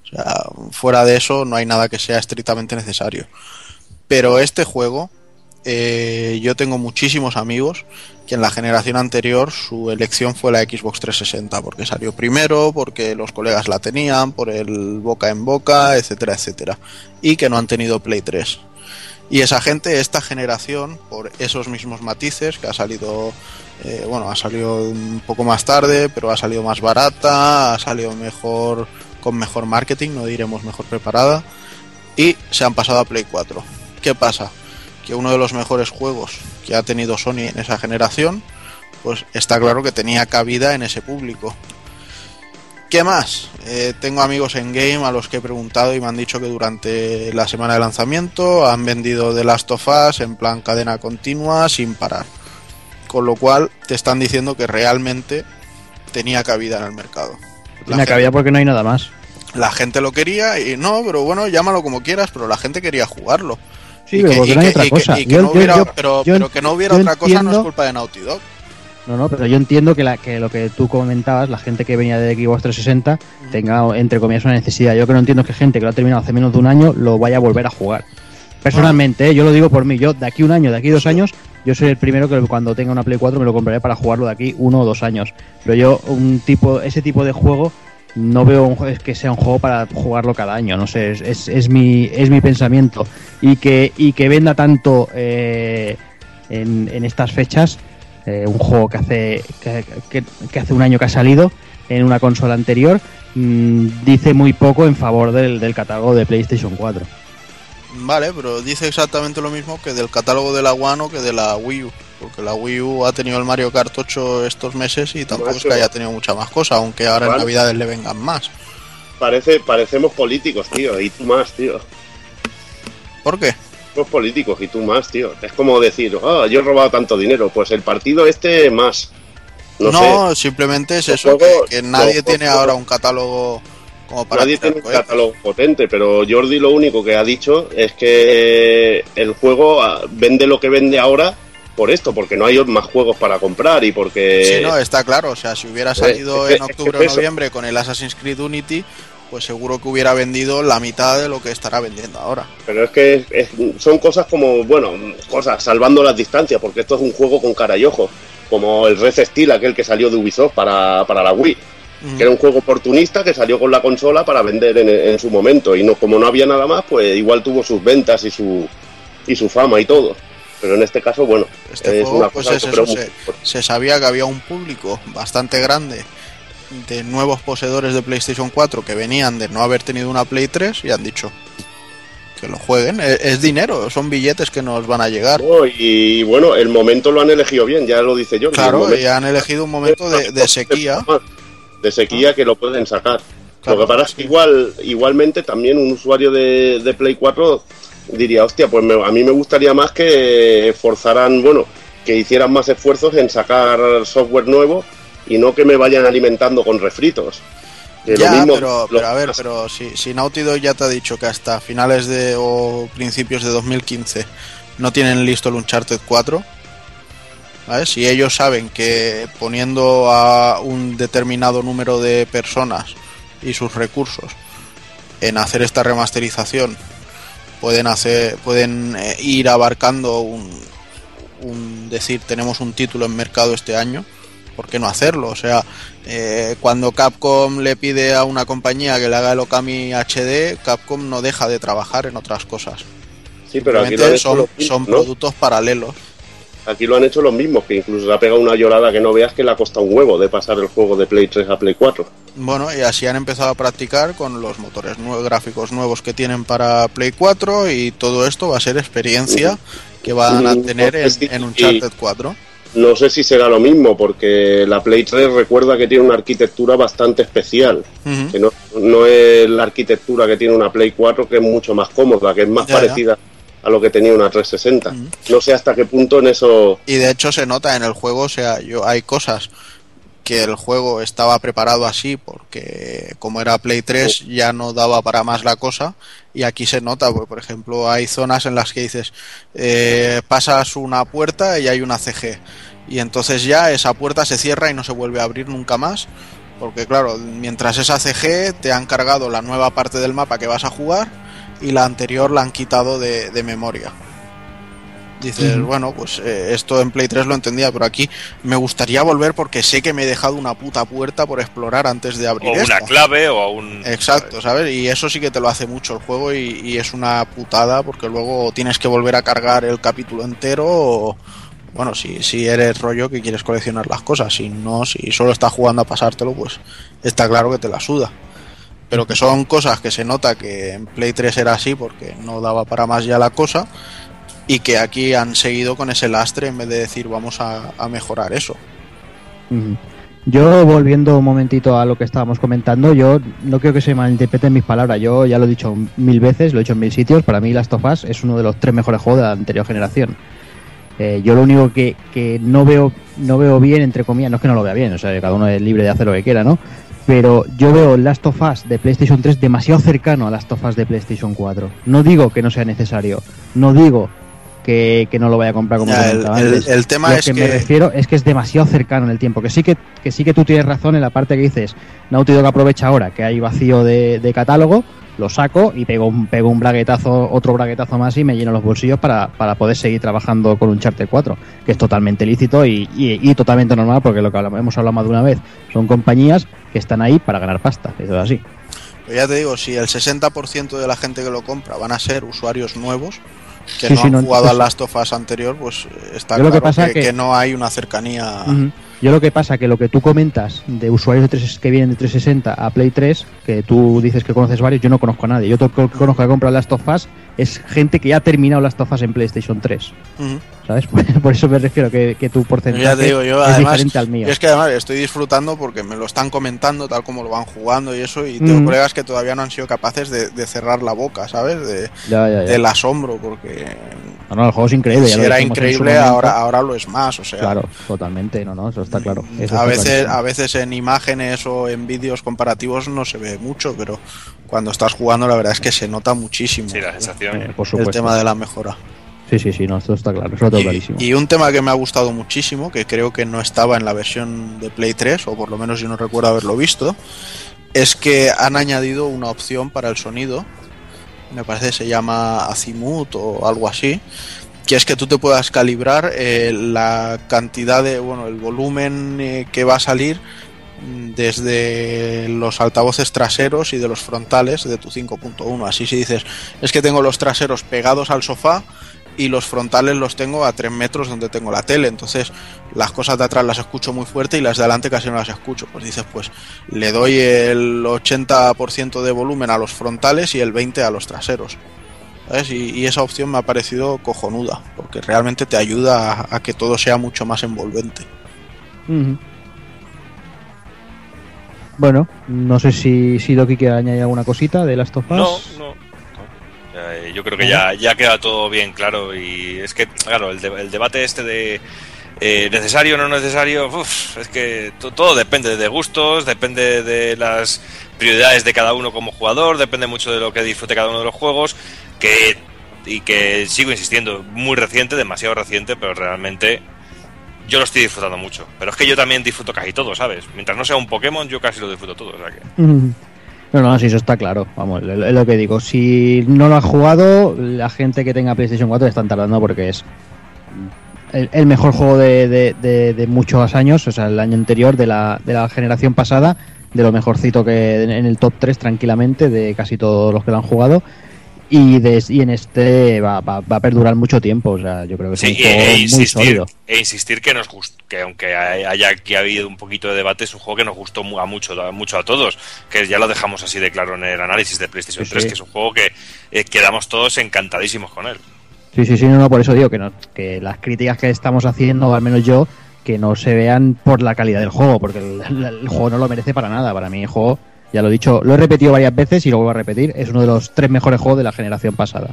O sea, fuera de eso no hay nada que sea estrictamente necesario. Pero este juego, eh, yo tengo muchísimos amigos que en la generación anterior su elección fue la Xbox 360 porque salió primero, porque los colegas la tenían, por el boca en boca, etcétera, etcétera. Y que no han tenido Play 3. Y esa gente, esta generación, por esos mismos matices, que ha salido, eh, bueno, ha salido un poco más tarde, pero ha salido más barata, ha salido mejor, con mejor marketing, no diremos mejor preparada, y se han pasado a Play 4. ¿Qué pasa? Que uno de los mejores juegos que ha tenido Sony en esa generación, pues está claro que tenía cabida en ese público. ¿Qué más? Eh, tengo amigos en game a los que he preguntado y me han dicho que durante la semana de lanzamiento han vendido The Last of Us en plan cadena continua sin parar. Con lo cual te están diciendo que realmente tenía cabida en el mercado. La Tiene cabida porque no hay nada más. la gente lo quería y no, pero bueno, llámalo como quieras, pero la gente quería jugarlo. Sí, pero que- no hubiera- pero, que no hubiera otra cosa no es culpa de Naughty Dog. No, no, pero yo entiendo que, la, que lo que tú comentabas, la gente que venía de Xbox 360 tenga, entre comillas, una necesidad. Yo que no entiendo es que gente que lo ha terminado hace menos de un año lo vaya a volver a jugar. Personalmente, ¿eh? yo lo digo por mí. Yo de aquí un año, de aquí dos años, yo soy el primero que cuando tenga una Play 4 me lo compraré para jugarlo de aquí uno o dos años. Pero yo, un tipo, ese tipo de juego, no veo un jue- que sea un juego para jugarlo cada año. No sé, es, es, es mi, es mi pensamiento. Y que, y que venda tanto eh, en, en estas fechas, eh, un juego que hace, que, que- que hace un año que ha salido en una consola anterior, mm, dice muy poco en favor del, del catálogo de PlayStation 4. Vale, pero dice exactamente lo mismo que del catálogo de la One o que de la Wii U. Porque la Wii U ha tenido el Mario Kart 8 estos meses y tampoco es que haya tenido mucha más cosa, aunque ahora en. Navidades le vengan más. Parece, parecemos políticos, tío, y tú más, tío. ¿Por qué? Somos políticos y tú más, tío. Es como decir, ah, yo he robado tanto dinero, pues el partido este más. No, No, sé, simplemente es Los eso, que, juegos- que nadie los tiene ahora un catálogo como para nadie tiene un cohetes. catálogo potente, pero Jordi lo único que ha dicho es que el juego ah, vende lo que vende ahora por esto, porque no hay más juegos para comprar y porque... Sí, no, está claro. O sea, si hubiera salido es en octubre o noviembre con el Assassin's Creed Unity, pues seguro que hubiera vendido la mitad de lo que estará vendiendo ahora. Pero es que es- son cosas como, bueno, cosas salvando las distancias, porque esto es un juego con cara y ojo, como el Red Steel, aquel que salió de Ubisoft para, para la Wii, Mm. que era un juego oportunista que salió con la consola para vender en, en su momento, y no como no había nada más, pues igual tuvo sus ventas y su, y su fama y todo. Pero en este caso, bueno, Este es juego, una pues cosa es eso, se sabía que había un público bastante grande de nuevos poseedores de PlayStation 4 que venían de no haber tenido una Play 3 y han dicho que lo jueguen. Es, es dinero, son billetes que nos van a llegar. Y bueno, el momento lo han elegido bien, ya lo dice yo. Claro, y han elegido un momento de, de sequía. De sequía que lo pueden sacar. Claro, lo que pasa es que igual, igualmente también un usuario de, de Play 4 diría, hostia, pues me- a mí me gustaría más que forzaran, bueno, que hicieran más esfuerzos en sacar software nuevo y no que me vayan alimentando con refritos. Lo Ya, mismo- pero, lo- pero a ver, pero si, si Naughty Dog ya te ha dicho que hasta finales de o principios de 2015 no tienen listo el Uncharted 4, ¿vale? si ellos saben que poniendo a un determinado número de personas y sus recursos en hacer esta remasterización pueden hacer pueden eh, ir abarcando un, un decir tenemos un título en mercado este año ¿por qué no hacerlo? O sea, eh, cuando Capcom le pide a una compañía que le haga el Okami HD, Capcom no deja de trabajar en otras cosas. sí, pero aquí lo, son, mismos, son ¿no? productos paralelos. Aquí lo han hecho los mismos, que incluso se ha pegado una llorada que no veas que le ha costado un huevo de pasar el juego de Play 3 a Play 4. Bueno, y así han empezado a practicar con los motores gráficos nuevos que tienen para Play 4 y todo esto va a ser experiencia que van a tener en, sí. Uncharted 4. No sé si será lo mismo, porque la Play 3 recuerda que tiene una arquitectura bastante especial. Que no, no es la arquitectura que tiene una Play 4, que es mucho más cómoda, que es más Ya, ya. parecida a lo que tenía una 360. Ujú. No sé hasta qué punto en eso... Y de hecho se nota en el juego, o sea, yo hay cosas que el juego estaba preparado así porque como era Play 3 ya no daba para más la cosa y aquí se nota, porque, por ejemplo hay zonas en las que dices eh, pasas una puerta y hay una CG y entonces ya esa puerta se cierra y no se vuelve a abrir nunca más porque claro, mientras esa CG te han cargado la nueva parte del mapa que vas a jugar y la anterior la han quitado de, de memoria. Dices, bueno, pues eh, esto en Play 3 lo entendía, pero aquí me gustaría volver porque sé que me he dejado una puta puerta por explorar antes de abrir O una esta. clave o un... Exacto, ¿sabes? Y eso sí que te lo hace mucho el juego y, y es una putada porque luego tienes que volver a cargar el capítulo entero o, bueno, si, si eres rollo que quieres coleccionar las cosas, si no, si solo estás jugando a pasártelo, pues está claro que te la suda. Pero que son cosas que se nota que en Play 3 era así porque no daba para más ya la cosa y que aquí han seguido con ese lastre en vez de decir vamos a, mejorar eso. Yo, volviendo un momentito a lo que estábamos comentando, yo no creo que se malinterpreten mis palabras. Yo ya lo he dicho mil veces, lo he dicho en mil sitios. Para mí, Last of Us es uno de los tres mejores juegos de la anterior generación. Eh, yo lo único que, que no veo no veo bien, entre comillas, no es que no lo vea bien, o sea, cada uno es libre de hacer lo que quiera, ¿no? Pero yo veo Last of Us de PlayStation 3 demasiado cercano a Last of Us de PlayStation 4. No digo que no sea necesario, no digo que, que no lo vaya a comprar como Ya, el, el- tema Lo es que, que, me refiero es que es demasiado cercano en el tiempo. Que sí que, que sí que tú tienes razón en la parte que dices, Naughty Dog aprovecha ahora que hay vacío de, de catálogo, lo saco y pego un, pego un braguetazo, otro braguetazo más y me lleno los bolsillos para, para poder seguir trabajando con un Charter 4, que es totalmente lícito y, y- y totalmente normal, porque lo que hablamos- hemos hablado más de una vez, son compañías que están ahí para ganar pasta, eso es así. Pero ya te digo, si el 60% de la gente que lo compra van a ser usuarios nuevos que Sí, no sí, han no, jugado al Last of Us anterior, pues está Yo lo que claro pasa que, que- que no hay una cercanía. Yo lo que pasa que lo que tú comentas de usuarios de 3, que vienen de 360 a Play 3, que tú dices que conoces varios, yo no conozco a nadie. Yo todo el que conozco que compra Last of Us es gente que ya ha terminado Last of Us en PlayStation 3, Ujú. ¿sabes? Por eso me refiero que, que tu porcentaje Ya te digo, yo, es además, diferente al mío. Es que además estoy disfrutando porque me lo están comentando tal como lo van jugando y eso, y tengo Mm. colegas que todavía no han sido capaces de, de cerrar la boca, ¿sabes? De, Ya, ya, ya. del asombro, porque No, no, el juego es increíble. si lo era increíble, ahora, ahora lo es más, o sea. Claro, totalmente, no, no, eso está claro. Mm, Eso A está veces, clarísimo. a veces en imágenes o en vídeos comparativos no se ve mucho, pero cuando estás jugando la verdad es que se nota muchísimo Sí, la sensación. Eh, por el tema de la mejora. Sí, sí, sí, no, esto está claro, eso lo tengo Y, clarísimo. y un tema que me ha gustado muchísimo, que creo que no estaba en la versión de Play 3, o por lo menos yo no recuerdo haberlo visto, es que han añadido una opción para el sonido, me parece que se llama Azimut o algo así, que es que tú te puedas calibrar eh, la cantidad de, bueno, el volumen eh, que va a salir mm, desde los altavoces traseros y de los frontales de tu 5.1. Así si dices, es que tengo los traseros pegados al sofá y los frontales los tengo a 3 metros donde tengo la tele. Entonces las cosas de atrás las escucho muy fuerte y las de adelante casi no las escucho. Pues dices, pues le doy el 80% de volumen a los frontales y el 20% a los traseros. ¿Sabes? Y, y esa opción me ha parecido cojonuda, porque realmente te ayuda a, a que todo sea mucho más envolvente. Bueno, no sé si, si Doki quiere añadir alguna cosita de Last of Us. No, no. eh, Yo creo que ya, ya queda todo bien claro y es que, claro, el, de- el debate este de eh, necesario o no necesario, es que to- todo depende de gustos, depende de las prioridades de cada uno como jugador, depende mucho de lo que disfrute cada uno de los juegos, que y que sigo insistiendo, muy reciente, demasiado reciente, pero realmente yo lo estoy disfrutando mucho. Pero es que yo también disfruto casi todo, ¿sabes? Mientras no sea un Pokémon, yo casi lo disfruto todo. O sea que... No, no, sí, eso está claro. Vamos, es lo que digo. Si no lo has jugado, la gente que tenga PlayStation 4 están tardando porque es el, el mejor juego de, de- de- de muchos años, o sea, el año anterior, de la, de la generación pasada, de lo mejorcito que en el top 3 tranquilamente de casi todos los que lo han jugado. Y, des- y en este va, va- va a perdurar mucho tiempo, o sea, yo creo que es Sí, un juego e, muy insistir, sólido. e insistir que nos gust- que aunque haya aquí habido un poquito de debate, es un juego que nos gustó a mucho, a mucho a todos, que ya lo dejamos así de claro en el análisis de PlayStation Sí, 3, sí. que es un juego que eh, quedamos todos encantadísimos con él. Sí, sí, sí, no, no, por eso digo que, no, que las críticas que estamos haciendo, al menos yo, que no se vean por la calidad del juego, porque el, juego no lo merece para nada. Para mí el juego, ya lo he dicho, lo he repetido varias veces y lo vuelvo a repetir, es uno de los tres mejores juegos de la generación pasada.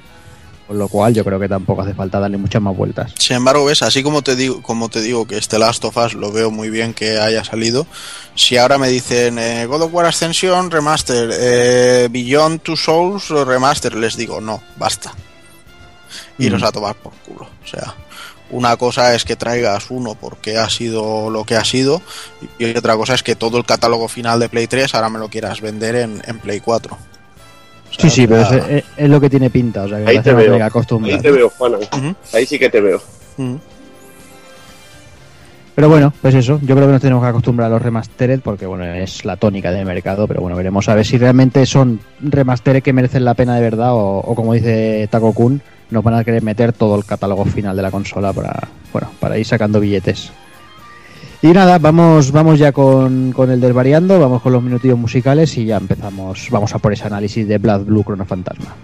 Con lo cual yo creo que tampoco hace falta darle muchas más vueltas. Sin embargo, ves, así como te digo, como te digo que este Last of Us lo veo muy bien que haya salido, si ahora me dicen eh, God of War Ascension Remaster, eh, Beyond Two Souls Remaster, les digo no, basta. Iros Mm. a tomar por culo. O sea, una cosa es que traigas uno porque ha sido lo que ha sido, y otra cosa es que todo el catálogo final de Play 3 ahora me lo quieras vender en, en Play 4. O sea, Sí, sí, pero es, ya- es- es lo que tiene pinta, o sea que Ahí te veo. Ahí te veo, Juana. Ahí sí que te veo. Pero bueno, pues eso, yo creo que nos tenemos que acostumbrar a los remastered porque bueno, es la tónica del mercado, pero bueno, veremos a ver si realmente son remastered que merecen la pena de verdad o, o como dice Taco Kun, nos van a querer meter todo el catálogo final de la consola para, bueno, para ir sacando billetes. Y nada, vamos, vamos ya con, con el desvariando, vamos con los minutillos musicales y ya empezamos, vamos a por ese análisis de Blood Blue Chrono Fantasma.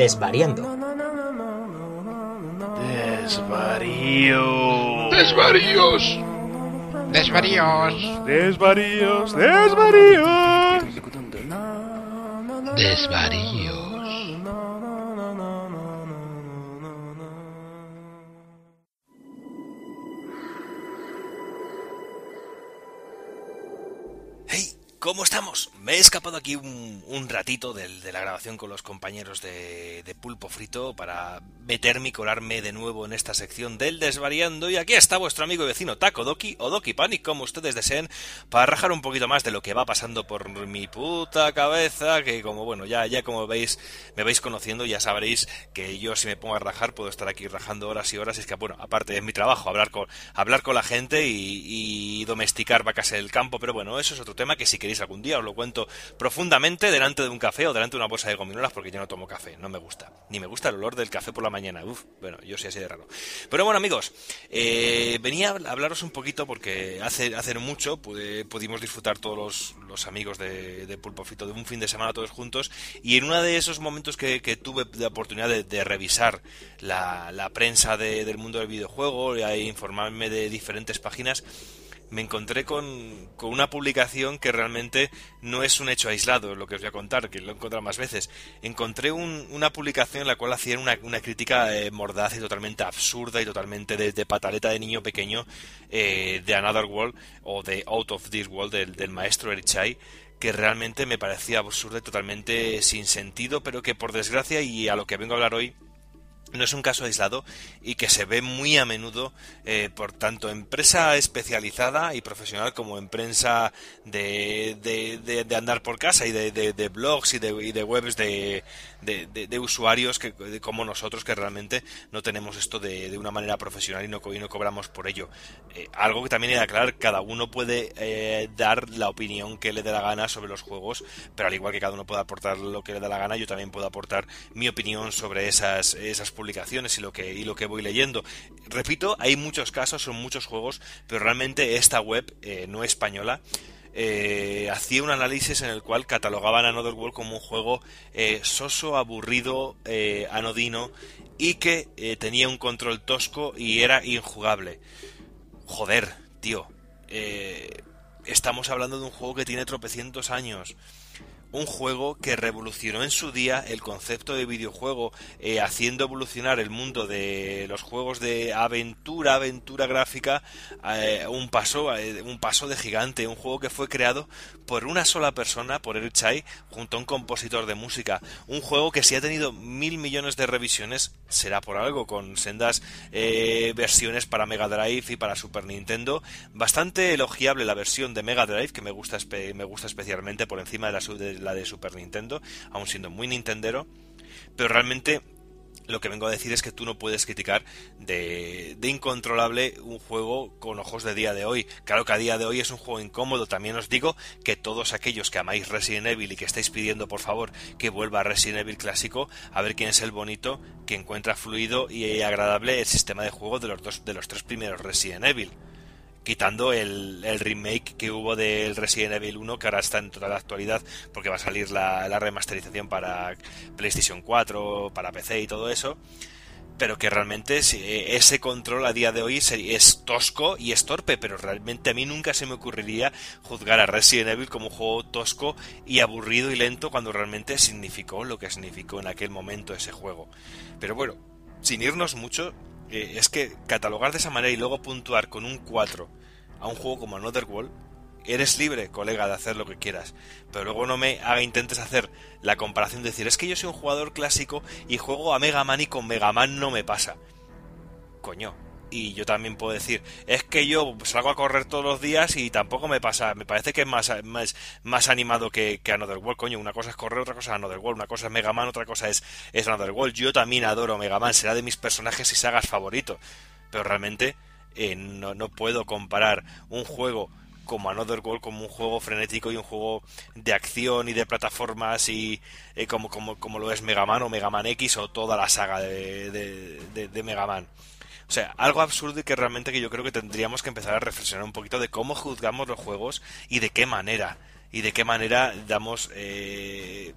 Desvariando. Desvarío. Desvaríos. Desvaríos. Desvaríos. Desvaríos. Desvaríos. ¿Cómo estamos? Me he escapado aquí un, ratito de, la grabación con los compañeros de, de Pulpo Frito para meterme y colarme de nuevo en esta sección del Desvariando. Y aquí está vuestro amigo y vecino Taco Doki o Doki Panic, como ustedes deseen, para rajar un poquito más de lo que va pasando por mi puta cabeza. Que, como bueno, ya, ya como veis, me vais conociendo, ya sabréis que yo, si me pongo a rajar, puedo estar aquí rajando horas y horas. Y es que, bueno, aparte es mi trabajo, hablar con, hablar con la gente y, y domesticar vacas en el campo. Pero bueno, eso es otro tema que si queréis algún día os lo cuento profundamente delante de un café o delante de una bolsa de gominolas porque yo no tomo café, no me gusta. Ni me gusta el olor del café por la mañana. Uf, bueno, yo soy así de raro. Pero bueno, amigos, eh, venía a hablaros un poquito porque hace, hace mucho pude- pudimos disfrutar todos los, los amigos de, de Pulpo Frito de un fin de semana todos juntos y en uno de esos momentos que, tuve la oportunidad de, revisar la, prensa de- del mundo del videojuego e informarme de diferentes páginas, me encontré con, con, una publicación que realmente no es un hecho aislado, lo que os voy a contar, que lo he encontrado más veces. Encontré un, una publicación en la cual hacían una, una crítica eh, mordaz y totalmente absurda y totalmente de, pataleta de niño pequeño eh, de Another World o de Out of This World del, del maestro Erichai que realmente me parecía absurda y totalmente sin sentido, pero que por desgracia y a lo que vengo a hablar hoy no es un caso aislado y que se ve muy a menudo eh, por tanto en prensa especializada y profesional como en prensa de, de, de, andar por casa y de, blogs y de, y de de, de, usuarios que, como nosotros que realmente no tenemos esto de, una manera profesional y no, y no cobramos por ello. Eh, algo que también hay que aclarar, cada uno puede eh, dar la opinión que le dé la gana sobre los juegos, pero al igual que cada uno puede aportar lo que le dé la gana, yo también puedo aportar mi opinión sobre esas, esas publicaciones y lo que, y lo que voy leyendo. Repito, hay muchos casos, son muchos juegos, pero realmente esta web eh, no española eh, hacía un análisis en el cual catalogaban a Another World como un juego eh, soso, aburrido, eh, anodino y que eh, tenía un control tosco y era injugable. Joder, tío. Estamos hablando de un juego que tiene tropecientos años un juego que revolucionó en su día el concepto de videojuego, eh, haciendo evolucionar el mundo de los juegos de aventura, aventura gráfica, eh, un paso, eh, un paso de gigante, un juego que fue creado por una sola persona, por Eric Chai, junto a un compositor de música, un juego que si ha tenido mil millones de revisiones será por algo, con sendas versiones para Mega Drive y para Super Nintendo, bastante elogiable la versión de Mega Drive que me gusta, me gusta especialmente por encima de la, de la de Super Nintendo, aún siendo muy nintendero, pero realmente lo que vengo a decir es que tú no puedes criticar de, de, incontrolable un juego con ojos de día de hoy. Claro que a día de hoy es un juego incómodo. También os digo que todos aquellos que amáis Resident Evil y que estáis pidiendo por favor que vuelva a Resident Evil clásico, a ver quién es el bonito que encuentra fluido y agradable el sistema de juego de los dos de los tres primeros Resident Evil quitando el, remake que hubo del Resident Evil 1 que ahora está en toda la actualidad porque va a salir la, la, remasterización para PlayStation 4, para PC y todo eso pero que realmente ese control a día de hoy es tosco y es torpe, pero realmente a mí nunca se me ocurriría juzgar a Resident Evil como un juego tosco y aburrido y lento cuando realmente significó lo que significó en aquel momento ese juego. Pero bueno, sin irnos mucho, eh, es que catalogar de esa manera y luego puntuar con un 4 a un juego como Another World, eres libre, colega, de hacer lo que quieras. Pero luego no me haga intentes hacer la comparación de decir, es que yo soy un jugador clásico y juego a Mega Man y con Mega Man no me pasa. Coño, y yo también puedo decir, es que yo salgo a correr todos los días y tampoco me pasa, me parece que es más, más, más animado que, que Another World, coño, una cosa es correr, otra cosa es Another World, una cosa es Mega Man, otra cosa es, es Another World, yo también adoro Mega Man, será de mis personajes y sagas favoritos, pero realmente eh, no, no puedo comparar un juego como Another World como un juego frenético y un juego de acción y de plataformas y eh, como, como, como lo es Mega Man o Mega Man X o toda la saga de, de, de, de Mega Man. O sea, algo absurdo y que realmente que yo creo que tendríamos que empezar a reflexionar un poquito de cómo juzgamos los juegos y de qué manera. Y de qué manera damos eh,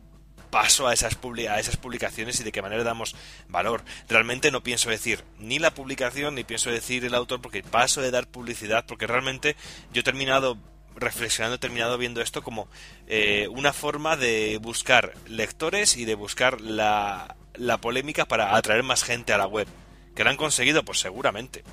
paso a esas, a esas publicaciones y de qué manera damos valor. Realmente no pienso decir ni la publicación ni pienso decir el autor porque paso de dar publicidad porque realmente yo he terminado reflexionando, he terminado viendo esto como eh, una forma de buscar lectores y de buscar la, la polémica para atraer más gente a la web. ¿Que lo han conseguido? Pues seguramente.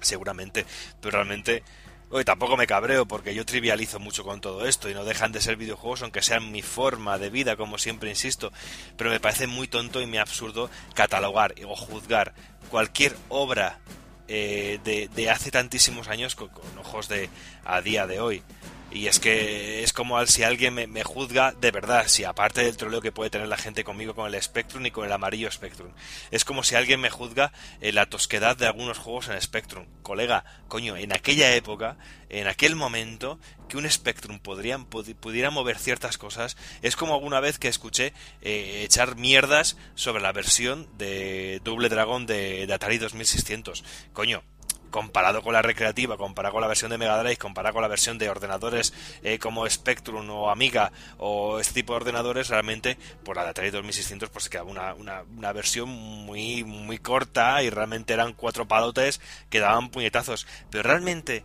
Seguramente. Pero realmente. Oye, tampoco me cabreo porque yo trivializo mucho con todo esto y no dejan de ser videojuegos aunque sean mi forma de vida, como siempre insisto. Pero me parece muy tonto y muy absurdo catalogar o juzgar cualquier obra eh, de, hace tantísimos años con ojos de a día de hoy. Y es que es como si alguien me, juzga de verdad, si aparte del troleo que puede tener la gente conmigo con el Spectrum y con el amarillo Spectrum. Es como si alguien me juzga eh, la tosquedad de algunos juegos en Spectrum. Colega, coño, en aquella época, en aquel momento, que un Spectrum podrían, pudiera mover ciertas cosas, es como alguna vez que escuché eh, echar mierdas sobre la versión de Double Dragon de, de Atari 2600. Coño, comparado con la recreativa, comparado con la versión de Mega Drive, comparado con la versión de ordenadores eh, como Spectrum o Amiga o este tipo de ordenadores, realmente por la de Atari 2600 pues quedaba una, una, una, versión muy, muy corta y realmente eran cuatro palotes que daban puñetazos. Pero realmente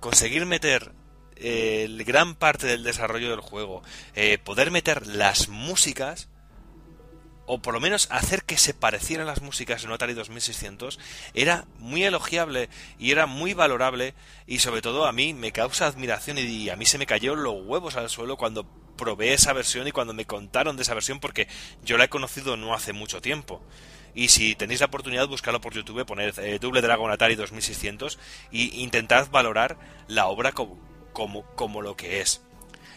conseguir meter eh, gran parte del desarrollo del juego, eh, poder meter las músicas, o por lo menos hacer que se parecieran las músicas en Atari 2600, era muy elogiable y era muy valorable y sobre todo a mí me causa admiración y a mí se me cayó los huevos al suelo cuando probé esa versión y cuando me contaron de esa versión porque yo la he conocido no hace mucho tiempo. Y si tenéis la oportunidad, buscarlo por YouTube, poned eh, Double Dragon Atari 2600 y intentad valorar la obra como, como, como lo que es.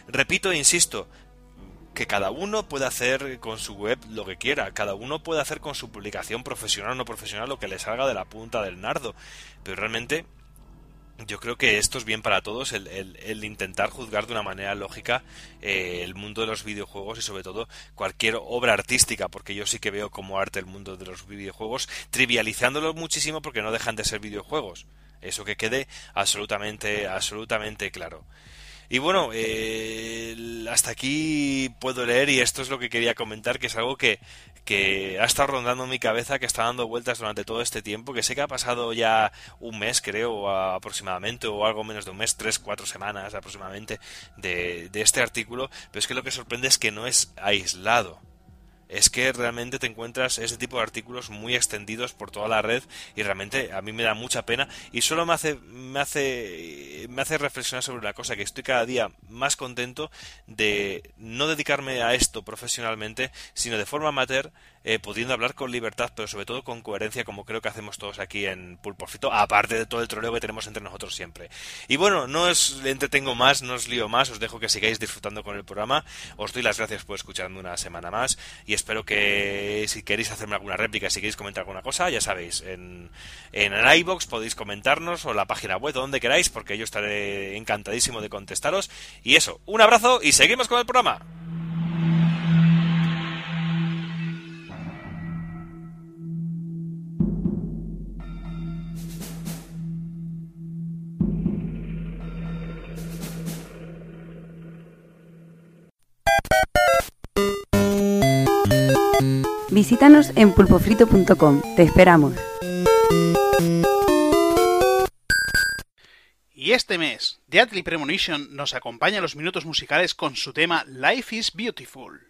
Repito e insisto, que cada uno puede hacer con su web lo que quiera, cada uno puede hacer con su publicación profesional o no profesional lo que le salga de la punta del nardo, pero realmente yo creo que esto es bien para todos, el, intentar juzgar de una manera lógica eh, el mundo de los videojuegos y sobre todo cualquier obra artística, porque yo sí que veo como arte el mundo de los videojuegos, trivializándolo muchísimo porque no dejan de ser videojuegos. Eso que quede absolutamente, absolutamente claro. Y bueno, eh, hasta aquí puedo leer y esto es lo que quería comentar, que es algo que, que ha estado rondando mi cabeza, que está dando vueltas durante todo este tiempo, que sé que ha pasado ya un mes, creo, aproximadamente, o algo menos de un mes, tres, cuatro semanas aproximadamente, de, de este artículo, pero es que lo que sorprende es que no es aislado es que realmente te encuentras ese tipo de artículos muy extendidos por toda la red y realmente a mí me da mucha pena y solo me hace me hace me hace reflexionar sobre una cosa que estoy cada día más contento de no dedicarme a esto profesionalmente sino de forma amateur eh, pudiendo hablar con libertad, pero sobre todo con coherencia, como creo que hacemos todos aquí en Pulporfito, aparte de todo el troleo que tenemos entre nosotros siempre. Y bueno, no os entretengo más, no os lío más, os dejo que sigáis disfrutando con el programa. Os doy las gracias por escucharme una semana más y espero que si queréis hacerme alguna réplica, si queréis comentar alguna cosa, ya sabéis, en, en el iBox podéis comentarnos o la página web, donde queráis, porque yo estaré encantadísimo de contestaros. Y eso, un abrazo y seguimos con el programa. Visítanos en pulpofrito.com. Te esperamos. Y este mes, Deadly Premonition nos acompaña a los minutos musicales con su tema Life is Beautiful.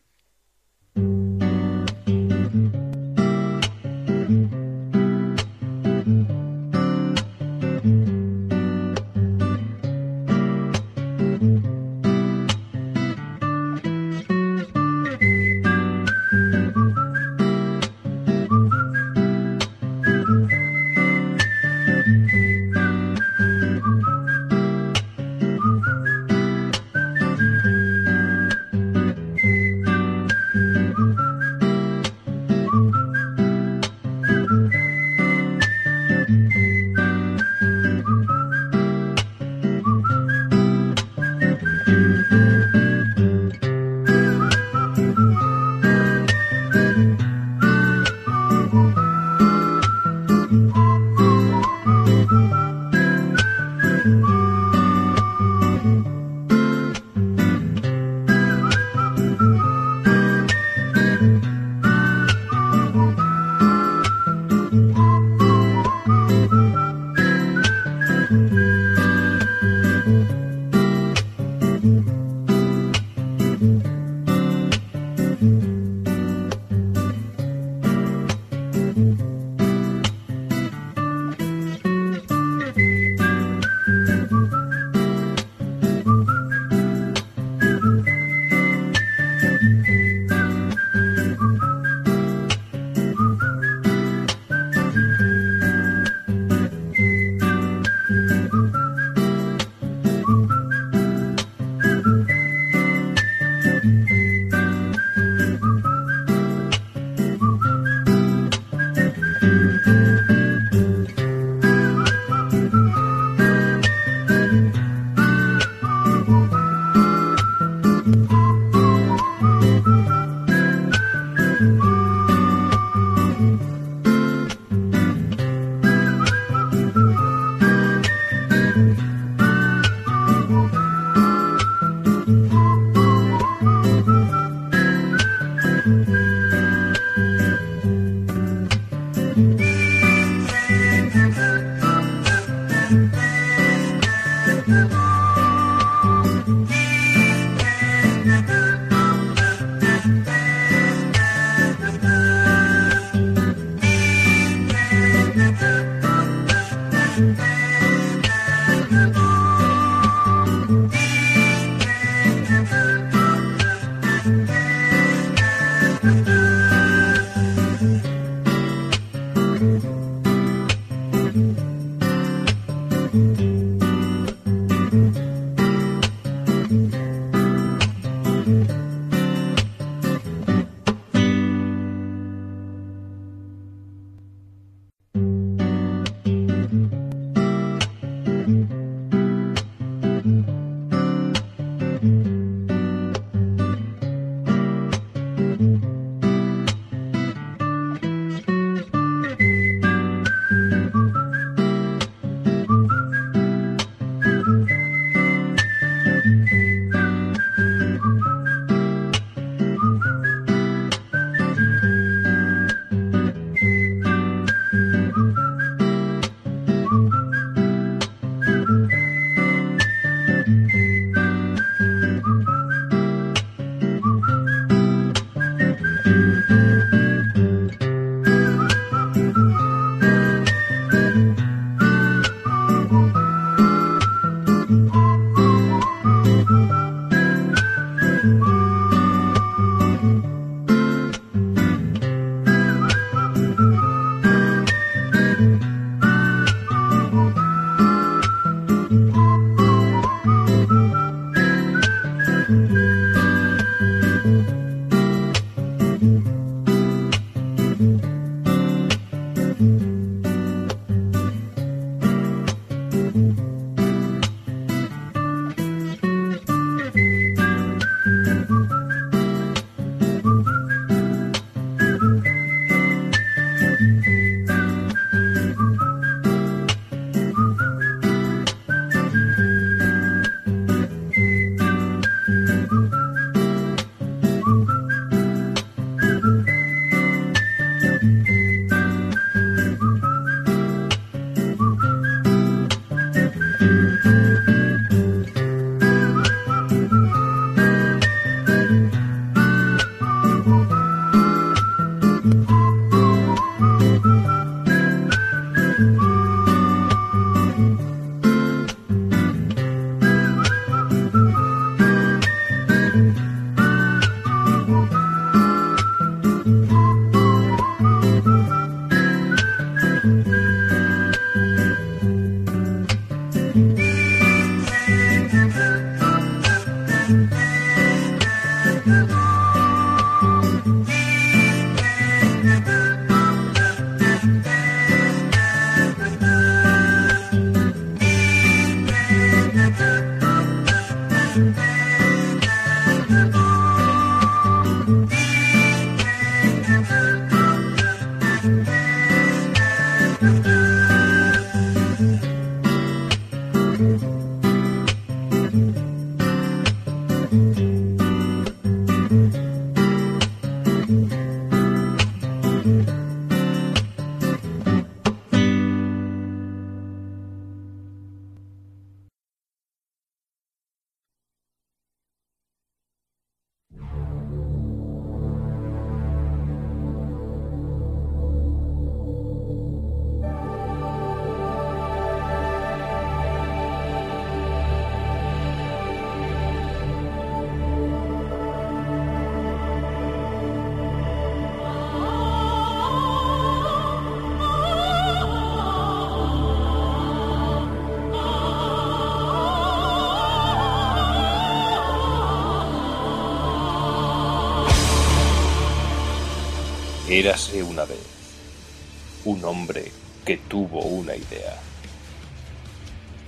Un hombre que tuvo una idea.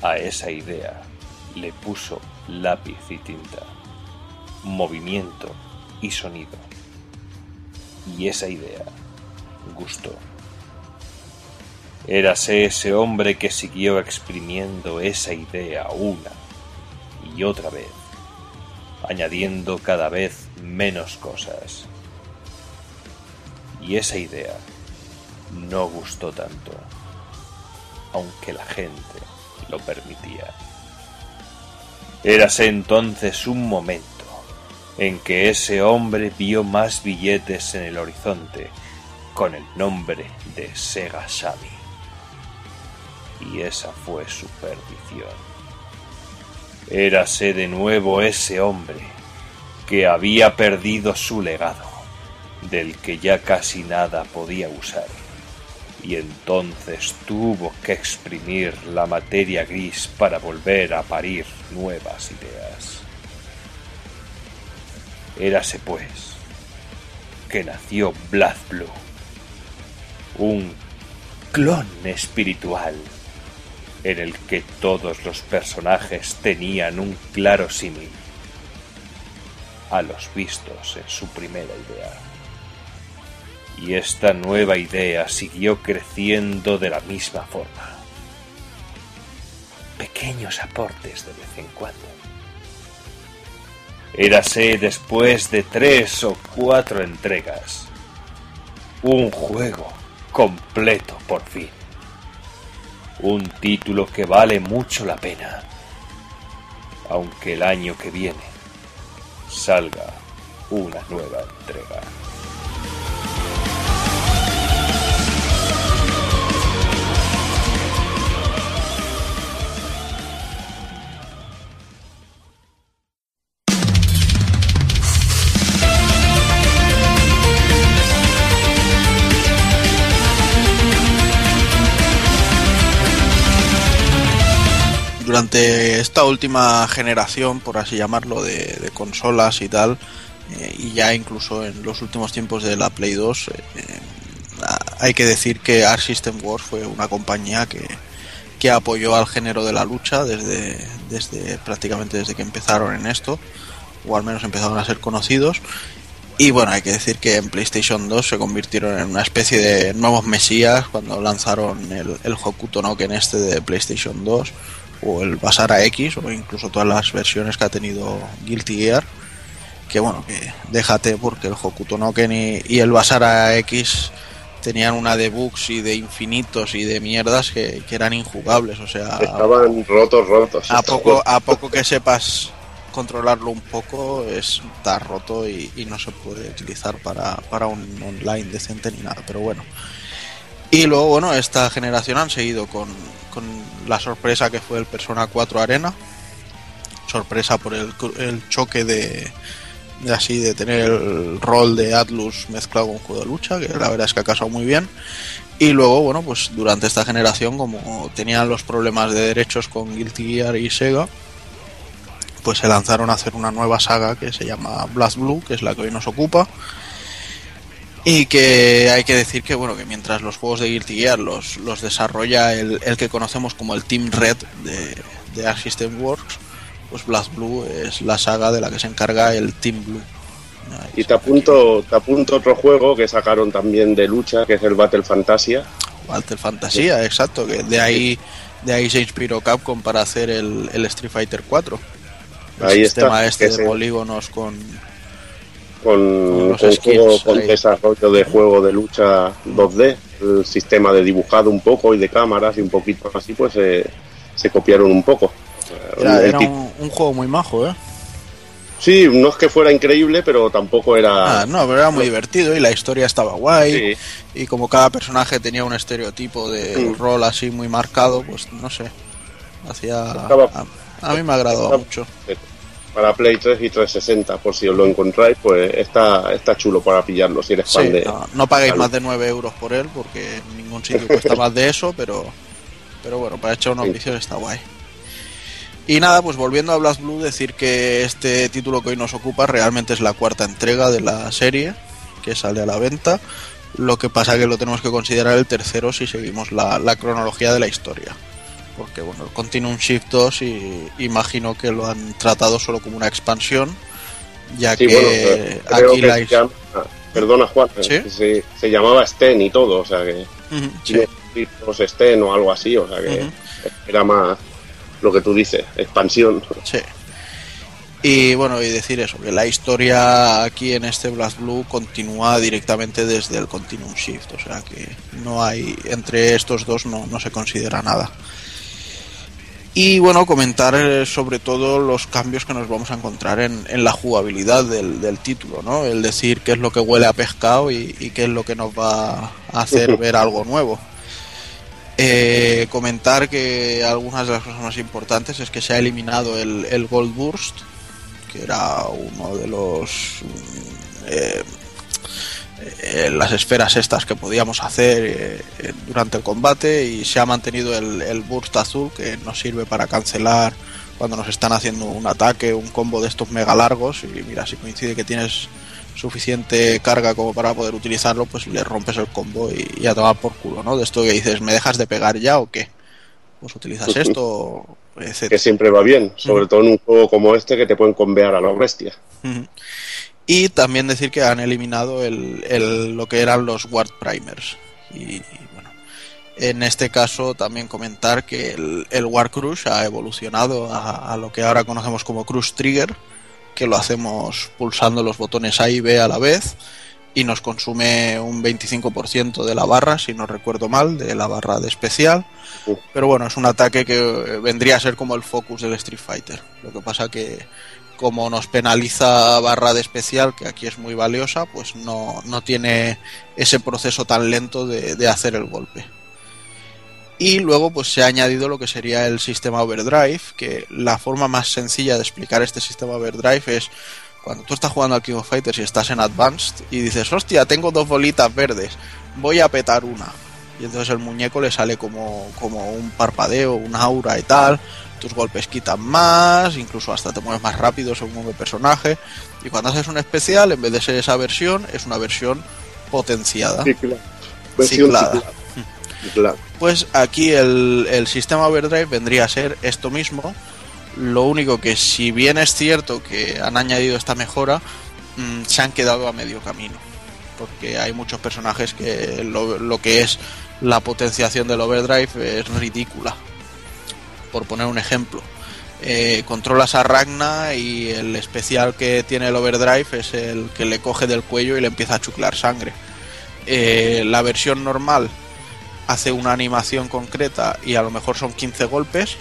A esa idea le puso lápiz y tinta, movimiento y sonido. Y esa idea gustó. Érase ese hombre que siguió exprimiendo esa idea una y otra vez, añadiendo cada vez menos cosas. Y esa idea no gustó tanto, aunque la gente lo permitía. Érase entonces un momento en que ese hombre vio más billetes en el horizonte con el nombre de Sega Sammy. Y esa fue su perdición. Érase de nuevo ese hombre que había perdido su legado, del que ya casi nada podía usar y entonces tuvo que exprimir la materia gris para volver a parir nuevas ideas. Érase pues que nació Blood Blue, un clon espiritual en el que todos los personajes tenían un claro símil a los vistos en su primera idea y esta nueva idea siguió creciendo de la misma forma. Pequeños aportes de vez en cuando. Érase después de tres o cuatro entregas. Un juego completo por fin. Un título que vale mucho la pena. Aunque el año que viene salga una nueva entrega. Durante esta última generación, por así llamarlo, de, consolas y tal, eh, y ya incluso en los últimos tiempos de la Play 2, eh, hay que decir que Art System Wars fue una compañía que, que apoyó al género de la lucha desde, desde prácticamente desde que empezaron en esto, o al menos empezaron a ser conocidos. Y bueno, hay que decir que en PlayStation 2 se convirtieron en una especie de nuevos mesías cuando lanzaron el, el Hokuto no Ken este de PlayStation 2 o el Basara X o incluso todas las versiones que ha tenido Guilty Gear. Que bueno, que déjate porque el Hokuto no Ken y, y el Basara X tenían una de bugs y de infinitos y de mierdas que, que eran injugables. O sea, Estaban rotos, rotos. a poco, a poco que sepas controlarlo un poco, es, está roto y, y no se puede utilizar para, para un online decente ni nada. Pero bueno. Y luego, bueno, esta generación han seguido con, con la sorpresa que fue el Persona 4 Arena. Sorpresa por el, el choque de, así de tener el rol de Atlus mezclado con juego de lucha, que la verdad es que ha casado muy bien. Y luego, bueno, pues durante esta generación, como tenían los problemas de derechos con Guilty Gear y Sega, pues se lanzaron a hacer una nueva saga que se llama Blast Blue, que es la que hoy nos ocupa. Y que hay que decir que, bueno, que mientras los juegos de Guilty Gear los, los desarrolla el, el que conocemos como el Team Red de, de Arc System Works, pues Blast Blue es la saga de la que se encarga el Team Blue. Y te apunto, te apunto otro juego que sacaron también de lucha, que es el Battle Fantasia. Battle Fantasía, exacto, que de ahí de ahí se inspiró Capcom para hacer el, el Street Fighter 4. El Ahí sistema está, este de polígonos con con, con juego con desarrollo de juego de lucha 2D, el sistema de dibujado un poco y de cámaras y un poquito así, pues eh, se copiaron un poco. era, ti- un, un juego muy majo, ¿eh? Sí, no es que fuera increíble, pero tampoco era. Ah, no, pero era muy divertido y la historia estaba guay. Sí. Y como cada personaje tenía un estereotipo de Mm. rol así muy marcado, pues no sé. Hacía. Estaba- A, a mí me agradó estaba- mucho. Para Play 3 y 360, por si os lo encontráis, pues está, está chulo para pillarlo si eres Sí, fan de. no, no Vale. más de 9 euros por él porque en ningún sitio cuesta más de eso, pero, pero bueno, para echar unos Sí. vicios está guay. Y nada, pues volviendo a Blast Blue, decir que este título que hoy nos ocupa realmente es la cuarta entrega de la serie que sale a la venta. Lo que pasa que lo tenemos que considerar el tercero si seguimos la, la cronología de la historia. Porque bueno, el Continuum Shift 2 y, imagino que lo han tratado solo como una expansión, ya Sí, que bueno, aquí que la se llama- Perdona, Juan, ¿Sí? se, se llamaba Sten y todo, o sea que. Sí. Los Sten o algo así, o sea que era más lo que tú dices, expansión. Sí. Y bueno, y decir eso, que la historia aquí en este Blast Blue continúa directamente desde el Continuum Shift, o sea que no hay, entre estos dos no, no se considera nada. Y bueno, comentar eh, sobre todo los cambios que nos vamos a encontrar en, en la jugabilidad del, del título, ¿no? El decir qué es lo que huele a pescado y, y qué es lo que nos va a hacer ver algo nuevo. Eh, comentar que algunas de las cosas más importantes es que se ha eliminado el, el Gold Burst, que era uno de los mm, eh, eh, las esferas estas que podíamos hacer eh, eh, durante el combate y se ha mantenido el, el burst azul que nos sirve para cancelar cuando nos están haciendo un ataque, un combo de estos mega largos y mira, si coincide que tienes suficiente carga como para poder utilizarlo, pues le rompes el combo y, y a tomar por culo, ¿no? De esto que dices, ¿me dejas de pegar ya o qué? Pues utilizas esto, etc. Que siempre va bien, sobre todo en un juego como este que te pueden convear a los bestias. Ujú. Y también decir que han eliminado el, el- lo que eran los Ward Primers. Y, bueno, en este caso también comentar que el, el War Crush ha evolucionado a, a lo que ahora conocemos como Crush Trigger, que lo hacemos pulsando los botones A y B a la vez y nos consume un 25% de la barra, si no recuerdo mal, de la barra de especial. Pero bueno, es un ataque que vendría a ser como el focus del Street Fighter. Lo que pasa que como nos penaliza barra de especial, que aquí es muy valiosa, pues no, no tiene ese proceso tan lento de, de hacer el golpe. Y luego pues se ha añadido lo que sería el sistema overdrive, que la forma más sencilla de explicar este sistema overdrive es cuando tú estás jugando al King of Fighters y estás en Advanced y dices, hostia, tengo dos bolitas verdes, voy a petar una. Y entonces el muñeco le sale como, como un parpadeo, un aura y tal. Tus golpes quitan más, incluso hasta te mueves más rápido según el personaje. Y cuando haces un especial, en vez de ser esa versión, es una versión potenciada. Versión Ciclada. ciclada. Ciclada. Pues aquí el, el sistema overdrive vendría a ser esto mismo. Lo único que si bien es cierto que han añadido esta mejora, mm, se han quedado a medio camino. Porque hay muchos personajes que lo, lo que es la potenciación del overdrive es ridícula. Por poner un ejemplo. Eh, controlas a Ragna y el especial que tiene el overdrive es el que le coge del cuello y le empieza a chuclar sangre. Eh, la versión normal hace una animación concreta y a lo mejor son 15 golpes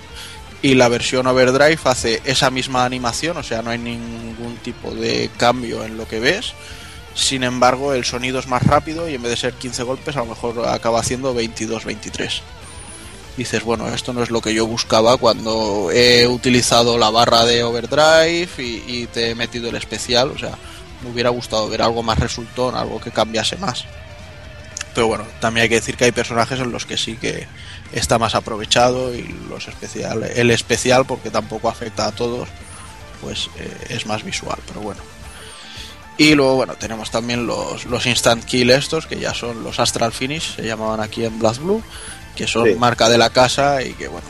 y la versión overdrive hace esa misma animación, o sea, no hay ningún tipo de cambio en lo que ves. Sin embargo, el sonido es más rápido y en vez de ser 15 golpes, a lo mejor acaba haciendo 22-23. Dices, bueno, esto no es lo que yo buscaba cuando he utilizado la barra de overdrive y, te he metido el especial, o sea, me hubiera gustado ver algo más resultón, algo que cambiase más. Pero bueno, también hay que decir que hay personajes en los que sí que está más aprovechado y los especial, el especial, porque tampoco afecta a todos, pues eh, es más visual, pero bueno. Y luego, bueno, tenemos también los, los Instant Kill estos, que ya son los Astral Finish, se llamaban aquí en Blast Blue, que son Sí. marca de la casa y que, bueno,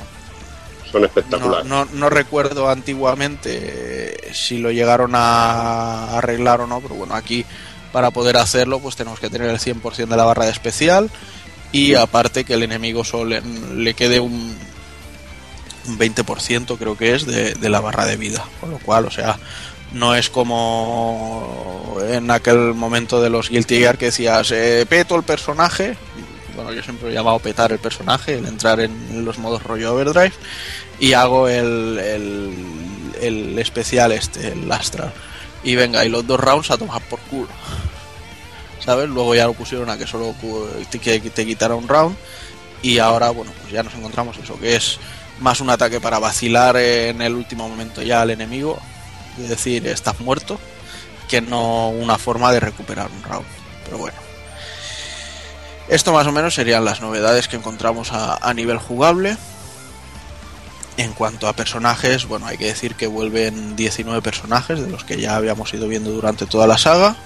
Son no, espectaculares. no, no recuerdo antiguamente si lo llegaron a arreglar o no, pero bueno, aquí para poder hacerlo pues tenemos que tener el 100% de la barra de especial y aparte que el enemigo solo le, le quede un, un 20% creo que es de, de la barra de vida, con lo cual, o sea, no es como en aquel momento de los Guilty Gear que decías, eh, peto el personaje, bueno, yo siempre he llamado petar el personaje, el entrar en los modos rollo overdrive, y hago el, el, especial este, el Astral. Y venga, y los dos rounds a tomar por culo. ¿Sabes? Luego ya lo pusieron a que solo te, que quitara un round. Y ahora, bueno, pues ya nos encontramos eso, que es más un ataque para vacilar en el último momento ya al enemigo. Es decir, estás muerto. Que no una forma de recuperar un round. Pero bueno. Esto más o menos serían las novedades que encontramos a, a nivel jugable. En cuanto a personajes, bueno, hay que decir que vuelven 19 personajes de los que ya habíamos ido viendo durante toda la saga.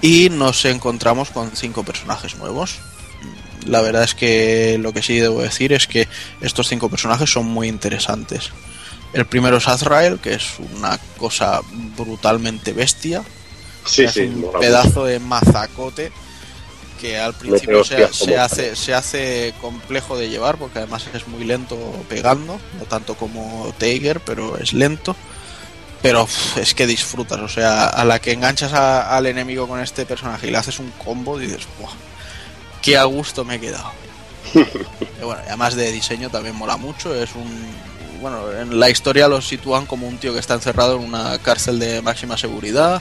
Y nos encontramos con 5 personajes nuevos. La verdad es que lo que sí debo decir es que estos 5 personajes son muy interesantes. El primero es Azrael, que es una cosa brutalmente bestia. Sí, sí, un pedazo de mazacote que al principio se, hace, se hace complejo de llevar porque además es muy lento pegando, no tanto como Tiger, pero es lento. Pero es que disfrutas, o sea, a la que enganchas a- al enemigo con este personaje y le haces un combo, dices, ¡buah! ¡Qué a gusto me he quedado! y bueno, además de diseño también mola mucho, es un... Bueno, en la historia lo sitúan como un tío que está encerrado en una cárcel de máxima seguridad,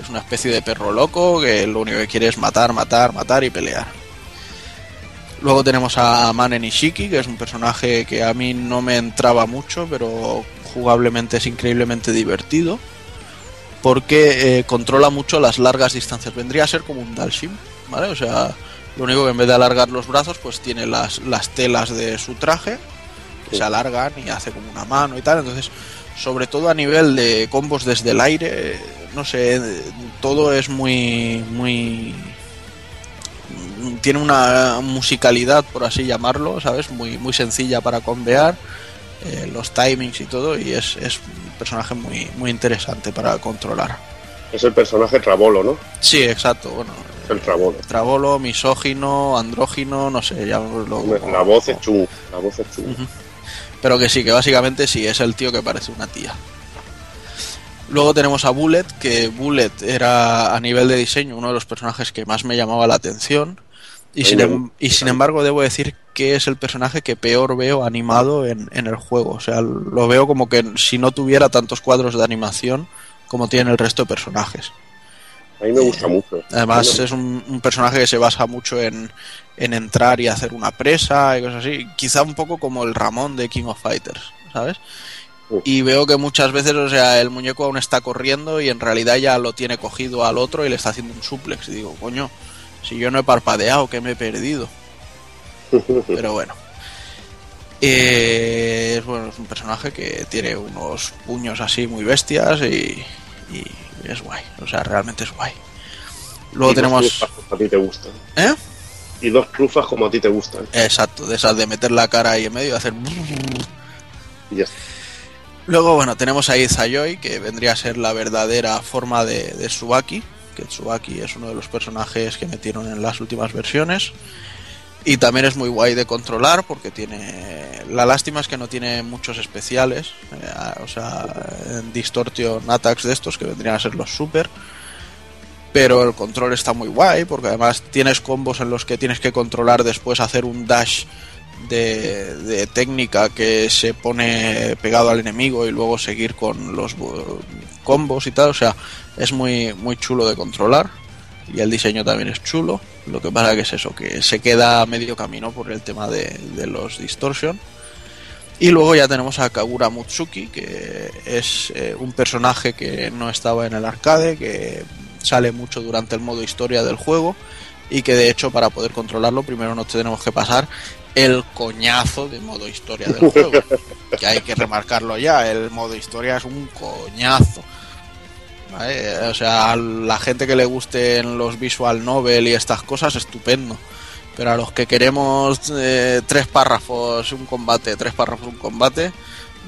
es una especie de perro loco que lo único que quiere es matar, matar, matar y pelear. Luego tenemos a Manen Ishiki, que es un personaje que a mí no me entraba mucho, pero jugablemente es increíblemente divertido. Porque eh, controla mucho las largas distancias. Vendría a ser como un Dalsim, ¿vale? O sea, lo único que en vez de alargar los brazos, pues tiene las, las telas de su traje, que se alargan y hace como una mano y tal. Entonces, sobre todo a nivel de combos desde el aire, no sé, todo es muy, muy tiene una musicalidad, por así llamarlo, ¿sabes? Muy, muy sencilla para convear, eh, los timings y todo, y es, es un personaje muy, muy interesante para controlar. Es el personaje Trabolo, ¿no? Sí, exacto, bueno. Es el Trabolo. Trabolo, misógino, andrógino, no sé, ya lo, La voz es chunga. La voz es chunga. Ujú. Pero que sí, que básicamente sí, es el tío que parece una tía. Luego tenemos a Bullet, que Bullet era a nivel de diseño uno de los personajes que más me llamaba la atención. Y sin, em- y sin embargo debo decir que es el personaje que peor veo animado en, en el juego. O sea, lo veo como que si no tuviera tantos cuadros de animación como tienen el resto de personajes. A mí me gusta mucho. Además es un, un personaje que se basa mucho en, en entrar y hacer una presa y cosas así. Quizá un poco como el Ramón de King of Fighters, ¿sabes? Y veo que muchas veces, o sea, el muñeco aún está corriendo y en realidad ya lo tiene cogido al otro y le está haciendo un suplex. Y digo, coño, si yo no he parpadeado, que me he perdido. Pero bueno. Eh, es, bueno, es un personaje que tiene unos puños así muy bestias y, y es guay. O sea, realmente es guay. Luego Y tenemos... disparates A ti te gustan. ¿Eh? Y dos trufas como a ti te gustan. Exacto, de esas de meter la cara ahí en medio y hacer... Y ya está. Luego, bueno, tenemos ahí Zayoi, que vendría a ser la verdadera forma de, de Tsubaki, que Tsubaki es uno de los personajes que metieron en las últimas versiones. Y también es muy guay de controlar porque tiene... La lástima es que no tiene muchos especiales, eh, o sea, en Distortion Attacks de estos que vendrían a ser los super. Pero el control está muy guay porque además tienes combos en los que tienes que controlar después hacer un dash de, técnica que se pone pegado al enemigo y luego seguir con los combos y tal. O sea, es muy, muy chulo de controlar y el diseño también es chulo. Lo que pasa que es eso, que se queda a medio camino por el tema de, de los distortion. Y luego ya tenemos a Kagura Mutsuki, que es eh, un personaje que no estaba en el arcade, que sale mucho durante el modo historia del juego y que de hecho para poder controlarlo primero nos tenemos que pasar el coñazo de modo historia del juego. que hay que remarcarlo ya, el modo historia es un coñazo. ¿vale? O sea, a la gente que le gusten los visual novel y estas cosas, estupendo. Pero a los que queremos eh, tres párrafos, un combate, tres párrafos, un combate,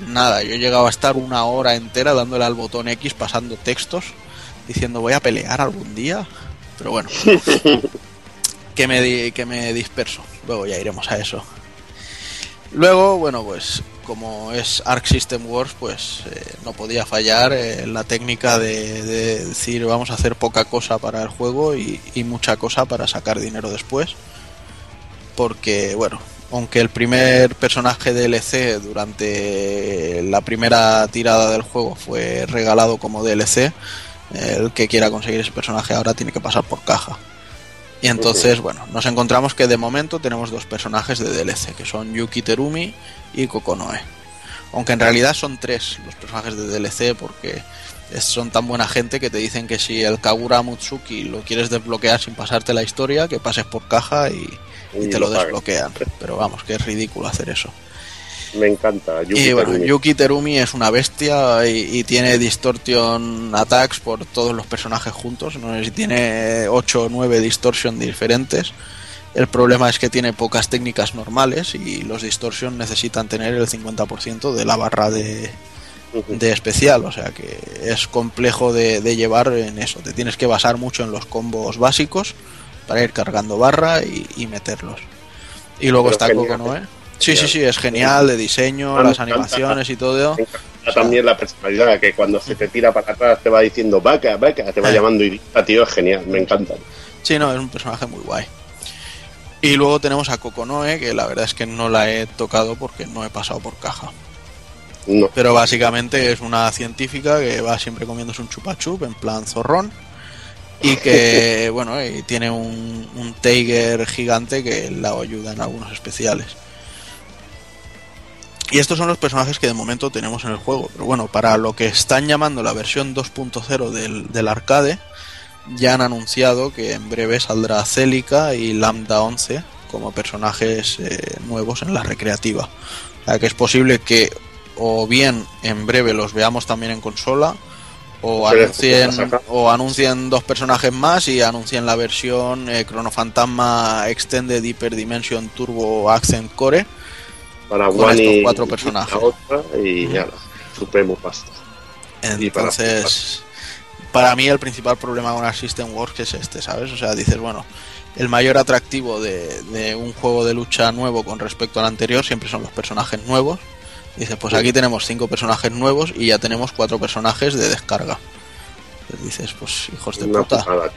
nada. Yo he llegado a estar una hora entera dándole al botón X, pasando textos, diciendo voy a pelear algún día. Pero bueno, que me, que me disperso. Luego ya iremos a eso. Luego, bueno, pues como es Arc System Wars, pues eh, no podía fallar eh, la técnica de, de decir vamos a hacer poca cosa para el juego y, y mucha cosa para sacar dinero después. Porque, bueno, aunque el primer personaje DLC durante la primera tirada del juego fue regalado como DLC, el que quiera conseguir ese personaje ahora tiene que pasar por caja. Y entonces, bueno, nos encontramos que de momento tenemos dos personajes de DLC, que son Yuki Terumi y Kokonoe. Aunque en realidad son tres los personajes de DLC porque son tan buena gente que te dicen que si el Kagura Mutsuki lo quieres desbloquear sin pasarte la historia, que pases por caja y, y Y te lo lo desbloquean. Pero vamos, que es ridículo hacer eso. Me encanta. Yuki Y bueno, Terumi. Yuki Terumi es una bestia y, y tiene distortion attacks por todos los personajes juntos. No sé si tiene 8 o 9 distortion diferentes. El problema es que tiene pocas técnicas normales y los distortion necesitan tener el 50% de la barra de, de especial. O sea que es complejo de, de llevar en eso. Te tienes que basar mucho en los combos básicos para ir cargando barra y, y meterlos. Y luego Pero está Kokonoe. Sí, sí, sí, es genial de diseño, Ah, las animaciones y todo. También la personalidad, que cuando se te tira para atrás te va diciendo vaca, vaca, te va Eh. llamando idiota, tío, es genial, me encanta. Sí, no, es un personaje muy guay. Y luego tenemos a Kokonoe, que la verdad es que no la he tocado porque no he pasado por caja. No, Pero básicamente es una científica que va siempre comiéndose un chupachup en plan zorrón. Y que, bueno, y tiene un, un Tiger gigante que la ayuda en algunos especiales. Y estos son los personajes que de momento tenemos en el juego. Pero bueno, para lo que están llamando la versión 2.0 del, del arcade, ya han anunciado que en breve saldrá Celica y Lambda 11 como personajes eh, nuevos en la recreativa. O sea que es posible que o bien en breve los veamos también en consola o anuncien, o anuncien dos personajes más y anuncien la versión eh, Chrono Fantasma Extended Hyper Dimension Turbo Accent Core para con estos y, cuatro y personajes. la otra y ya, supremo pasta. Y para- Entonces, para mí el principal problema con System Works es este, ¿sabes? O sea, dices, bueno, el mayor atractivo de, de un juego de lucha nuevo con respecto al anterior siempre son los personajes nuevos. Dices, pues aquí tenemos cinco personajes nuevos y ya tenemos cuatro personajes de descarga. Entonces dices, pues hijos de Una puta. una putada.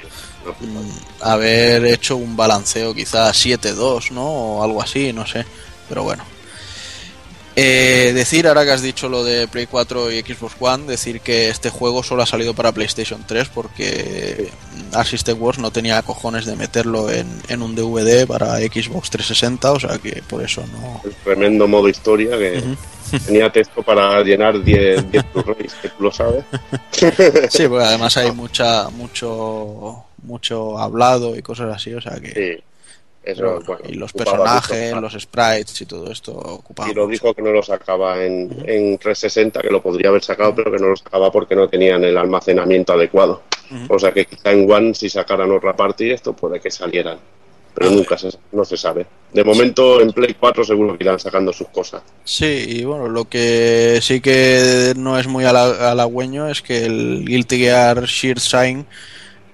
Mm, haber hecho un balanceo quizás 7-2, ¿no? O algo así, no sé. Pero bueno. Eh, decir, ahora que has dicho lo de Play 4 y Xbox One, decir que este juego solo ha salido para PlayStation 3 porque System Wars no tenía cojones de meterlo en, en un DVD para Xbox 360, o sea que por eso no... El tremendo modo historia que tenía texto para llenar 10 10 Blu-rays, que tú lo sabes. Sí, porque además hay mucha mucho mucho hablado y cosas así, o sea que... Sí, eso, bueno, y los ocupaba personajes, mucho. los sprites y todo esto ocupaban Y lo dijo que no lo sacaba en, en 360, que lo podría haber sacado, pero que no lo sacaba porque no tenían el almacenamiento adecuado. Ujú. O sea que quizá en One, si sacaran otra parte y esto, puede que salieran. pero nunca se, no se sabe. De momento en Play 4 seguro que irán sacando sus cosas. Sí, y bueno, lo que sí que no es muy hala- halagüeño es que el Guilty Gear Sheer Sign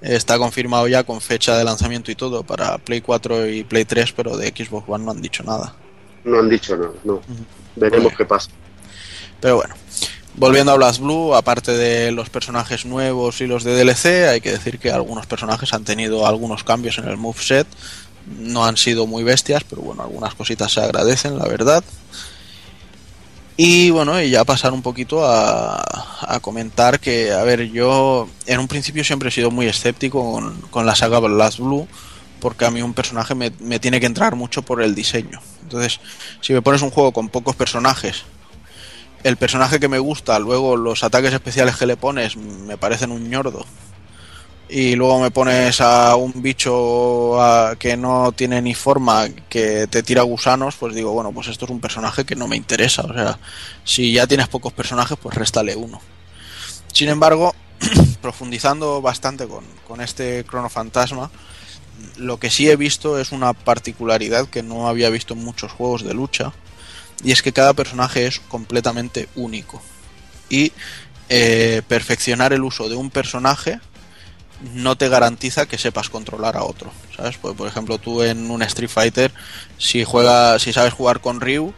está confirmado ya con fecha de lanzamiento y todo para Play 4 y Play 3, pero de Xbox One no han dicho nada. No han dicho nada, no. Veremos qué pasa. Pero bueno, volviendo a Blast Blue, aparte de los personajes nuevos y los de DLC, hay que decir que algunos personajes han tenido algunos cambios en el moveset. No han sido muy bestias, pero bueno, algunas cositas se agradecen, la verdad. Y bueno, y ya pasar un poquito a, comentar que, a ver, yo en un principio siempre he sido muy escéptico con, con la saga Blast Blue, porque a mí un personaje me, me tiene que entrar mucho por el diseño. Entonces, si me pones un juego con pocos personajes el personaje que me gusta, luego los ataques especiales que le pones me parecen un ñordo. Y luego me pones a un bicho que no tiene ni forma, que te tira gusanos, pues digo, bueno, pues esto es un personaje que no me interesa. O sea, si ya tienes pocos personajes, pues réstale uno. Sin embargo, profundizando bastante con, con este Crono Fantasma, lo que sí he visto es una particularidad que no había visto en muchos juegos de lucha, y es que cada personaje es completamente único. Y eh, perfeccionar el uso de un personaje no te garantiza que sepas controlar a otro, ¿sabes? Pues, por ejemplo, tú en un Street Fighter, si juegas, si sabes jugar con Ryu,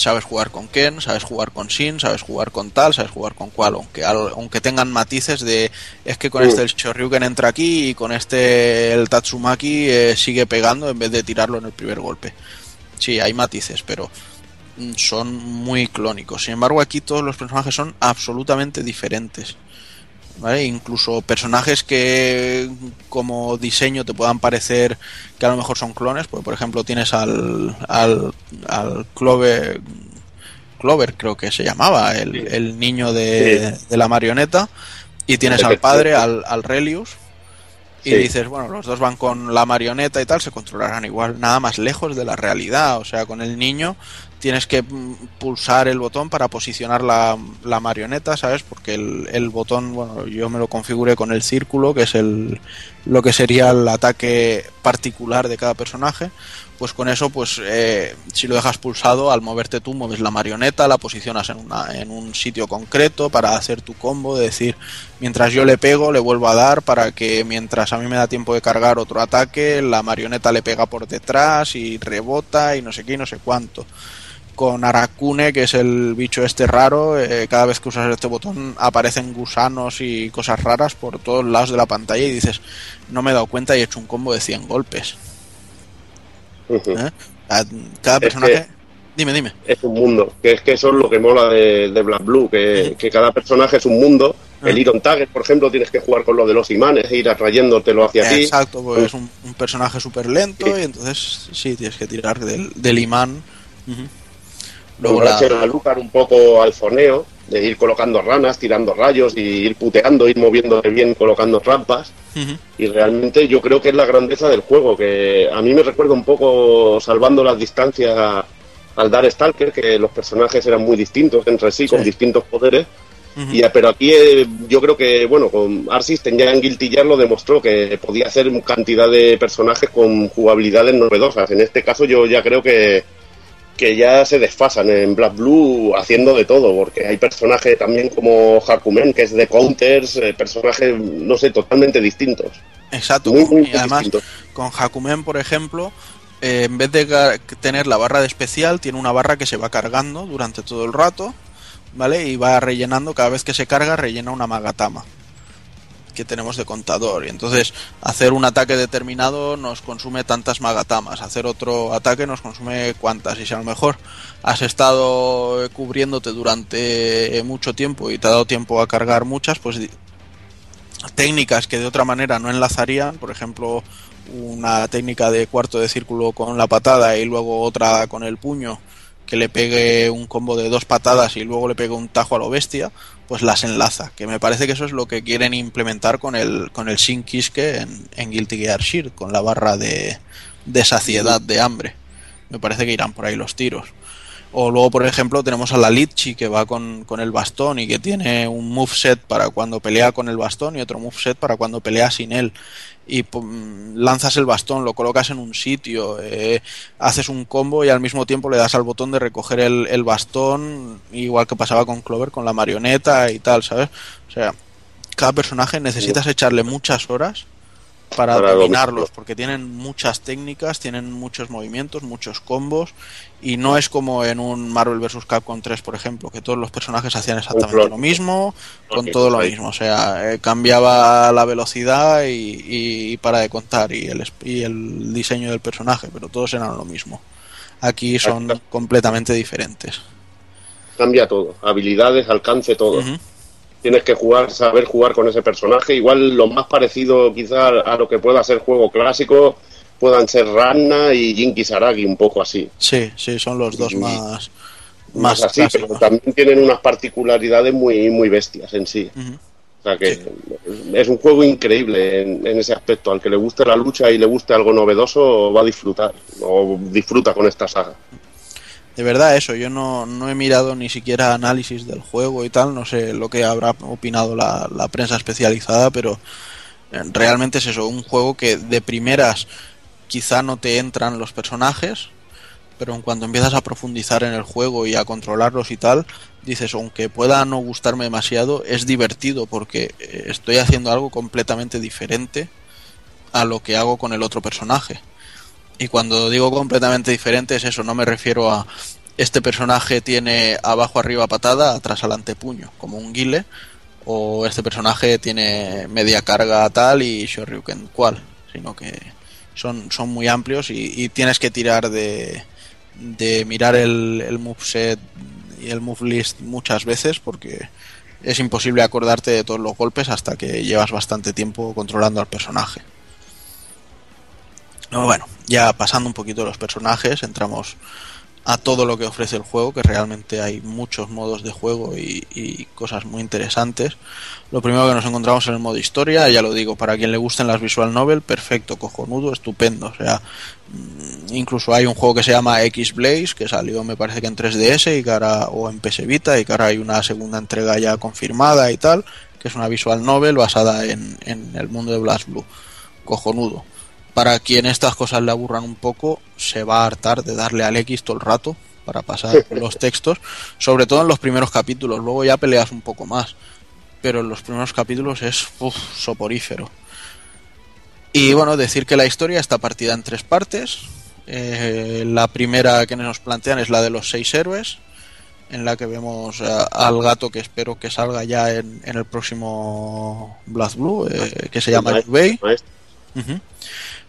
sabes jugar con Ken, sabes jugar con Shin, sabes jugar con tal, sabes jugar con cual, aunque aunque tengan matices de es que con este el Shoryuken entra aquí y con este el Tatsumaki eh, sigue pegando en vez de tirarlo en el primer golpe. Sí, hay matices, pero mm, son muy clónicos. Sin embargo, aquí todos los personajes son absolutamente diferentes. ¿Vale? Incluso personajes que como diseño te puedan parecer que a lo mejor son clones, pues por ejemplo tienes al, al, al Clover, Clover creo que se llamaba, el, Sí. el niño de, Sí. de la marioneta, y tienes al padre, al, al Relius, y Sí. dices, bueno, los dos van con la marioneta y tal, se controlarán igual, nada más lejos de la realidad. O sea, con el niño tienes que pulsar el botón para posicionar la, la marioneta, ¿sabes? Porque el, el botón, bueno, yo me lo configuré con el círculo, que es el lo que sería el ataque particular de cada personaje. Pues con eso, pues eh, si lo dejas pulsado, al moverte tú, mueves la marioneta, la posicionas en, una, en un sitio concreto para hacer tu combo, de decir, mientras yo le pego, le vuelvo a dar para que mientras a mí me da tiempo de cargar otro ataque, la marioneta le pega por detrás y rebota y no sé qué y no sé cuánto. Con Arakune, que es el bicho este raro, eh, cada vez que usas este botón aparecen gusanos y cosas raras por todos lados de la pantalla y dices, no me he dado cuenta y he hecho un combo de 100 golpes. ¿eh? Cada Es personaje... que- Dime, dime. Es un mundo, que es que eso es lo que mola de, de Black Blue, que, que cada personaje es un mundo. El Ah. Iron Tagger, por ejemplo, tienes que jugar con lo de los imanes e ir atrayéndotelo hacia ti. Exacto, porque es un, un personaje súper lento Sí. y entonces sí, tienes que tirar del, del imán. Luego Luego la... a Lucar un poco al foneo, de ir colocando ranas, tirando rayos y ir puteando, ir moviéndote bien, colocando trampas. Ujú. Y realmente yo creo que es la grandeza del juego, que a mí me recuerda un poco salvando las distancias al Dar Stalker, que los personajes eran muy distintos entre sí, con distintos poderes. Ujú. Y, pero aquí eh, yo creo que, bueno, con Art System ya en Guilty Gear lo demostró que podía hacer cantidad de personajes con jugabilidades novedosas. En este caso yo ya creo que, que ya se desfasan en Black Blue haciendo de todo, porque hay personajes también como Hakumen, que es de counters, eh, personajes, no sé, totalmente distintos. Exacto, Muy, y además distintos. con Hakumen, por ejemplo, eh, en vez de tener la barra de especial, tiene una barra que se va cargando durante todo el rato, ¿vale? Y va rellenando, cada vez que se carga, rellena una magatama tenemos de contador. Y entonces, hacer un ataque determinado nos consume tantas magatamas, hacer otro ataque nos consume cuantas. Y si a lo mejor has estado cubriéndote durante mucho tiempo y te ha dado tiempo a cargar muchas, pues técnicas que de otra manera no enlazarían, por ejemplo, una técnica de cuarto de círculo con la patada y luego otra con el puño que le pegue un combo de dos patadas y luego le pegue un tajo a lo bestia, pues las enlaza. Que me parece que eso es lo que quieren implementar con el, con el en, Guilty Gear con la barra de, de saciedad, de hambre. Me parece que irán por ahí los tiros. O luego, por ejemplo, tenemos a la Litchi que va con, con el bastón y que tiene un moveset para cuando pelea con el bastón y otro moveset para cuando pelea sin él. Y lanzas el bastón, lo colocas en un sitio, eh, haces un combo y al mismo tiempo le das al botón de recoger el, el bastón, igual que pasaba con Clover, con la marioneta y tal, ¿sabes? O sea, cada personaje necesitas echarle muchas horas para, Para dominarlos, dominarlo. porque tienen muchas técnicas, tienen muchos movimientos, muchos combos, y no es como en un Marvel vs. Capcom 3, por ejemplo, que todos los personajes hacían exactamente lo mismo, con todo lo mismo, o sea, eh, cambiaba la velocidad y, y para de contar, y el, y el diseño del personaje, pero todos eran lo mismo. Aquí son completamente diferentes. Cambia todo, habilidades, alcance, todo. Tienes que jugar, saber jugar con ese personaje. Igual lo más parecido quizá a lo que pueda ser juego clásico puedan ser Ranna y Jinky Saragi, un poco así. Sí, sí, son los dos más, Más más así, pero clásicos. también tienen unas particularidades muy, muy bestias en sí. O sea que es un juego increíble en, en ese aspecto. Al que le guste la lucha y le guste algo novedoso, va a disfrutar. O disfruta con esta saga. De verdad eso, yo no, no he mirado ni siquiera análisis del juego y tal, no sé lo que habrá opinado la, la prensa especializada, pero eh, realmente es eso, un juego que de primeras quizá no te entran los personajes, pero en cuanto empiezas a profundizar en el juego y a controlarlos y tal, dices, aunque pueda no gustarme demasiado, es divertido porque eh, estoy haciendo algo completamente diferente a lo que hago con el otro personaje. Y cuando digo completamente diferente es eso, no me refiero a este personaje tiene abajo arriba patada, atrás adelante puño, como un guile, o este personaje tiene media carga tal y Shoryuken cual, sino que son, son muy amplios y, y tienes que tirar de, de mirar el, el moveset y el move list muchas veces porque es imposible acordarte de todos los golpes hasta que llevas bastante tiempo controlando al personaje. No, bueno, ya pasando un poquito los personajes, entramos a todo lo que ofrece el juego, que realmente hay muchos modos de juego y, cosas muy interesantes. Lo primero que nos encontramos en el modo historia, ya lo digo, para quien le gusten las visual novel, perfecto, cojonudo, estupendo. O sea, mm, incluso hay un juego que se llama X Blaze, que salió me parece que en 3DS y que o en PS Vita, y que ahora hay una segunda entrega ya confirmada y tal, que es una visual novel basada en, en el mundo de Blast Blue. Cojonudo para quien estas cosas le aburran un poco, se va a hartar de darle al X todo el rato para pasar los textos, sobre todo en los primeros capítulos, luego ya peleas un poco más, pero en los primeros capítulos es uf, soporífero. Y bueno, decir que la historia está partida en tres partes. Eh, la primera que nos plantean es la de los seis héroes, en la que vemos al gato que espero que salga ya en, en el próximo Blood Blue, eh, que se llama maestro.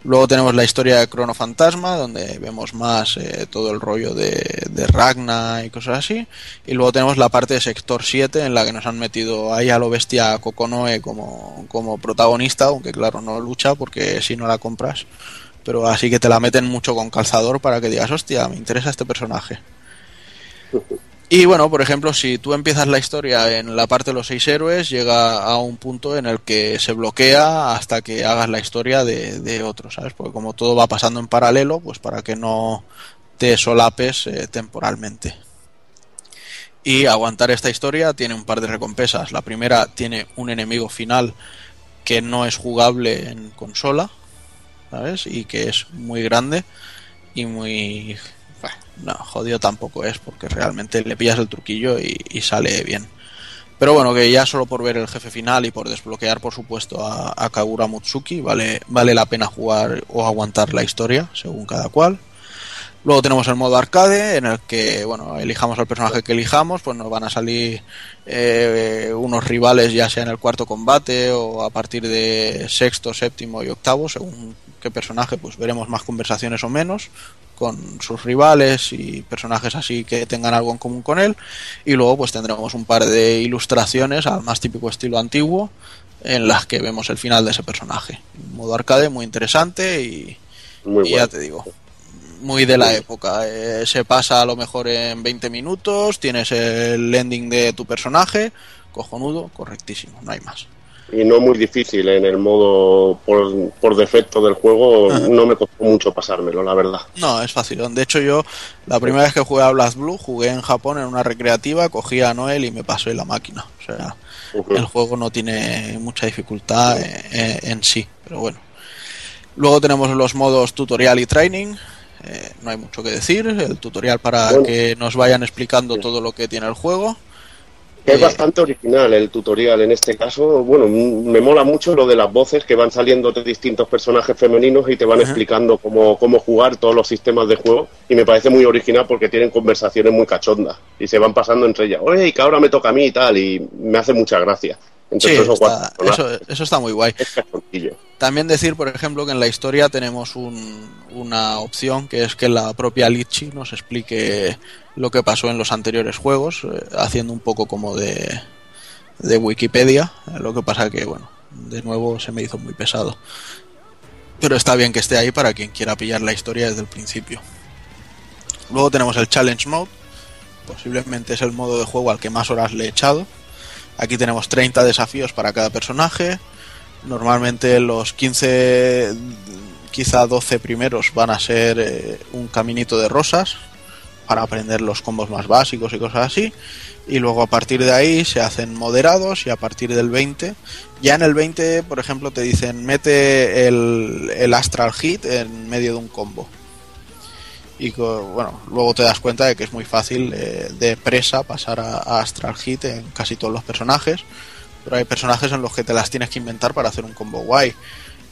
Luego tenemos la historia de Crono Fantasma, donde vemos más eh, todo el rollo de, de Ragna y cosas así. Y luego tenemos la parte de Sector 7, en la que nos han metido ahí a lo bestia a Kokonoe como, como protagonista, aunque claro, no lucha porque si no la compras. Pero así que te la meten mucho con calzador para que digas, hostia, me interesa este personaje. Y bueno, por ejemplo, si tú empiezas la historia en la parte de los seis héroes, llega a un punto en el que se bloquea hasta que hagas la historia de, de otros, ¿sabes? Porque como todo va pasando en paralelo, pues para que no te solapes eh, temporalmente. Y aguantar esta historia tiene un par de recompensas. La primera tiene un enemigo final que no es jugable en consola, ¿sabes? Y que es muy grande y muy no, jodido tampoco es, porque realmente le pillas el truquillo y, sale bien. Pero bueno, que ya solo por ver el jefe final y por desbloquear, por supuesto, a, a Kagura Mutsuki, vale, vale la pena jugar o aguantar la historia, según cada cual. Luego tenemos el modo arcade, en el que, bueno, elijamos al personaje que elijamos, pues nos van a salir eh, unos rivales, ya sea en el cuarto combate o a partir de sexto, séptimo y octavo, según qué personaje, pues veremos más conversaciones o menos con sus rivales y personajes así que tengan algo en común con él. Y luego, pues tendremos un par de ilustraciones al más típico estilo antiguo, en las que vemos el final de ese personaje. Modo arcade muy interesante y, Muy y bueno. ya te digo, muy de la época. Eh, se pasa a lo mejor en 20 minutos, tienes el ending de tu personaje, cojonudo, correctísimo, no hay más. Y no muy difícil en el modo por, por defecto del juego. Ajá. No me costó mucho pasármelo, la verdad. No, es fácil. De hecho, yo la primera vez que jugué a Blast Blue, jugué en Japón en una recreativa, cogí a Noel y me pasé la máquina. O sea, el juego no tiene mucha dificultad en sí, pero bueno. Luego tenemos los modos tutorial y training. eh, no hay mucho que decir. El tutorial para Bueno. que nos vayan explicando todo lo que tiene el juego. Es bastante original el tutorial en este caso. Bueno, me mola mucho lo de las voces que van saliendo de distintos personajes femeninos y te van Ajá. explicando cómo, cómo jugar todos los sistemas de juego. Y me parece muy original porque tienen conversaciones muy cachondas y se van pasando entre ellas. Oye, que ahora me toca a mí y tal. Y me hace mucha gracia. Entre Sí, está- eso, eso está muy guay. Es. También decir, por ejemplo, que en la historia tenemos un- una opción que es que la propia Litchi nos explique lo que pasó en los anteriores juegos, eh, haciendo un poco como de, de Wikipedia. Eh, Lo que pasa que, bueno, de nuevo se me hizo muy pesado. Pero está bien que esté ahí para quien quiera pillar la historia desde el principio. Luego tenemos el Challenge Mode. Posiblemente es el modo de juego al que más horas le he echado. Aquí tenemos 30 desafíos para cada personaje. Normalmente los 15, quizá 12 primeros van a ser eh, un caminito de rosas para aprender los combos más básicos y cosas así. Y luego a partir de ahí se hacen moderados y a partir del 20, ya en el 20, por ejemplo, te dicen mete el, el Astral Hit en medio de un combo. Y bueno, luego te das cuenta de que es muy fácil eh, de presa pasar a, a Astral Hit en casi todos los personajes pero hay personajes en los que te las tienes que inventar para hacer un combo guay.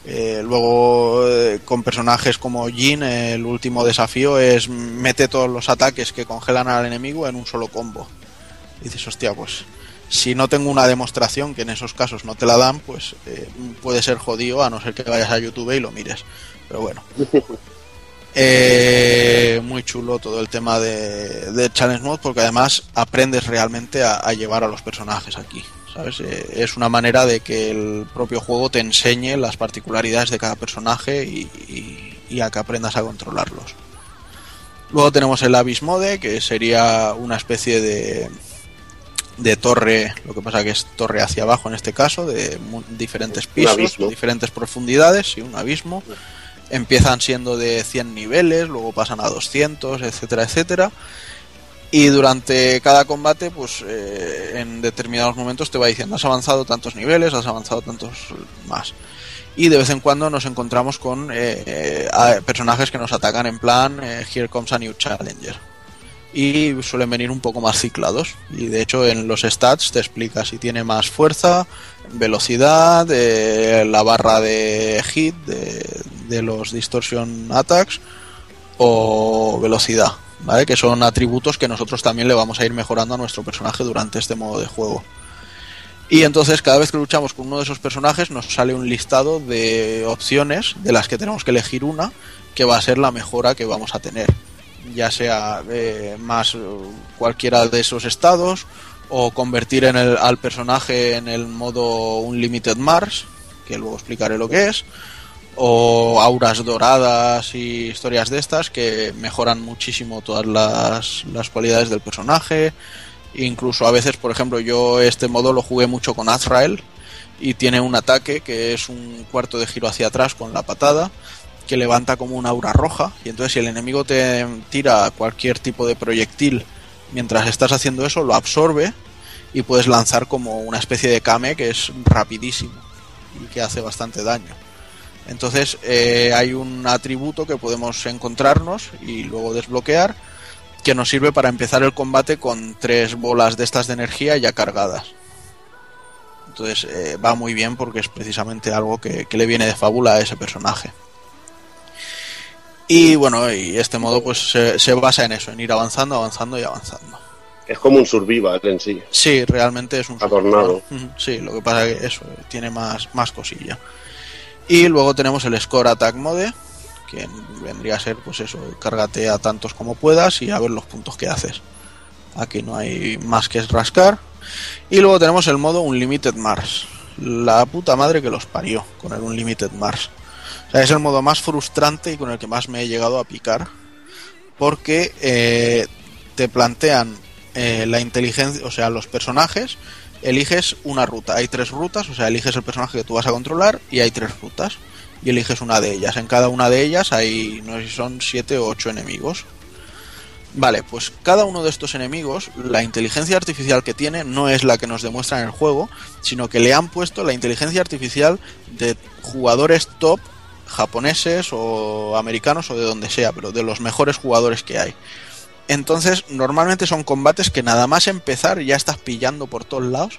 Eh, luego, eh, con personajes como Jin, el último desafío es mete todos los ataques que congelan al enemigo en un solo combo. Dices, hostia, pues si no tengo una demostración, que en esos casos no te la dan, pues eh, puede ser jodido a no ser que vayas a YouTube y lo mires. Pero bueno. Eh, muy chulo todo el tema de, de Challenge Mode porque además aprendes realmente a, a llevar a los personajes aquí. ¿sabes? Eh, es una manera de que el propio juego te enseñe las particularidades de cada personaje y, y- y a que aprendas a controlarlos. Luego tenemos el Abyss Mode, que sería una especie de, de torre, lo que pasa que es torre hacia abajo en este caso, de diferentes pisos, diferentes profundidades y un abismo. Empiezan siendo de 100 niveles, luego pasan a 200, etcétera, etcétera. Y durante cada combate, pues eh, en determinados momentos te va diciendo, has avanzado tantos niveles, has avanzado tantos más. Y de vez en cuando nos encontramos con eh, eh, personajes que nos atacan en plan, here comes a new challenger. Y suelen venir un poco más ciclados. Y de hecho en los stats te explica si tiene más fuerza, velocidad, eh, la barra de hit de, de los distortion attacks o velocidad, ¿vale? Que son atributos que nosotros también le vamos a ir mejorando a nuestro personaje durante este modo de juego. Y entonces cada vez que luchamos con uno de esos personajes nos sale un listado de opciones de las que tenemos que elegir una que va a ser la mejora que vamos a tener. Ya sea eh, más eh, cualquiera de esos estados o convertir en el, al personaje en el modo Unlimited Mars, que luego explicaré lo que es, o auras doradas y historias de estas que mejoran muchísimo todas las, las cualidades del personaje. Incluso a veces, por ejemplo, yo este modo lo jugué mucho con Azrael y tiene un ataque que es un cuarto de giro hacia atrás con la patada que levanta como una aura roja y entonces si el enemigo te tira cualquier tipo de proyectil mientras estás haciendo eso lo absorbe y puedes lanzar como una especie de kame que es rapidísimo y que hace bastante daño. Entonces eh, hay un atributo que podemos encontrarnos y luego desbloquear que nos sirve para empezar el combate con tres bolas de estas de energía ya cargadas. Entonces eh, va muy bien porque es precisamente algo que, que le viene de fábula a ese personaje. Y bueno, y este modo pues se, se basa en eso, en ir avanzando, avanzando y avanzando. Es como un survival en sí. Sí, realmente es un Adornado. Ujú, Sí, lo que pasa es que eso tiene más, más cosilla. Y luego tenemos el Score Attack Mode, que vendría a ser pues eso, cárgate a tantos como puedas y a ver los puntos que haces. Aquí no hay más que rascar. Y luego tenemos el modo Unlimited Mars. La puta madre que los parió con el Unlimited Mars. Sea, es el modo más frustrante y con el que más me he llegado a picar. Porque eh, te plantean eh, la inteligencia, o sea, los personajes eliges una ruta. Hay tres rutas, o sea, eliges el personaje que tú vas a controlar y hay tres rutas. Y eliges una de ellas. En cada una de ellas hay, no sé si son siete o ocho enemigos. Vale, pues cada uno de estos enemigos, la inteligencia artificial que tiene no es la que nos demuestra en el juego, sino que le han puesto la inteligencia artificial de jugadores top japoneses o americanos o de donde sea, pero de los mejores jugadores que hay. Entonces, normalmente son combates que nada más empezar ya estás pillando por todos lados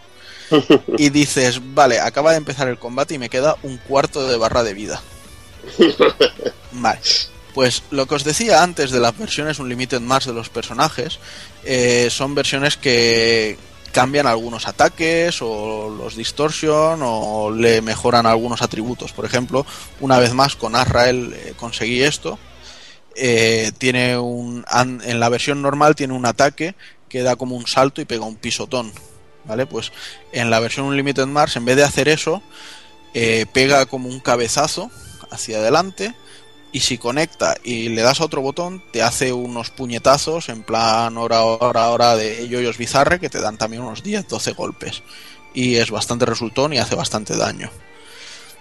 y dices, vale, acaba de empezar el combate y me queda un cuarto de barra de vida. Vale. Pues lo que os decía antes de las versiones Unlimited más de los personajes, eh, son versiones que cambian algunos ataques o los distorsion o le mejoran algunos atributos. Por ejemplo, una vez más con Azrael eh, conseguí esto. Eh, tiene un en la versión normal tiene un ataque que da como un salto y pega un pisotón. ¿Vale? Pues en la versión Unlimited Mars, en vez de hacer eso, eh, pega como un cabezazo hacia adelante y si conecta y le das a otro botón, te hace unos puñetazos en plan hora, hora, hora de yoyos bizarre que te dan también unos 10-12 golpes. Y es bastante resultón y hace bastante daño.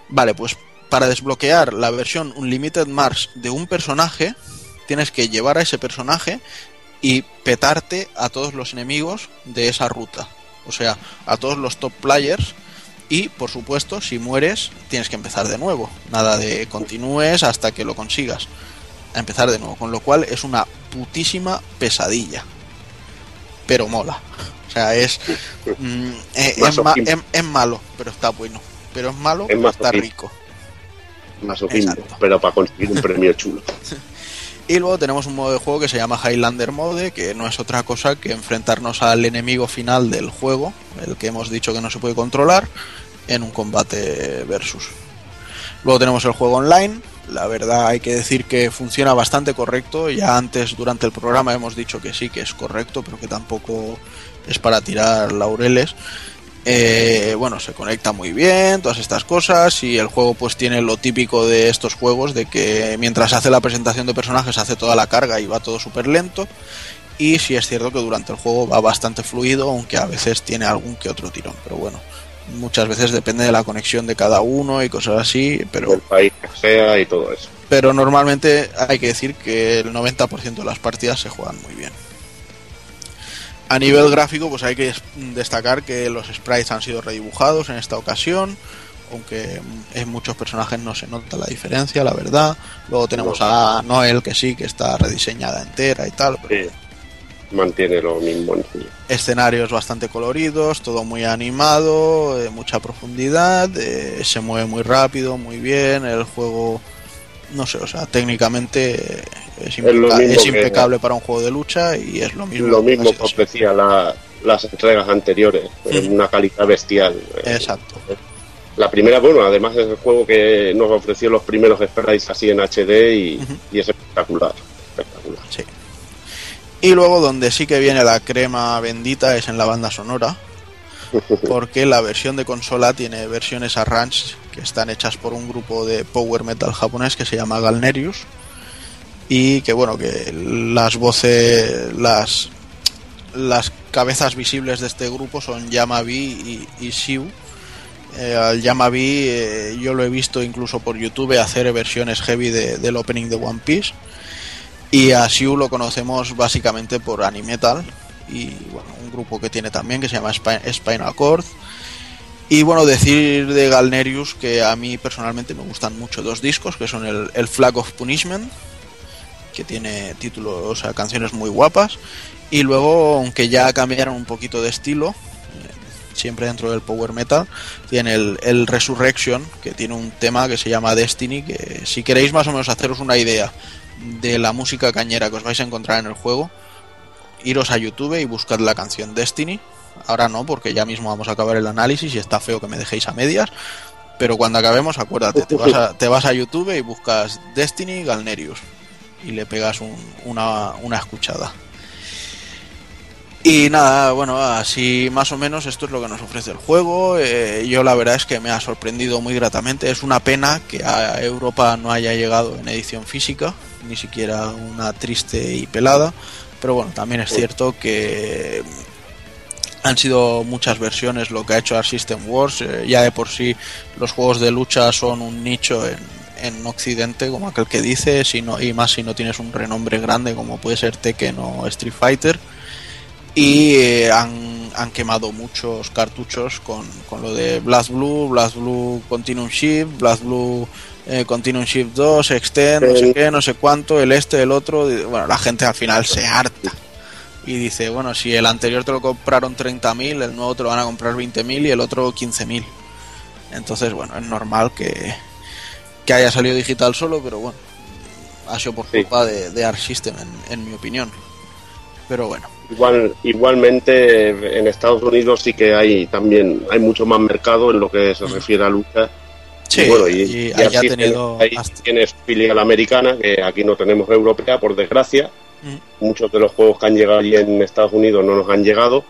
Vale, pues para desbloquear la versión Unlimited Mars de un personaje, tienes que llevar a ese personaje y petarte a todos los enemigos de esa ruta. O sea, a todos los top players y, por supuesto, si mueres, tienes que empezar de nuevo. Nada de continúes hasta que lo consigas. A empezar de nuevo. Con lo cual es una putísima pesadilla. Pero mola. O sea, es. mm, eh, es, ma- Masoquismo. es- es malo, pero está bueno. Pero es malo, Es pero está rico. Masoquismo, pero para conseguir un premio chulo. Y luego tenemos un modo de juego que se llama Highlander Mode, que no es otra cosa que enfrentarnos al enemigo final del juego, el que hemos dicho que no se puede controlar, en un combate versus. Luego tenemos el juego online, la verdad hay que decir que funciona bastante correcto, ya antes durante el programa hemos dicho que sí, que es correcto, pero que tampoco es para tirar laureles. Eh, bueno, se conecta muy bien, todas estas cosas, y el juego pues tiene lo típico de estos juegos, de que mientras hace la presentación de personajes hace toda la carga y va todo súper lento, y sí es cierto que durante el juego va bastante fluido, aunque a veces tiene algún que otro tirón, pero bueno, muchas veces depende de la conexión de cada uno y cosas así, pero Del país que sea y todo eso. pero normalmente hay que decir que el 90% de las partidas se juegan muy bien. A nivel gráfico, pues hay que des- destacar que los sprites han sido redibujados en esta ocasión, aunque en muchos personajes no se nota la diferencia, la verdad. Luego tenemos a Noel, que sí, que está rediseñada entera y tal. pero Sí. Mantiene lo mismo en sí. escenarios bastante coloridos, todo muy animado, eh, mucha profundidad, eh, se mueve muy rápido, muy bien, el juego, no sé, o sea, técnicamente eh, es, impeca- que- impecable para un juego de lucha y es lo mismo. Lo mismo que ofrecía la- las entregas anteriores, en una calidad bestial. Eh, Exacto. La primera, bueno, además es el juego que nos ofreció los primeros sprites así en HD y, es espectacular. Y luego donde sí que viene la crema bendita es en la banda sonora, porque la versión de consola tiene versiones arrange que están hechas por un grupo de power metal japonés que se llama Galnerius y que bueno que las voces las las cabezas visibles de este grupo son Yamabi y, y Shiu eh, al Yamabi eh, yo lo he visto incluso por YouTube hacer versiones heavy de- del opening de One Piece y a Shiu lo conocemos básicamente por Animetal y bueno, un grupo que tiene también que se llama Spi- Spinal Cord. Y bueno, decir de Galnerius que a mí personalmente me gustan mucho dos discos, que son el, el Flag of Punishment, que tiene títulos, o sea, canciones muy guapas, y luego, aunque ya cambiaron un poquito de estilo, eh, siempre dentro del power metal, tiene el, el Resurrection, que tiene un tema que se llama Destiny, que si queréis más o menos haceros una idea de la música cañera que os vais a encontrar en el juego, iros a YouTube y buscad la canción Destiny. Ahora no, porque ya mismo vamos a acabar el análisis y está feo que me dejéis a medias. Pero cuando acabemos, acuérdate, te vas a, YouTube y buscas Destiny Galnerius y le pegas un- una, una escuchada. Y nada, bueno, así más o menos esto es lo que nos ofrece el juego. Eh, yo la verdad es que me ha sorprendido muy gratamente. Es una pena que a Europa no haya llegado en edición física, ni siquiera una triste y pelada. Pero bueno, también es cierto que han sido muchas versiones lo que ha hecho Arc System Wars. eh, ya de por sí los juegos de lucha son un nicho en, en Occidente, como aquel que dice, si no, y más si no tienes un renombre grande como puede ser Tekken o Street Fighter. Y eh, han, han quemado muchos cartuchos con, con lo de Blast Blue, Blast Blue Continuum Shift, Blast Blue eh, Continuum Shift 2, Extend, no sé Sí. qué, no sé cuánto, el este, el otro. Bueno, la gente al final se harta y dice, bueno, si el anterior te lo compraron 30.000, el nuevo te lo van a comprar 20.000 y el otro 15.000. Entonces, bueno, es normal que, que haya salido digital solo, pero bueno, ha sido por Sí. culpa de, de Arc System, en, en mi opinión. Pero bueno, Igual, igualmente en Estados Unidos sí que hay también hay mucho más mercado en lo que se refiere a lucha. Sí, y bueno, y, y y así tenido ahí hasta- tienes filial americana, que aquí no tenemos europea, por desgracia. Mm. Muchos de los juegos que han llegado allí en Estados Unidos no nos han llegado.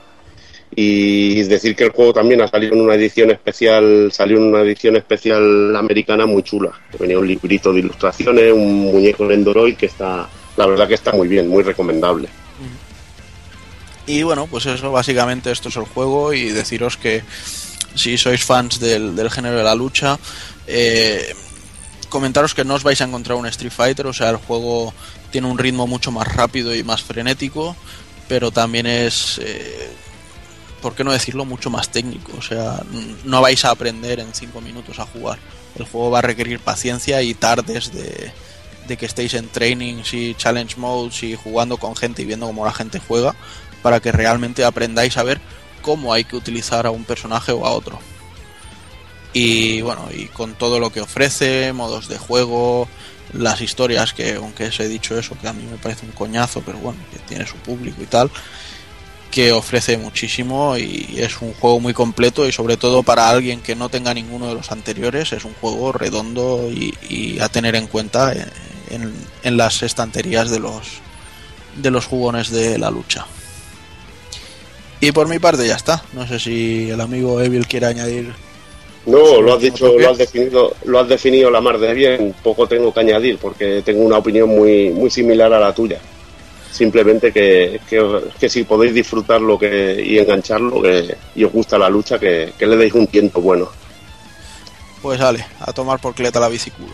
Y decir que el juego también ha salido en una edición especial, salió en una edición especial americana muy chula. Venía un librito de ilustraciones, un muñeco de Endoroid que está, la verdad que está muy bien, muy recomendable. Y bueno, pues eso, básicamente esto es el juego y deciros que si sois fans del, del género de la lucha, eh, comentaros que no os vais a encontrar un Street Fighter, o sea, el juego tiene un ritmo mucho más rápido y más frenético, pero también es, eh, ¿por qué no decirlo?, mucho más técnico, o sea, no vais a aprender en 5 minutos a jugar. El juego va a requerir paciencia y tardes de, de que estéis en trainings y challenge modes y jugando con gente y viendo cómo la gente juega para que realmente aprendáis a ver cómo hay que utilizar a un personaje o a otro. Y bueno, y con todo lo que ofrece, modos de juego, las historias que, aunque os he dicho eso, que a mí me parece un coñazo, pero bueno, que tiene su público y tal, que ofrece muchísimo y es un juego muy completo y sobre todo para alguien que no tenga ninguno de los anteriores, es un juego redondo y, a tener en cuenta en, en- en las estanterías de los, de los jugones de la lucha. Y por mi parte ya está. No sé si el amigo Evil quiere añadir. No, lo has dicho, lo has definido, lo has definido la mar de bien. Poco tengo que añadir porque tengo una opinión muy, muy similar a la tuya. Simplemente que, que, que si podéis disfrutarlo que, y engancharlo que, y os gusta la lucha, que, que le deis un tiento bueno. Pues sale, a tomar por cleta la biciculo.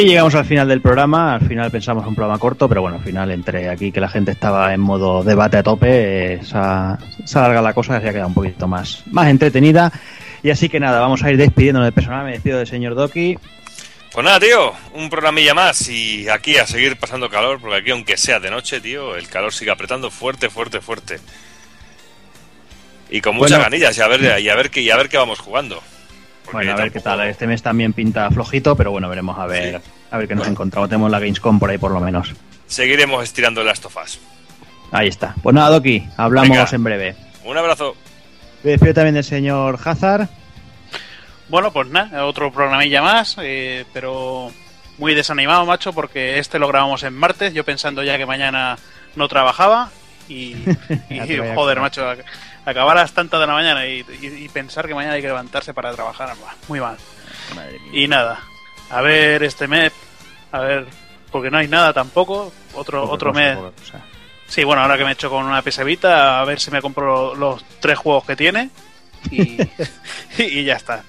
Y llegamos al final del programa. Al final pensamos un programa corto, pero bueno, al final, entre aquí que la gente estaba en modo debate a tope, eh, se, ha, se alargado la cosa y se ha quedado un poquito más, más entretenida. Y así que nada, vamos a ir despidiéndonos del personal. Me despido del señor Doki. Pues nada, tío, un programilla más y aquí a seguir pasando calor, porque aquí aunque sea de noche, tío, el calor sigue apretando fuerte, fuerte, fuerte. Y con muchas Bueno. ganillas y a ver y a ver qué y a ver qué vamos jugando. Bueno, a ver qué tal. Este mes también pinta flojito, pero bueno, veremos a ver, a ver qué nos encontramos. Tenemos la Gamescom por ahí por lo menos. Seguiremos estirando las tofas. Ahí está. Pues nada, Doki, hablamos Venga. en breve. Un abrazo. Me despido también del señor Hazard. Bueno, pues nada, otro programilla más, eh, pero muy desanimado, macho, porque este lo grabamos en martes, yo pensando ya que mañana no trabajaba y, y, joder, macho, ac- acabar a las tantas de la mañana y, y- y pensar que mañana hay que levantarse para trabajar, muy mal. Y nada, a ver este mes, a ver, porque no hay nada tampoco, otro, Poca otro mes. Sí, bueno, ahora que me he hecho con una pesevita, a ver si me compro los tres juegos que tiene y, y ya está.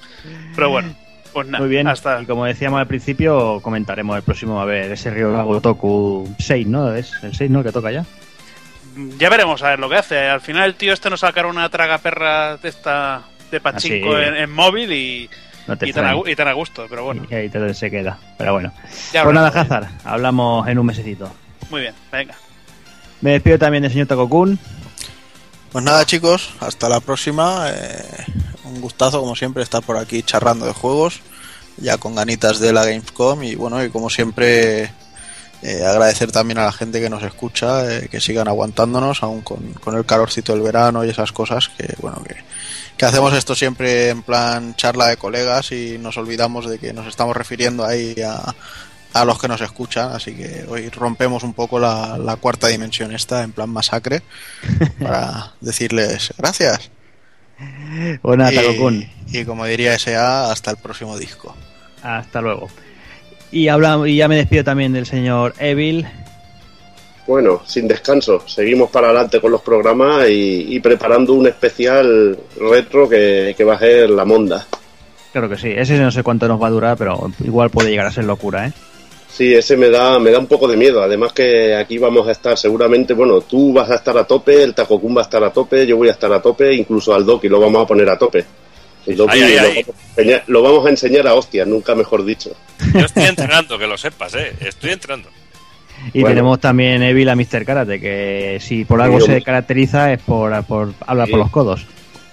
Pero bueno, pues nada, Muy bien. hasta Y como decíamos al principio, comentaremos el próximo, a ver, ese Río Gotoku 6, ¿no? Es el 6, ¿no? Que toca ya. Ya veremos a ver lo que hace. Al final el tío este nos sacará una traga perra de esta de pachinko en, en móvil y, No te y, tan a, y tan a gusto, pero bueno. Y ahí te- se queda. Pero bueno. Ya pues nada. Hazard, hablamos en un mesecito. Muy bien, venga. Me despido también del señor Takokun. Pues nada, chicos, hasta la próxima. Eh, un gustazo, como siempre, estar por aquí charrando de juegos, ya con ganitas de la Gamescom. Y bueno, y como siempre, eh, agradecer también a la gente que nos escucha, eh, que sigan aguantándonos, aún con, con el calorcito del verano y esas cosas, que bueno, que, que hacemos esto siempre en plan charla de colegas y nos olvidamos de que nos estamos refiriendo ahí a, a los que nos escuchan, así que hoy rompemos un poco la, la cuarta dimensión esta en plan masacre para decirles gracias. Takokun. Y, y como diría SA, hasta el próximo disco. Hasta luego. Y, habla, y ya me despido también del señor Evil. Bueno, sin descanso, seguimos para adelante con los programas y, y preparando un especial retro que, que va a ser la monda. Claro que sí, ese no sé cuánto nos va a durar, pero igual puede llegar a ser locura, ¿eh? Sí, ese me da, me da un poco de miedo. Además que aquí vamos a estar seguramente, bueno, tú vas a estar a tope, el Takokun va a estar a tope, yo voy a estar a tope, incluso al Doki lo vamos a poner a tope. Ay, ay, lo, ay. vamos a enseñar, lo vamos a enseñar a hostias, nunca mejor dicho. Yo estoy entrenando, que lo sepas, ¿eh? Estoy entrenando. Y Bueno. tenemos también Evil a Mr. Karate, que si por algo Sí, se caracteriza es por, por hablar Sí. por los codos.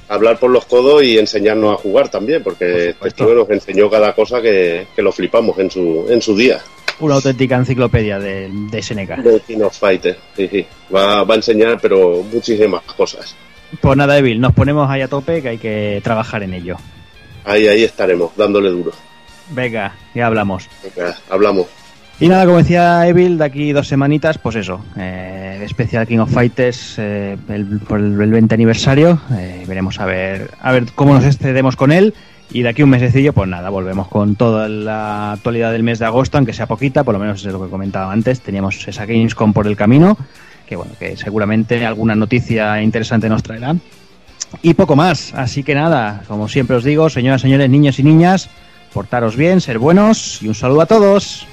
Hablar por los codos y enseñarnos a jugar también, porque este supuesto. tío nos enseñó cada cosa que, que lo flipamos en su, en su día. Una auténtica enciclopedia de, de SNK. De King of Fighters, sí, sí. Va, va a enseñar, pero muchísimas cosas. Pues nada, Evil, nos ponemos ahí a tope que hay que trabajar en ello. Ahí, ahí estaremos, dándole duro. Venga, ya hablamos. Venga, hablamos. Y nada, como decía Evil, de aquí dos semanitas, pues eso, eh, especial King of Fighters eh, el- por el, el 20 aniversario. eh, veremos a ver, a ver cómo nos excedemos con él. Y de aquí un mesecillo, pues nada, volvemos con toda la actualidad del mes de agosto, aunque sea poquita, por lo menos es lo que comentaba antes. Teníamos esa Gamescom por el camino, que bueno, que seguramente alguna noticia interesante nos traerá. Y poco más, así que nada, como siempre os digo, señoras, señores, niños y niñas, portaros bien, ser buenos y un saludo a todos.